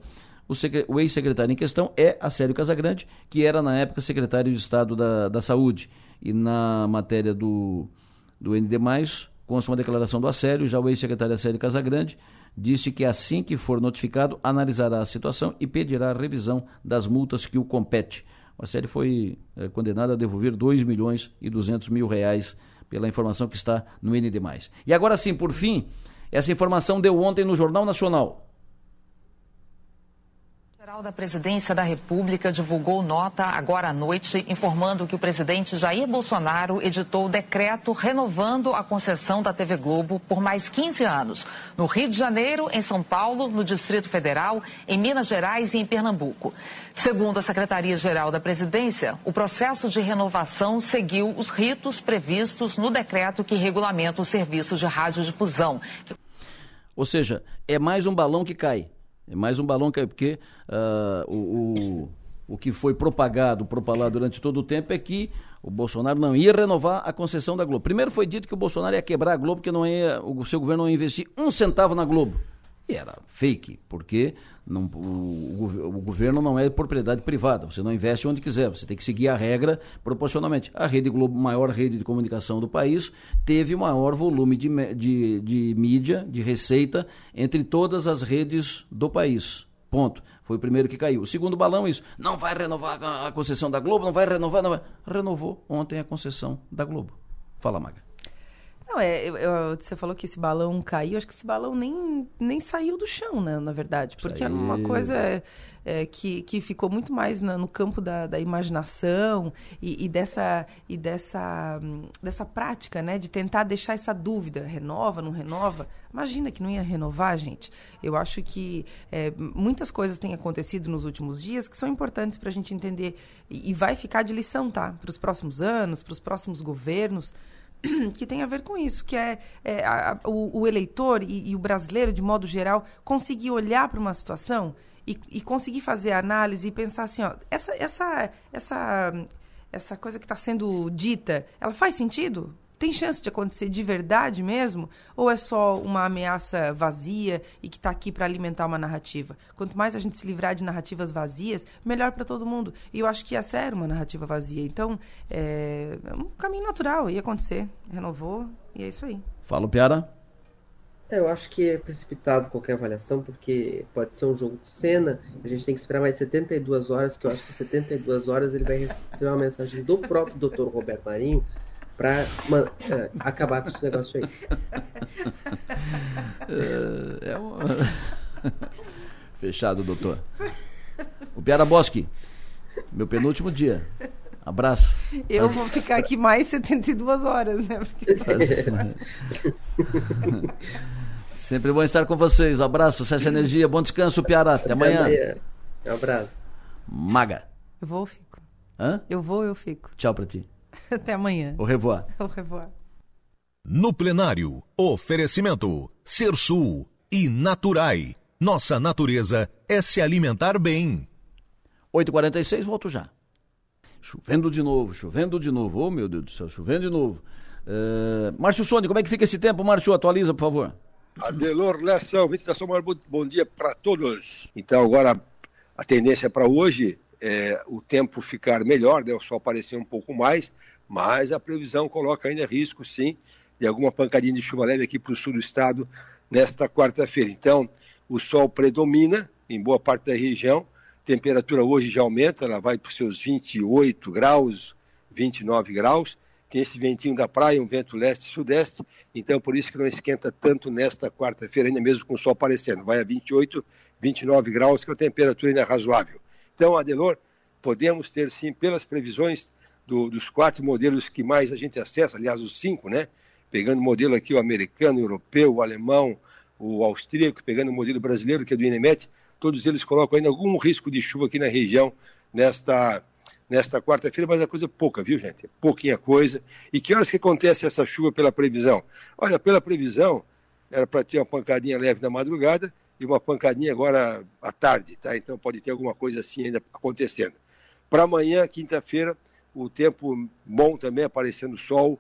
o, o ex-secretário em questão é Acélio Casagrande, que era na época secretário de Estado da, da Saúde. E na matéria do, do ND, consta uma declaração do Acélio, já o ex-secretário Acélio Casagrande disse que assim que for notificado, analisará a situação e pedirá a revisão das multas que o compete. O Acélio foi é, condenado a devolver 2 milhões e 200 mil reais pela informação que está no ND. E agora sim, por fim, Essa informação deu ontem no Jornal Nacional geral da Presidência da República divulgou nota agora à noite informando que o presidente Jair Bolsonaro editou o decreto renovando a concessão da TV Globo por mais 15 anos, no Rio de Janeiro, em São Paulo, no Distrito Federal, em Minas Gerais e em Pernambuco. Segundo a Secretaria-Geral da Presidência, o processo de renovação seguiu os ritos previstos no decreto que regulamenta o serviço de radiodifusão. Ou seja, é mais um balão que cai. É mais um balão que é porque uh, o, o, o que foi propagado, propalado durante todo o tempo é que o Bolsonaro não ia renovar a concessão da Globo. Primeiro foi dito que o Bolsonaro ia quebrar a Globo, porque não ia, o seu governo não ia investir um centavo na Globo. E era fake, porque não, o, o, governo não é propriedade privada. Você não investe onde quiser, você tem que seguir a regra proporcionalmente. A Rede Globo, maior rede de comunicação do país, teve maior volume de, de, de mídia, de receita, entre todas as redes do país. Ponto. Foi o primeiro que caiu. O segundo balão isso. Não vai renovar a concessão da Globo, não vai renovar, não vai. Renovou ontem a concessão da Globo. Fala, Maga. Não, é, eu, eu, você falou que esse balão caiu, acho que esse balão nem, nem saiu do chão, né, na verdade. Porque saiu. é uma coisa é, é, que, que ficou muito mais na, no campo da, da imaginação e, e, dessa, e dessa, dessa prática, né, de tentar deixar essa dúvida, renova, não renova. Imagina que não ia renovar, gente. Eu acho que é, muitas coisas têm acontecido nos últimos dias que são importantes para a gente entender e, e vai ficar de lição, tá? Para os próximos anos, para os próximos governos. que tem a ver com isso, que é, é a, o, o, eleitor e, e, o brasileiro, de modo geral, conseguir olhar para uma situação e, e, conseguir fazer a análise e pensar assim, ó, essa, essa, essa, essa coisa que está sendo dita, ela faz sentido? Tem chance de acontecer de verdade mesmo? Ou é só uma ameaça vazia e que está aqui para alimentar uma narrativa? Quanto mais a gente se livrar de narrativas vazias, melhor para todo mundo. E eu acho que essa era uma narrativa vazia. Então, é, é um caminho natural, ia acontecer. Renovou e é isso aí. Fala, Piara. É, eu acho que é precipitado qualquer avaliação, porque pode ser um jogo de cena, a gente tem que esperar mais 72 horas, que eu acho que 72 horas ele vai receber uma mensagem do próprio Dr. Roberto Marinho, para uh, acabar com esse negócio aí. É, é uma... Fechado, doutor. O Piara Bosque, meu penúltimo dia. Abraço. Eu vou ficar aqui mais 72 horas, né? Porque... Sempre bom estar com vocês. Um abraço, Cessa Energia. Bom descanso, Piara. Até, Até amanhã. amanhã. Um abraço. Maga. Eu vou ou fico? Hã? Eu vou ou eu fico? Tchau pra ti. Até amanhã. Au revoir. Au revoir. No plenário, oferecimento Sul e Naturai. Nossa natureza é se alimentar bem. 8h46, volto já. Chovendo de novo, chovendo de novo. Oh, meu Deus do céu, chovendo de novo. Uh, Márcio Sônia, como é que fica esse tempo? Márcio, atualiza, por favor. Adelor Lessa, ouvintes da Soma, bom dia para todos. Então, agora, a tendência para hoje é o tempo ficar melhor, né, o sol aparecer um pouco mais, mas a previsão coloca ainda risco, sim, de alguma pancadinha de chuva leve aqui para o sul do estado nesta quarta-feira. Então, o sol predomina em boa parte da região, temperatura hoje já aumenta, ela vai para os seus 28 graus, 29 graus, tem esse ventinho da praia, um vento leste-sudeste, então por isso que não esquenta tanto nesta quarta-feira, ainda mesmo com o sol aparecendo, vai a 28, 29 graus, que é uma temperatura ainda razoável. Então, Adelor, podemos ter sim, pelas previsões do, dos quatro modelos que mais a gente acessa, aliás, os cinco, né? Pegando o modelo aqui, o americano, o europeu, o alemão, o austríaco, pegando o modelo brasileiro, que é do INEMET, todos eles colocam ainda algum risco de chuva aqui na região nesta, nesta quarta-feira, mas é coisa pouca, viu, gente? É pouquinha coisa. E que horas que acontece essa chuva pela previsão? Olha, pela previsão, era para ter uma pancadinha leve na madrugada, e uma pancadinha agora à tarde, tá? Então pode ter alguma coisa assim ainda acontecendo. Para amanhã, quinta-feira, o tempo bom também, aparecendo sol,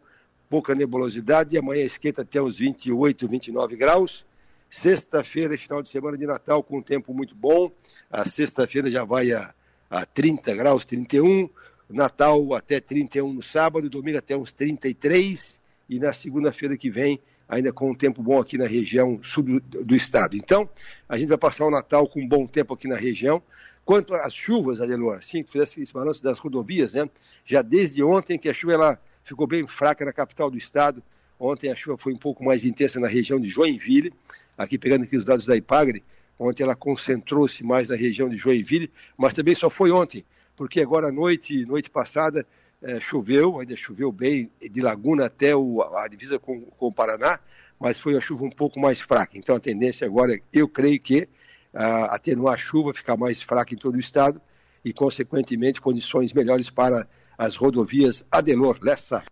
pouca nebulosidade, e amanhã esquenta até uns 28, 29 graus. Sexta-feira, final de semana de Natal, com um tempo muito bom. A sexta-feira já vai a, a 30 graus, 31. Natal até 31 no sábado, domingo até uns 33. E na segunda-feira que vem, ainda com um tempo bom aqui na região sul do, do, estado. Então, a gente vai passar o Natal com um bom tempo aqui na região. Quanto às chuvas, Adelor, assim que fizesse esse balanço das rodovias, né? Já desde ontem que a chuva ela ficou bem fraca na capital do estado, Ontem a chuva foi um pouco mais intensa na região de Joinville, aqui pegando aqui os dados da Ipagre, ontem ela concentrou-se mais na região de Joinville, mas também só foi ontem, porque agora à noite, noite passada, é, choveu, ainda choveu bem, de Laguna até o, a divisa com, com o Paraná, mas foi uma chuva um pouco mais fraca. Então a tendência agora, eu creio que a, atenuar a chuva, ficar mais fraca em todo o estado e, consequentemente, condições melhores para as rodovias Adelor Lessa.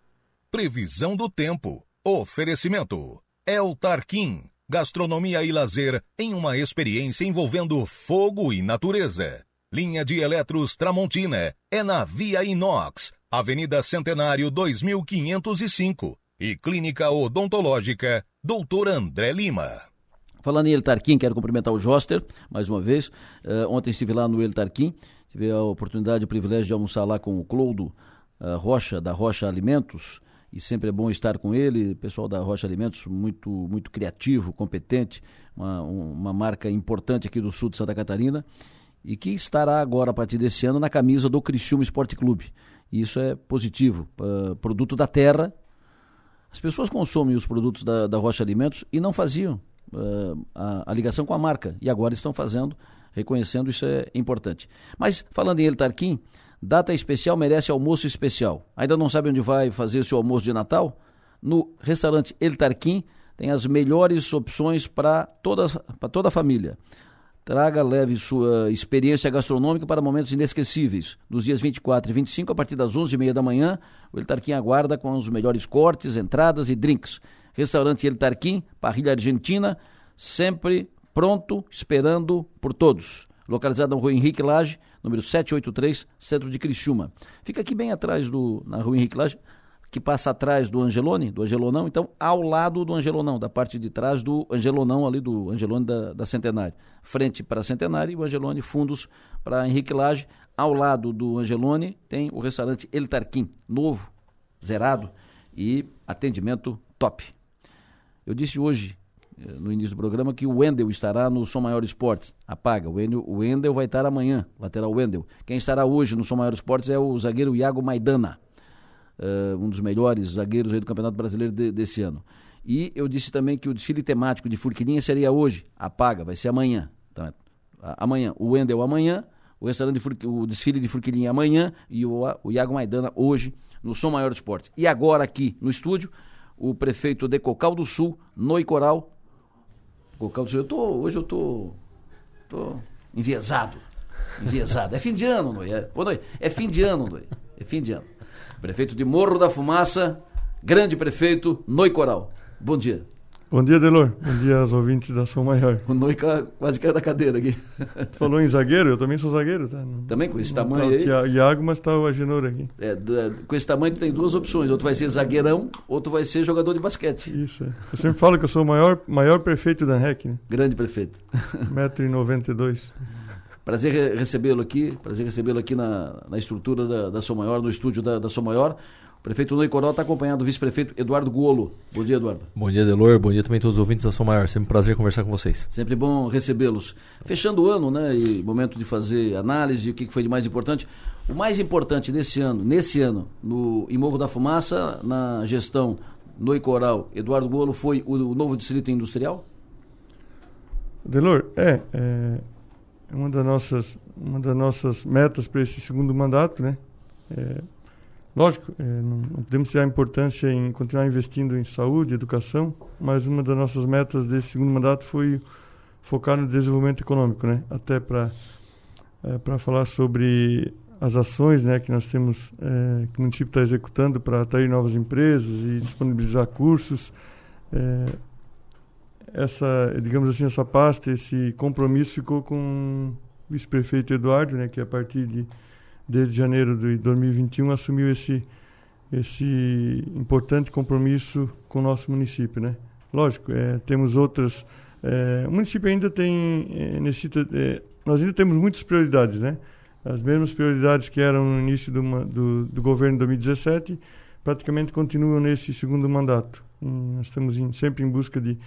Previsão do tempo. Oferecimento. El Tarquim. Gastronomia e lazer em uma experiência envolvendo fogo e natureza. Linha de Eletros Tramontina é na Via Inox, Avenida Centenário 2505 e Clínica Odontológica Dr. André Lima. Falando em El Tarquim, quero cumprimentar o Joster mais uma vez. Uh, ontem estive lá no El Tarquim, tive a oportunidade e o privilégio de almoçar lá com o Cloudo uh, Rocha, da Rocha Alimentos, e sempre é bom estar com ele. Pessoal da Rocha Alimentos, muito, muito criativo, competente, uma, uma marca importante aqui do sul de Santa Catarina e que estará agora, a partir desse ano, na camisa do Criciúma Esporte Clube. E isso é positivo. Uh, produto da terra. As pessoas consomem os produtos da, da Rocha Alimentos e não faziam uh, a, a, ligação com a marca. E agora estão fazendo, reconhecendo, isso é importante. Mas, falando em El Tarquim, data especial merece almoço especial. Ainda não sabe onde vai fazer seu almoço de Natal? No restaurante El Tarquim tem as melhores opções para toda, toda a família. Traga, leve sua experiência gastronômica para momentos inesquecíveis. Nos dias 24 e 25, a partir das 11h30 da manhã, o El Tarquim aguarda com os melhores cortes, entradas e drinks. Restaurante El Tarquim, parrilha argentina, sempre pronto, esperando por todos. Localizado na rua Henrique Lage, número 783, centro de Criciúma. Fica aqui bem atrás do, na rua Henrique Lage, que passa atrás do Angelone, do Angelonão, então ao lado do Angelonão, da parte de trás do Angelonão ali do Angelone da, da Centenário. Frente para Centenário e o Angelone fundos para Henrique Lage. Ao lado do Angelone tem o restaurante El Tarquim, novo, zerado e atendimento top. Eu disse hoje, eh, no início do programa, que o Wendel estará no Som Maior Esportes. Apaga, o Wendel, o Wendel vai estar amanhã, lateral Wendel. Quem estará hoje no Som Maior Esportes é o zagueiro Iago Maidana uh, um dos melhores zagueiros do Campeonato Brasileiro de, desse ano. E eu disse também que o desfile temático de Furquilinha seria hoje, apaga, vai ser amanhã. Então, amanhã, o Wendel amanhã, o restaurante de o desfile de Furquilinha amanhã e o, o Iago Maidana hoje no Som Maior Esporte. E agora aqui no estúdio, o prefeito de Cocal do Sul, Noi Coral. Cocal do Sul, eu tô, hoje eu tô, tô enviesado. Enviesado. É fim de ano, Noi. É, Noi, é fim de ano, Noi. É fim de ano. Prefeito de Morro da Fumaça, grande prefeito, Noi Coral. Bom dia. Bom dia, Delor. Bom dia aos ouvintes da São Maior. O Noi quase caiu da cadeira aqui. Tu falou em zagueiro, eu também sou zagueiro, tá? Também com esse tamanho tá aí? Iago, mas tá o Agenor aqui. É, com esse tamanho tu tem duas opções, ou tu vai ser zagueirão, ou tu vai ser jogador de basquete. Isso, é. Eu sempre falo que eu sou o maior, maior prefeito da REC, né? Grande prefeito. 1,92m. Prazer recebê-lo aqui, prazer recebê-lo aqui na, na estrutura da, da Som Maior, no estúdio da, da Som Maior. O prefeito Ney Coró está acompanhado do vice-prefeito Eduardo Guolo. Bom dia, Eduardo. Bom dia, Delor. Bom dia também a todos os ouvintes da Som Maior. Sempre um prazer conversar com vocês. Sempre bom recebê-los. Fechando o ano, né, e momento de fazer análise, o que foi de mais importante. O mais importante nesse ano, nesse ano, no em Morro da Fumaça, na gestão Noi Coral, Eduardo Guolo, foi o, o novo distrito industrial? Delor, é, é uma das nossas, uma das nossas metas para esse segundo mandato, né? É, lógico, é, não, não, podemos tirar importância em continuar investindo em saúde, educação, mas uma das nossas metas desse segundo mandato foi focar no desenvolvimento econômico, né? Até para é, para falar sobre as ações, né, que nós temos, é, que o município está executando para atrair novas empresas e disponibilizar cursos. É, essa, digamos assim, essa pasta, esse compromisso ficou com o vice-prefeito Eduardo, né, que a partir de desde janeiro de 2021 assumiu esse esse importante compromisso com o nosso município, né? Lógico, é, temos outras. É, o município ainda tem é, necessita. É, nós ainda temos muitas prioridades, né? As mesmas prioridades que eram no início do, do, do governo de 2017 praticamente continuam nesse segundo mandato. E nós estamos em, sempre em busca de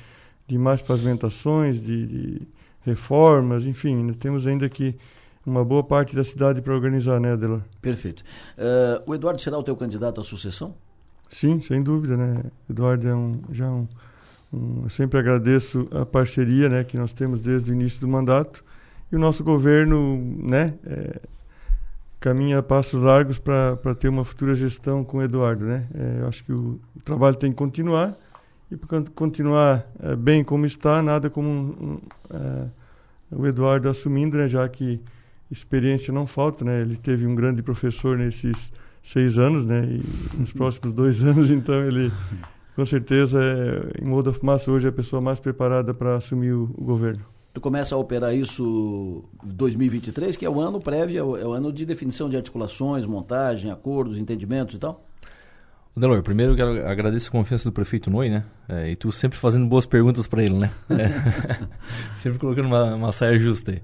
de mais pavimentações, de, de reformas, enfim, temos ainda que uma boa parte da cidade para organizar, né, Adelor? Perfeito. Uh, o Eduardo será o teu candidato à sucessão? Sim, sem dúvida, né? Eduardo é um, já um, um, eu sempre agradeço a parceria, né, que nós temos desde o início do mandato e o nosso governo, né, é, caminha a passos largos para ter uma futura gestão com o Eduardo, né? É, eu acho que o, o, trabalho tem que continuar e para continuar é, bem como está, nada como um, um, é, o Eduardo assumindo, né? Já que experiência não falta, né? Ele teve um grande professor nesses seis anos, né? E nos próximos dois anos, então ele com certeza é, em Moda Fumaça hoje é a pessoa mais preparada para assumir o, o governo. Tu começa a operar isso 2023, que é o ano prévio, é o, é o ano de definição de articulações, montagem, acordos, entendimentos e tal? Delor, primeiro eu quero agradecer a confiança do prefeito Noi, né? É, e tu sempre fazendo boas perguntas para ele, né? É. sempre colocando uma, uma saia justa aí.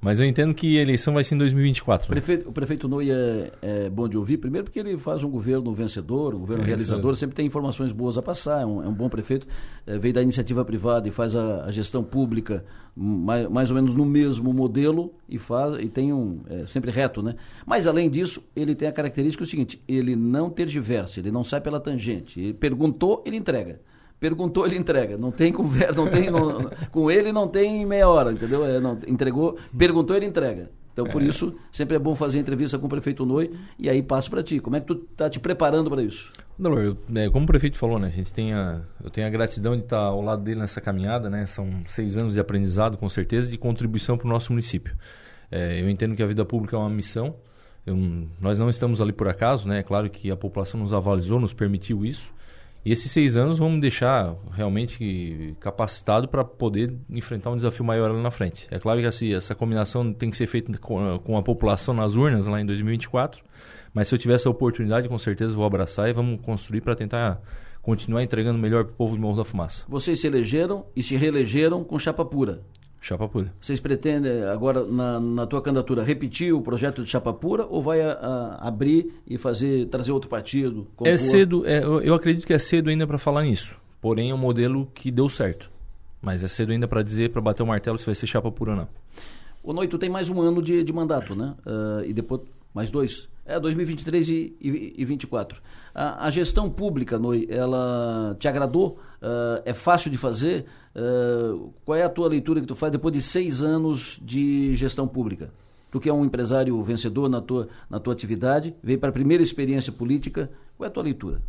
Mas eu entendo que a eleição vai ser em 2024. Né? Prefeito, o prefeito Nui é, é, bom de ouvir, primeiro porque ele faz um governo vencedor, um governo é, realizador, sempre tem informações boas a passar, é um, é um bom prefeito, é, veio da iniciativa privada e faz a, a gestão pública mais, mais, ou menos no mesmo modelo e faz e tem um é, sempre reto, né? Mas além disso, ele tem a característica o seguinte, ele não tergiversa, ele não sai pela tangente, ele perguntou, ele entrega perguntou, ele entrega. Não tem conversa, não tem. Não, com ele não tem meia hora, entendeu? É, não, entregou, perguntou, ele entrega. Então, por é. isso, sempre é bom fazer entrevista com o prefeito Noi e aí passo para ti. Como é que tu está te preparando para isso? Não, eu, é, como o prefeito falou, né? A gente tem a, eu tenho a gratidão de estar ao lado dele nessa caminhada, né? São seis anos de aprendizado, com certeza, de contribuição para o nosso município. É, eu entendo que a vida pública é uma missão. Eu, nós não estamos ali por acaso, né? É claro que a população nos avalizou, nos permitiu isso. E esses seis anos vão me deixar realmente capacitado para poder enfrentar um desafio maior ali na frente. É claro que assim, essa combinação tem que ser feita com, com a população nas urnas lá em 2024, mas se eu tiver essa oportunidade, com certeza vou abraçar e vamos construir para tentar continuar entregando melhor para o povo de Morro da Fumaça. Vocês se elegeram e se reelegeram com chapa pura. Chapa pura. Vocês pretendem agora, na, na tua candidatura, repetir o projeto de chapa pura ou vai a, a abrir e fazer, trazer outro partido? Compor? É cedo, é, eu acredito que é cedo ainda para falar nisso. Porém, é um modelo que deu certo. Mas é cedo ainda para dizer, para bater o martelo se vai ser chapa pura ou não. O Noito tem mais um ano de, de mandato, né? Uh, e depois mais dois. É, 2023 e, e, e 24. A, a, gestão pública, Noi, ela te agradou? Uh, é fácil de fazer? Uh, qual é a tua leitura que tu faz depois de seis anos de gestão pública? Tu que é um empresário vencedor na tua, na tua atividade, veio para a primeira experiência política, qual é a tua leitura?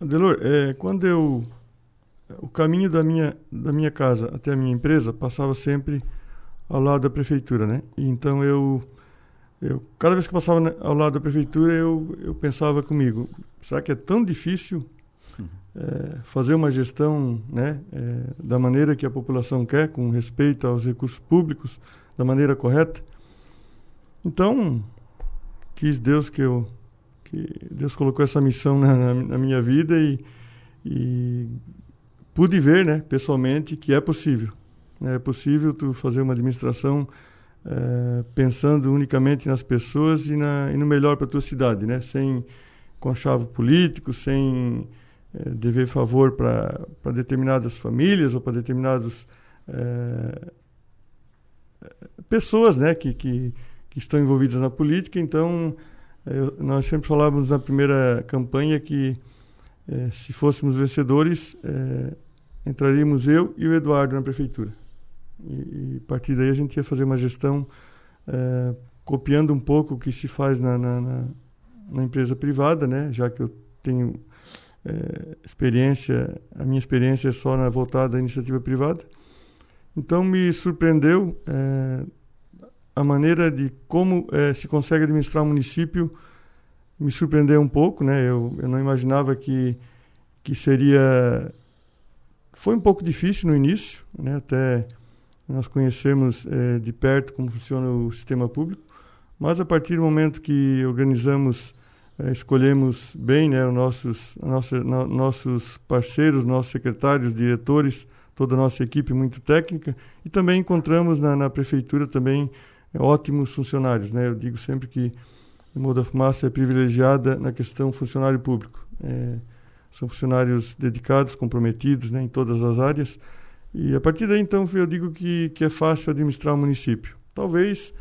Adelor, é, quando eu... O caminho da minha, da minha casa até a minha empresa passava sempre ao lado da prefeitura, né? Então eu eu, cada vez que passava ao lado da prefeitura, eu, eu pensava comigo: será que é tão difícil é, fazer uma gestão né, é, da maneira que a população quer, com respeito aos recursos públicos, da maneira correta? Então, quis Deus que eu que Deus colocou essa missão na, na, na minha vida e, e, pude ver, né, pessoalmente, que é possível. É possível tu fazer uma administração é, pensando unicamente nas pessoas e, na, e no melhor para a tua cidade, né? Sem conchavo político, sem é, dever favor para determinadas famílias ou para determinadas é, pessoas, né? Que, que, que, estão envolvidas na política. Então, eu, nós sempre falávamos na primeira campanha que se fôssemos vencedores, entraríamos eu e o Eduardo na prefeitura. E, e, a partir daí a gente ia fazer uma gestão é, copiando um pouco o que se faz na, na, na, na empresa privada, né? Já que eu tenho é, experiência, a minha experiência é só na voltada à iniciativa privada. Então me surpreendeu é, a maneira de como é, se consegue administrar um município. Me surpreendeu um pouco, né? Eu, eu não imaginava que que seria foi um pouco difícil no início, né? Até nós conhecemos é, de perto como funciona o sistema público, mas a partir do momento que organizamos, é, escolhemos bem né, os nossos, no, nossos parceiros, nossos secretários, diretores, toda a nossa equipe muito técnica, e também encontramos na, na prefeitura também é, ótimos funcionários. Né? Eu digo sempre que a Moda Fumaça é privilegiada na questão funcionário público. São funcionários dedicados, comprometidos né, em todas as áreas, e a partir daí, então, eu digo que, que é fácil administrar o município. Talvez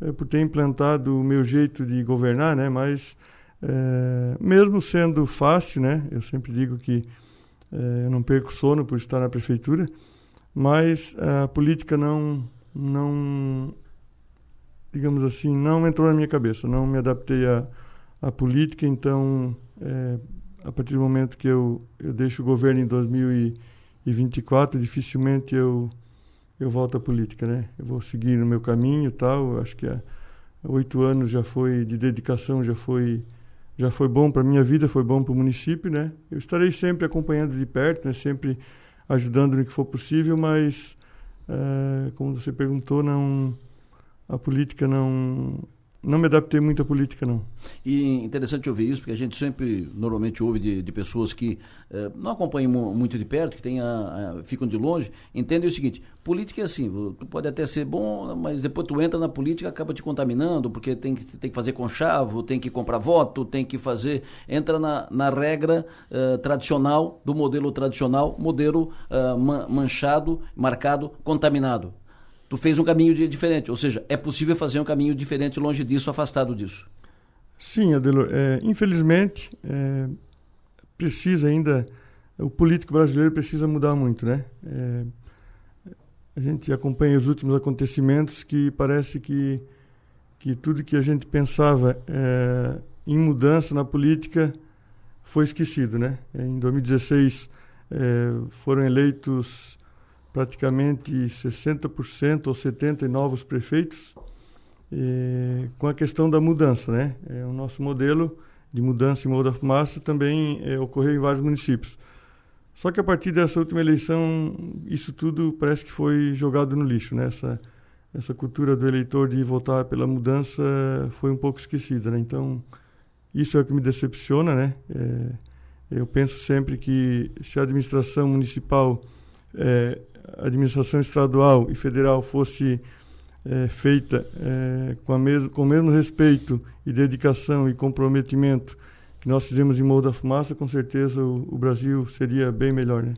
é, por ter implantado o meu jeito de governar, né? Mas é, mesmo sendo fácil, né? Eu sempre digo que é, eu não perco sono por estar na prefeitura, mas a política não, não, digamos assim, não entrou na minha cabeça. Não me adaptei à, à política, então, a partir do momento que eu, eu deixo o governo em 2024, dificilmente eu eu volto à política, né? Eu vou seguir no meu caminho, tal. Acho que há oito anos já foi de dedicação, já foi já foi bom para minha vida, foi bom para o município, né? Eu estarei sempre acompanhando de perto, né? Sempre ajudando no que for possível, mas é, como você perguntou, não a política não não me adaptei muito à política, não. E interessante ouvir isso, porque a gente sempre, normalmente, ouve de, de pessoas que eh, não acompanham muito de perto, que tem a, a, ficam de longe, entendem o seguinte, política é assim, tu pode até ser bom, mas depois tu entra na política acaba te contaminando, porque tem que, tem que fazer conchavo, tem que comprar voto, tem que fazer... Entra na, na regra uh, tradicional, do modelo tradicional, modelo uh, manchado, marcado, contaminado tu fez um caminho de, diferente. Ou seja, é possível fazer um caminho diferente longe disso, afastado disso. Sim, Adelor. É, infelizmente, é, precisa ainda. O político brasileiro precisa mudar muito, né? É, a gente acompanha os últimos acontecimentos que parece que, que tudo que a gente pensava é, em mudança na política foi esquecido, né? Em 2016 é, foram eleitos praticamente 60% ou 70% novos prefeitos, com a questão da mudança. Né? É, o nosso modelo de mudança em modo da fumaça também é, ocorreu em vários municípios. Só que a partir dessa última eleição, isso tudo parece que foi jogado no lixo. Né? Essa, essa cultura do eleitor de votar pela mudança foi um pouco esquecida. Né? Então, isso é o que me decepciona. Né? É, eu penso sempre que se a administração municipal é, administração estadual e federal fosse é, feita é, com, mes com o mesmo respeito e dedicação e comprometimento que nós fizemos em Morro da Fumaça, com certeza o, o Brasil seria bem melhor, né?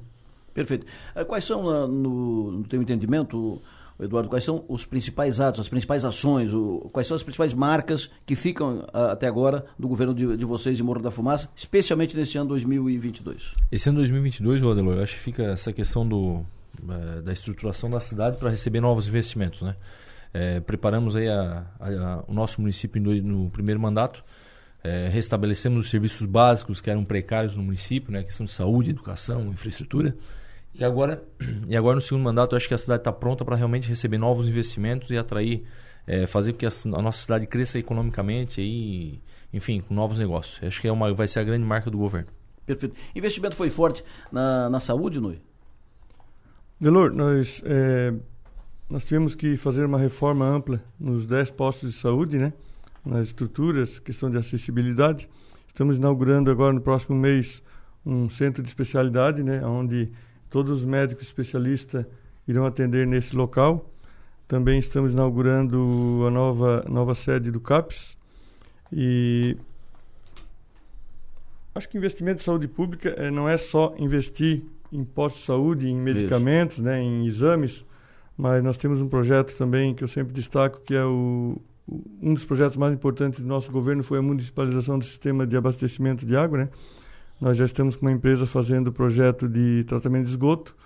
Perfeito. Eh, quais são, no, no teu entendimento, Eduardo, quais são os principais atos, as principais ações, o, quais são as principais marcas que ficam a, até agora do governo de, de, vocês em Morro da Fumaça, especialmente nesse ano 2022? Esse ano 2022, Adelor, eu acho que fica essa questão do é, da estruturação da cidade para receber novos investimentos. Né? É, preparamos aí a, a, a, o nosso município no, no primeiro mandato, é, restabelecemos os serviços básicos que eram precários no município, né? questão de saúde, educação, infraestrutura. E agora, e agora no segundo mandato, eu acho que a cidade está pronta para realmente receber novos investimentos e atrair, é, fazer com que a, a, nossa cidade cresça economicamente e, enfim, com novos negócios. Acho que é uma, vai ser a grande marca do governo. Perfeito. Investimento foi forte na, na saúde, Nui? Delor, nós, é, nós tivemos que fazer uma reforma ampla nos 10 postos de saúde, né? nas estruturas, questão de acessibilidade. Estamos inaugurando agora no próximo mês um centro de especialidade, né? onde todos os médicos especialistas irão atender nesse local. Também estamos inaugurando a nova, nova sede do CAPS. E acho que investimento em saúde pública é, não é só investir em postos de saúde, em medicamentos, né, em exames, mas nós temos um projeto também que eu sempre destaco, que é o, um dos projetos mais importantes do nosso governo foi a municipalização do sistema de abastecimento de água, né? Nós já estamos com uma empresa fazendo o projeto de tratamento de esgoto.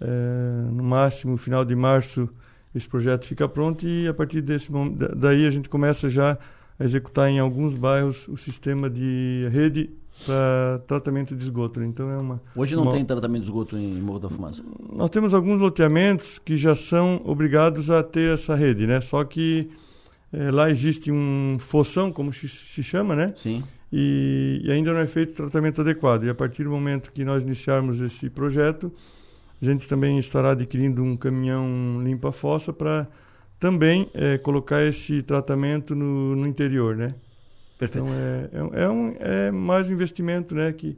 É, no máximo, final de março, esse projeto fica pronto e a partir desse daí a gente começa já a executar em alguns bairros o sistema de rede para tratamento de esgoto. Então é uma. Hoje não uma... tem tratamento de esgoto em Morro da Fumaça. Nós temos alguns loteamentos que já são obrigados a ter essa rede, né? Só que é, lá existe um foção, como se, chama, né? Sim. E, e, ainda não é feito tratamento adequado. E a partir do momento que nós iniciarmos esse projeto, a gente também estará adquirindo um caminhão limpa-fossa para também é, colocar esse tratamento no, no interior, né? Perfeito. Então, é, é, é, um, é mais um investimento né, que,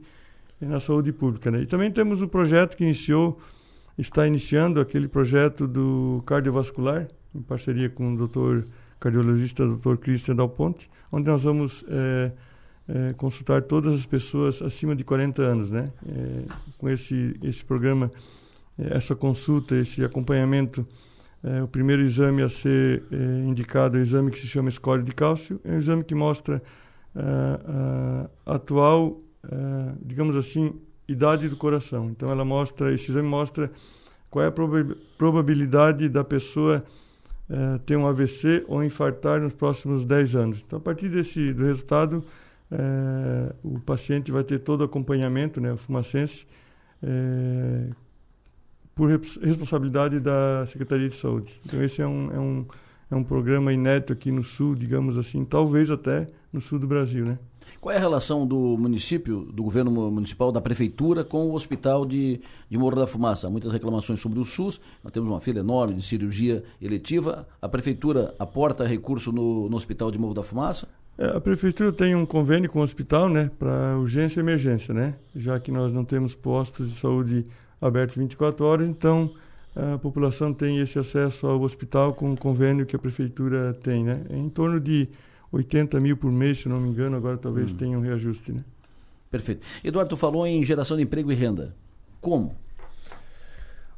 na saúde pública. Né? E também temos o projeto que iniciou, está iniciando aquele projeto do cardiovascular, em parceria com o doutor cardiologista Dr. Christian Dal Ponte, onde nós vamos é, é, consultar todas as pessoas acima de 40 anos, né? É, com esse, esse programa, é, essa consulta, esse acompanhamento é, o primeiro exame a ser é, indicado é o exame que se chama score de cálcio. É um exame que mostra uh, atual, digamos assim, idade do coração. Então, ela mostra, esse exame mostra qual é a probabilidade da pessoa ter um AVC ou infartar nos próximos 10 anos. Então, a partir desse do resultado, o paciente vai ter todo o acompanhamento, né, o fumacense, por responsabilidade da Secretaria de Saúde. Então, esse é um, é um, é um programa inédito aqui no Sul, digamos assim, talvez até no Sul do Brasil, né? Qual é a relação do município, do governo municipal, da prefeitura com o hospital de, de Morro da Fumaça? Há muitas reclamações sobre o SUS, nós temos uma fila enorme de cirurgia eletiva. A prefeitura aporta recurso no, no hospital de Morro da Fumaça? É, a prefeitura tem um convênio com o hospital, né, para urgência e emergência, né? Já que nós não temos postos de saúde aberto 24 horas, então a população tem esse acesso ao hospital com o convênio que a prefeitura tem, né? É em torno de 80 mil por mês, se não me engano, agora talvez hum. tenha um reajuste, né? Perfeito. Eduardo, falou em geração de emprego e renda. Como?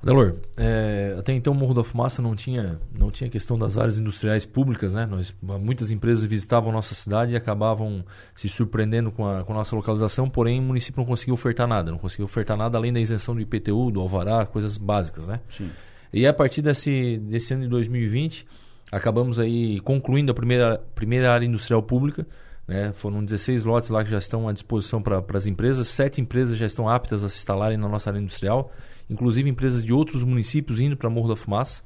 Delor, é, até então o Morro da Fumaça não tinha, não tinha questão das áreas industriais públicas, né? Nós, muitas empresas visitavam a nossa cidade e acabavam se surpreendendo com a, com a nossa localização, porém o município não conseguiu ofertar nada, não conseguiu ofertar nada além da isenção do IPTU, do Alvará, coisas básicas, né? Sim. E a partir desse, desse ano de 2020, acabamos aí concluindo a primeira, primeira área industrial pública, né? Foram 16 lotes lá que já estão à disposição para as empresas, sete empresas já estão aptas a se instalarem na nossa área industrial inclusive empresas de outros municípios indo para Morro da Fumaça.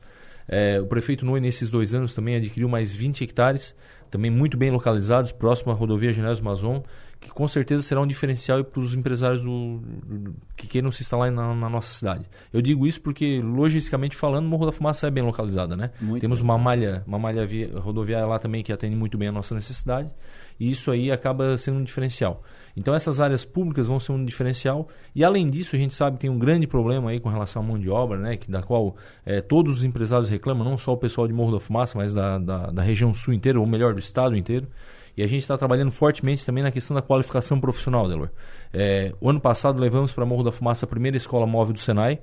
É, o prefeito Noe, nesses dois anos, também adquiriu mais 20 hectares, também muito bem localizados, próximo à rodovia Genésio Mazon, que com certeza será um diferencial para os empresários do, do, que queiram se instalar na, na, nossa cidade. Eu digo isso porque, logisticamente falando, Morro da Fumaça é bem localizada. Né? Temos bem. uma malha, uma malha via, rodoviária lá também que atende muito bem a nossa necessidade, e isso aí acaba sendo um diferencial. Então essas áreas públicas vão ser um diferencial e além disso a gente sabe que tem um grande problema aí com relação à mão de obra, né, que da qual é, todos os empresários reclamam, não só o pessoal de Morro da Fumaça, mas da, da, da região sul inteira, ou melhor, do estado inteiro. E a gente está trabalhando fortemente também na questão da qualificação profissional, Delor. É, o ano passado levamos para Morro da Fumaça a primeira escola móvel do Senai,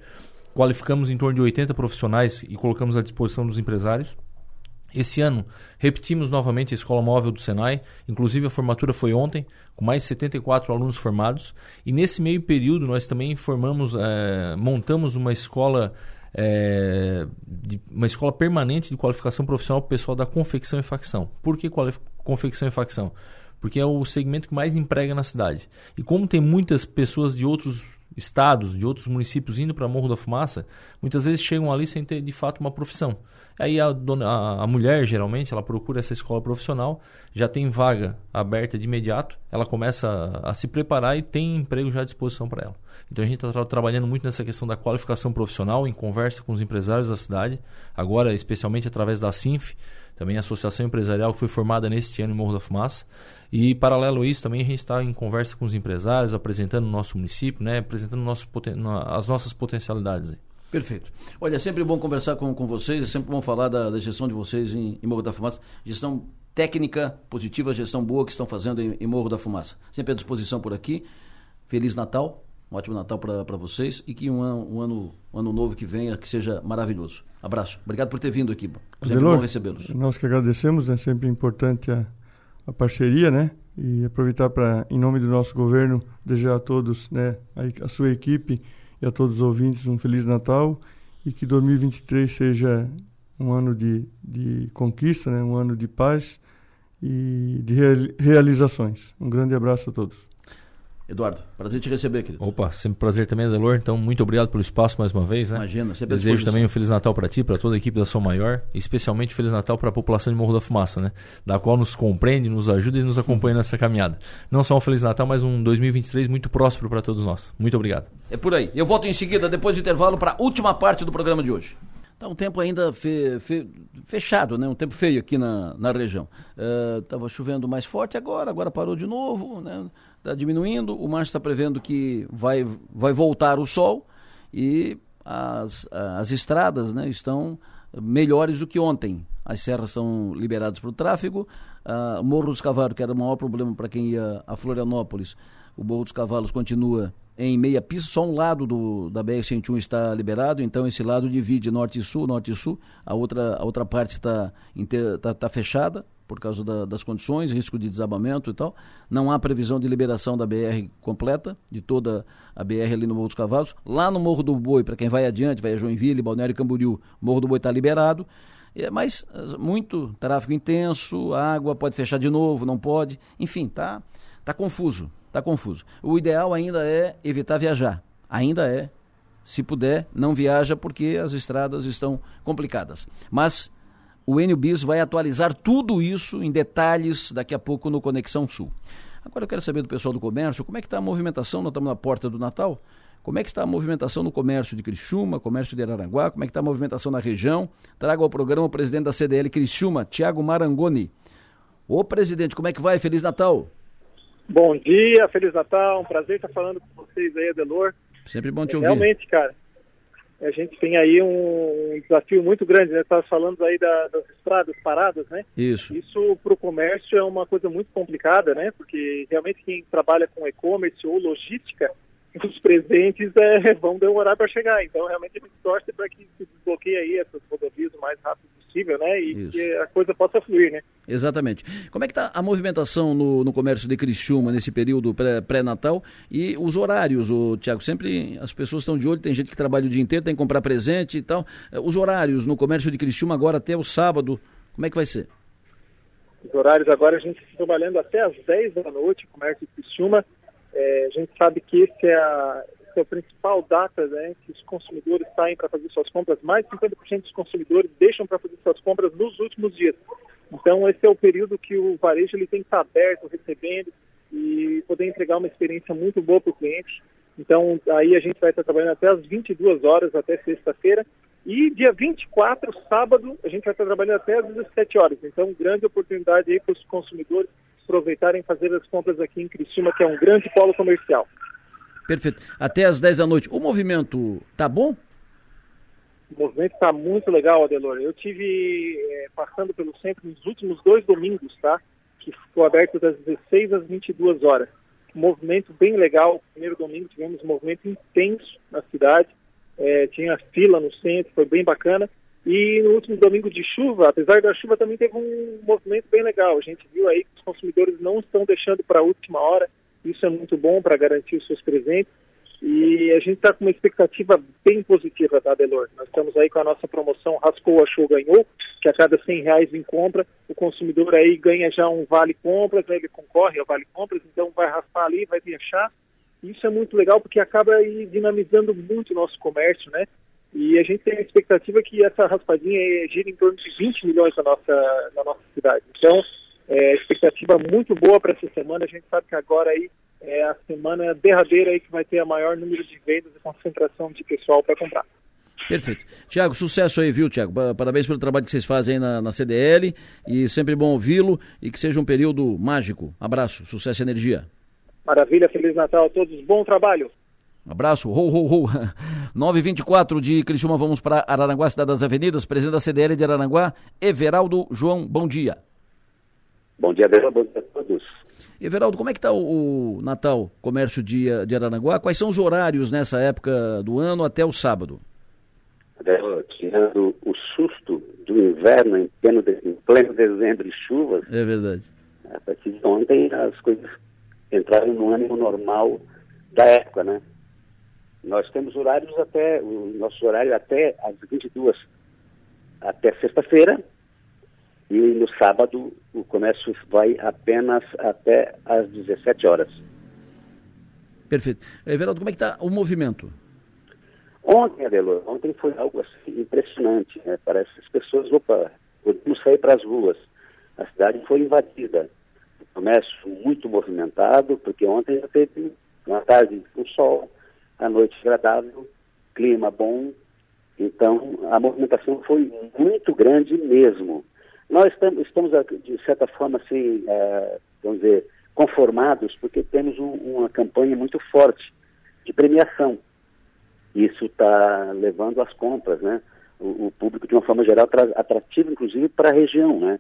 qualificamos em torno de 80 profissionais e colocamos à disposição dos empresários. Esse ano, repetimos novamente a escola móvel do Senai, inclusive a formatura foi ontem, com mais de 74 alunos formados. E nesse meio período, nós também formamos, é, montamos uma escola, é, de, uma escola permanente de qualificação profissional para o pessoal da confecção e facção. Por que confecção e facção? Porque é o segmento que mais emprega na cidade. E como tem muitas pessoas de outros estados, de outros municípios indo para Morro da Fumaça, muitas vezes chegam ali sem ter de fato uma profissão. Aí a, dona, a, a, mulher, geralmente, ela procura essa escola profissional, já tem vaga aberta de imediato, ela começa a, a se preparar e tem emprego já à disposição para ela. Então a gente está tra trabalhando muito nessa questão da qualificação profissional, em conversa com os empresários da cidade, agora especialmente através da SINF, também a Associação Empresarial que foi formada neste ano em Morro da Fumaça. E paralelo a isso também a gente está em conversa com os empresários, apresentando o nosso município, né, apresentando nosso, as nossas potencialidades. Perfeito. Olha, é sempre bom conversar com, com vocês, é sempre bom falar da, da gestão de vocês em, em, Morro da Fumaça. Gestão técnica positiva, gestão boa que estão fazendo em, em Morro da Fumaça. Sempre à disposição por aqui. Feliz Natal, um ótimo Natal para vocês e que um ano, um, ano, um ano novo que venha que seja maravilhoso. Abraço. Obrigado por ter vindo aqui. Sempre Delor, bom recebê-los. Nós que agradecemos, é sempre importante a, a parceria, né? E aproveitar para, em nome do nosso governo, desejar a todos, né, a, a sua equipe e a todos os ouvintes um Feliz Natal e que 2023 seja um ano de, de conquista, né? um ano de paz e de realizações. Um grande abraço a todos. Eduardo, prazer te receber, querido. Opa, sempre prazer também, Adelor. Então, muito obrigado pelo espaço mais uma vez, né? Imagina, sempre Desejo também um Feliz Natal para ti, para toda a equipe da Som Maior, especialmente Feliz Natal para a população de Morro da Fumaça, né? Da qual nos compreende, nos ajuda e nos acompanha nessa caminhada. Não só um Feliz Natal, mas um 2023 muito próspero para todos nós. Muito obrigado. É por aí. Eu volto em seguida, depois do intervalo, para a última parte do programa de hoje. Está um tempo ainda fe, fe, fechado, né? um tempo feio aqui na, na região. Estava uh, chovendo mais forte agora, agora parou de novo. Né? Está diminuindo, o mar está prevendo que vai, vai voltar o sol e as, as estradas né, estão melhores do que ontem. As serras são liberadas para o tráfego. Uh, Morro dos Cavalos, que era o maior problema para quem ia a Florianópolis, o Morro dos Cavalos continua em meia pista, só um lado do, da BR-101 está liberado, então esse lado divide norte e sul, norte e sul, a outra, a outra parte está tá, tá fechada por causa da, das condições, risco de desabamento e tal. Não há previsão de liberação da BR completa, de toda a BR ali no Morro dos Cavalos. Lá no Morro do Boi, para quem vai adiante, vai a Joinville, Balneário Camboriú, Morro do Boi está liberado. É, mas muito tráfego intenso, água pode fechar de novo, não pode. Enfim, tá, tá confuso, tá confuso. O ideal ainda é evitar viajar. Ainda é. Se puder, não viaja porque as estradas estão complicadas. Mas o Enio vai atualizar tudo isso em detalhes daqui a pouco no Conexão Sul. Agora eu quero saber do pessoal do comércio, como é que está a movimentação, nós estamos na porta do Natal, como é que está a movimentação no comércio de Criciúma, comércio de Araranguá, como é que está a movimentação na região? Trago ao programa o presidente da CDL Criciúma, Tiago Marangoni. Ô presidente, como é que vai? Feliz Natal! Bom dia, Feliz Natal, um prazer estar falando com vocês aí, Adelor. Sempre bom te ouvir. Realmente, cara, a gente tem aí um desafio muito grande, né? Estava falando aí da, das estradas paradas, né? Isso. Isso para o comércio é uma coisa muito complicada, né? Porque realmente quem trabalha com e-commerce ou logística, os presentes é, vão demorar para chegar. Então, realmente, a gente torce para que se desbloqueie aí essas rodovias o mais rápido possível, né? E Isso. que a coisa possa fluir, né? Exatamente. Como é que está a movimentação no, no comércio de Criciúma nesse período pré-natal e os horários, o Tiago? Sempre as pessoas estão de olho, tem gente que trabalha o dia inteiro, tem que comprar presente e tal. Os horários no comércio de Criciúma agora até o sábado, como é que vai ser? Os horários agora a gente está trabalhando até às 10 da noite, comércio de Criciúma. É, a gente sabe que esse é a, é a principal data né, que os consumidores saem para fazer suas compras. Mais de 50% dos consumidores deixam para fazer suas compras nos últimos dias. Então, esse é o período que o varejo ele tem que estar aberto, recebendo e poder entregar uma experiência muito boa para o cliente. Então, aí a gente vai estar trabalhando até as 22 horas, até sexta-feira. E dia 24, sábado, a gente vai estar trabalhando até as 17 horas. Então, grande oportunidade aí para os consumidores aproveitarem fazer as compras aqui em Criciúma, que é um grande polo comercial. Perfeito. Até às 10 da noite. O movimento tá bom? O movimento está muito legal, Adelor. Eu tive é, passando pelo centro nos últimos dois domingos, tá? Que ficou aberto das 16 às 22 horas. Um movimento bem legal. Primeiro domingo tivemos um movimento intenso na cidade. É, tinha fila no centro, foi bem bacana. E no último domingo de chuva, apesar da chuva, também teve um movimento bem legal. A gente viu aí que os consumidores não estão deixando para a última hora. Isso é muito bom para garantir os seus presentes. E a gente está com uma expectativa bem positiva, tá, Delor? Nós estamos aí com a nossa promoção Rascou, Achou, Ganhou, que a cada 100 reais em compra, o consumidor aí ganha já um vale compras, né? ele concorre ao vale compras, então vai raspar ali, vai achar. Isso é muito legal porque acaba aí dinamizando muito o nosso comércio, né? E a gente tem a expectativa que essa raspadinha gira em torno de 20 milhões na nossa, na nossa cidade. Então, é, expectativa muito boa para essa semana. A gente sabe que agora aí é a semana derradeira aí que vai ter a maior número de vendas e concentração de pessoal para comprar. Perfeito. Tiago, sucesso aí, viu, Tiago? Parabéns pelo trabalho que vocês fazem aí na, na CDL e sempre bom ouvi-lo e que seja um período mágico. Abraço, sucesso e energia. Maravilha, Feliz Natal a todos, bom trabalho. Abraço, ho, ho, ho. 924 de Criciúma, vamos para Araranguá, Cidade das Avenidas. Presidente da CDL de Araranguá, Everaldo João, bom dia. Bom dia, Débora, bom dia a todos. Everaldo, como é que está o, o, Natal, comércio de, de Araranguá? Quais são os horários nessa época do ano até o sábado? Tirando o susto do inverno em pleno, em pleno dezembro e chuvas. É verdade. A partir de ontem as coisas entraram no ânimo normal da época, né? Nós temos horários até, o nosso horário até às 22, até sexta-feira, e no sábado o comércio vai apenas até às 17 horas. Perfeito. Everaldo, como é que está o movimento? Ontem, Adelor, ontem foi algo assim impressionante. Né? Parece que as pessoas, opa, podemos sair para as ruas. A cidade foi invadida. O comércio muito movimentado, porque ontem já teve uma tarde com sol, a noite agradável, clima bom. Então, a movimentação foi muito grande mesmo. Nós estamos, estamos de certa forma, assim, é, vamos dizer, conformados, porque temos um, uma campanha muito forte de premiação. Isso está levando as compras, né? O, o, público, de uma forma geral, atrativo, inclusive, para a região, né?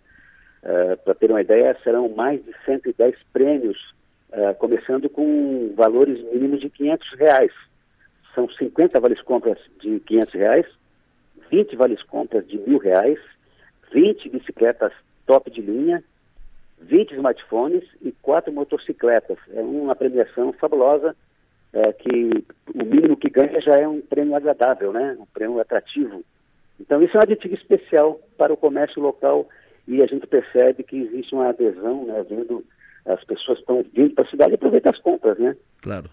É, para ter uma ideia, serão mais de 110 prêmios uh, começando com valores mínimos de 500 reais. São 50 vales compras de 500 reais, 20 vales compras de mil reais, 20 bicicletas top de linha, 20 smartphones e quatro motocicletas. É uma premiação fabulosa, é, que o mínimo que ganha já é um prêmio agradável, né? um prêmio atrativo. Então isso é um aditivo especial para o comércio local e a gente percebe que existe uma adesão, né, vendo as pessoas estão vindo para a cidade e aproveitar as compras, né? Claro.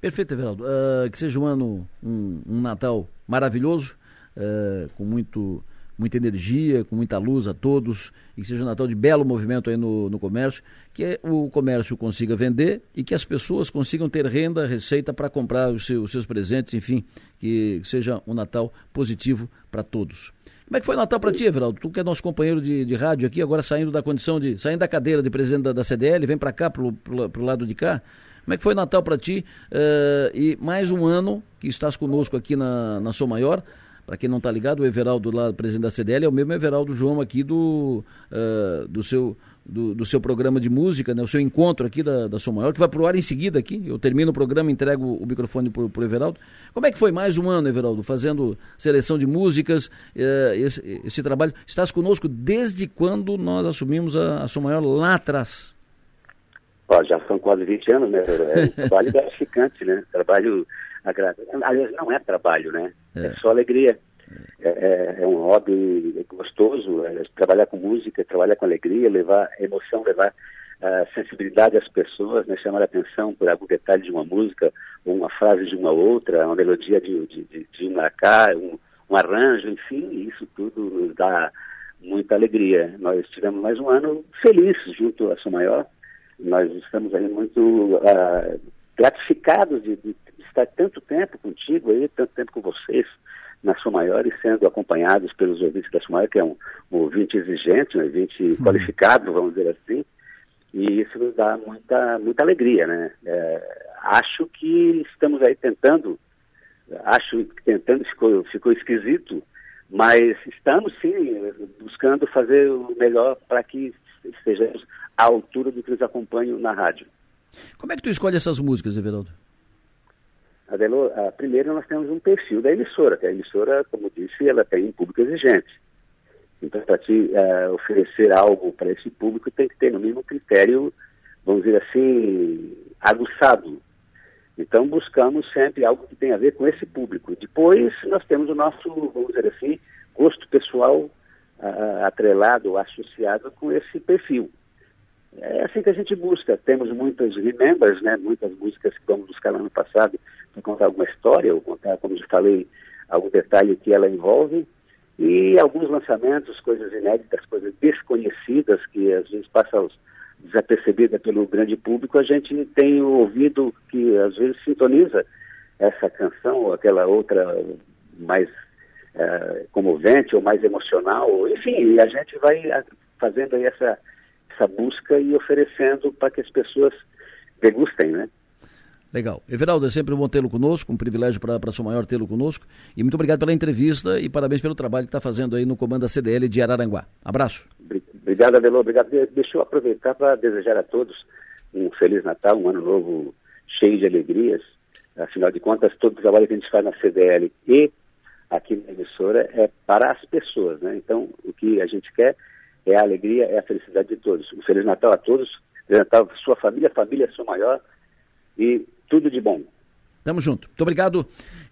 Perfeito, Everaldo. Uh, que seja um ano, um, um Natal maravilhoso, uh, com muito muita energia, com muita luz a todos, e que seja um Natal de belo movimento aí no, no comércio, que o comércio consiga vender e que as pessoas consigam ter renda, receita para comprar os seus, os seus presentes, enfim, que seja um Natal positivo para todos. Como é que foi o Natal para ti, Everaldo? Tu que é nosso companheiro de, de rádio aqui, agora saindo da condição de. saindo da cadeira de presidente da, da CDL, vem para cá, pro, pro, lado de cá. Como é que foi o Natal para ti? Uh, e mais um ano que estás conosco aqui na, na Sou Maior. Para quem não está ligado, o Everaldo lá, presidente da CDL, é o mesmo Everaldo João aqui do, uh, do, seu, do, do, seu programa de música, né? o seu encontro aqui da, da Sou Maior, que vai pro ar em seguida aqui. Eu termino o programa, entrego o microfone para o Everaldo. Como é que foi mais um ano, Everaldo, fazendo seleção de músicas, uh, esse, esse, trabalho? Estás conosco desde quando nós assumimos a, a Sou Maior lá atrás? Ó, já são quase 20 anos, né? É um trabalho gratificante, né? Trabalho Aliás, não é trabalho, né? É, é só alegria. É, é, é, um hobby gostoso, é, trabalhar com música, trabalhar com alegria, levar emoção, levar uh, sensibilidade às pessoas, né, chamar a atenção por algum detalhe de uma música, ou uma frase de uma outra, uma melodia de, de, de, de uma cá, um, um arranjo, enfim, isso tudo nos dá muita alegria. Nós tivemos mais um ano feliz junto à Sua Maior, nós estamos aí muito uh, gratificados de, de, estar tanto tempo contigo aí, tanto tempo com vocês na sua maior e sendo acompanhados pelos ouvintes da sua maior, que é um, um ouvinte exigente, um ouvinte uhum. qualificado, vamos dizer assim, e isso nos dá muita, muita alegria, né? É, acho que estamos aí tentando, acho que tentando ficou, ficou esquisito, mas estamos sim buscando fazer o melhor para que estejamos à altura do que nos acompanham na rádio. Como é que tu escolhe essas músicas, Everaldo? Adelo, a, primeiro nós temos um perfil da emissora, que a emissora, como disse, ela tem um público exigente. Então, para te uh, oferecer algo para esse público, tem que ter no mínimo critério, vamos dizer assim, aguçado. Então, buscamos sempre algo que tenha a ver com esse público. Depois, nós temos o nosso, vamos dizer assim, gosto pessoal uh, atrelado, associado com esse perfil. É assim que a gente busca. Temos muitas remembers, né? muitas músicas que vamos buscar no passado para contar alguma história, ou contar, como eu falei, algum detalhe que ela envolve. E alguns lançamentos, coisas inéditas, coisas desconhecidas, que às vezes passam desapercebida pelo grande público, a gente tem ouvido que às vezes sintoniza essa canção ou aquela outra mais uh, comovente ou mais emocional. Enfim, a gente vai ah, fazendo aí essa essa busca e oferecendo para que as pessoas degustem, né? Legal. Everaldo, é sempre bom tê-lo conosco, um privilégio para sua maior tê-lo conosco. E muito obrigado pela entrevista e parabéns pelo trabalho que está fazendo aí no comando da CDL de Araranguá. Abraço. Obrigado, Adelô. Obrigado. Deixa eu aproveitar para desejar a todos um Feliz Natal, um ano novo cheio de alegrias. Afinal de contas, todo o trabalho que a gente faz na CDL e aqui na emissora é para as pessoas, né? Então, o que a gente quer é a alegria, é a felicidade de todos. Um Feliz Natal a todos, Feliz Natal à sua família, família sua maior e tudo de bom. Tamo junto. Muito obrigado.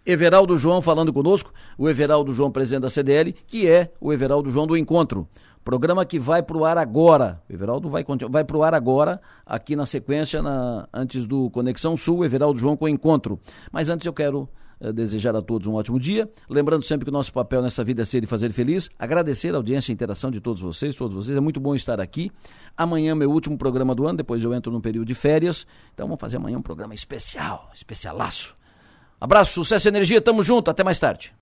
Everaldo João falando conosco, o Everaldo João, presidente da CDL, que é o Everaldo João do Encontro. Programa que vai para o ar agora. O Everaldo vai, vai para o ar agora, aqui na sequência, na, antes do Conexão Sul, Everaldo João com o Encontro. Mas antes eu quero desejar a todos um ótimo dia. Lembrando sempre que o nosso papel nessa vida é ser e fazer feliz. Agradecer a audiência e a interação de todos vocês, todos vocês. É muito bom estar aqui. Amanhã, meu último programa do ano, depois eu entro num período de férias. Então vamos fazer amanhã um programa especial, especialaço. Abraço, sucesso e energia, tamo junto, até mais tarde.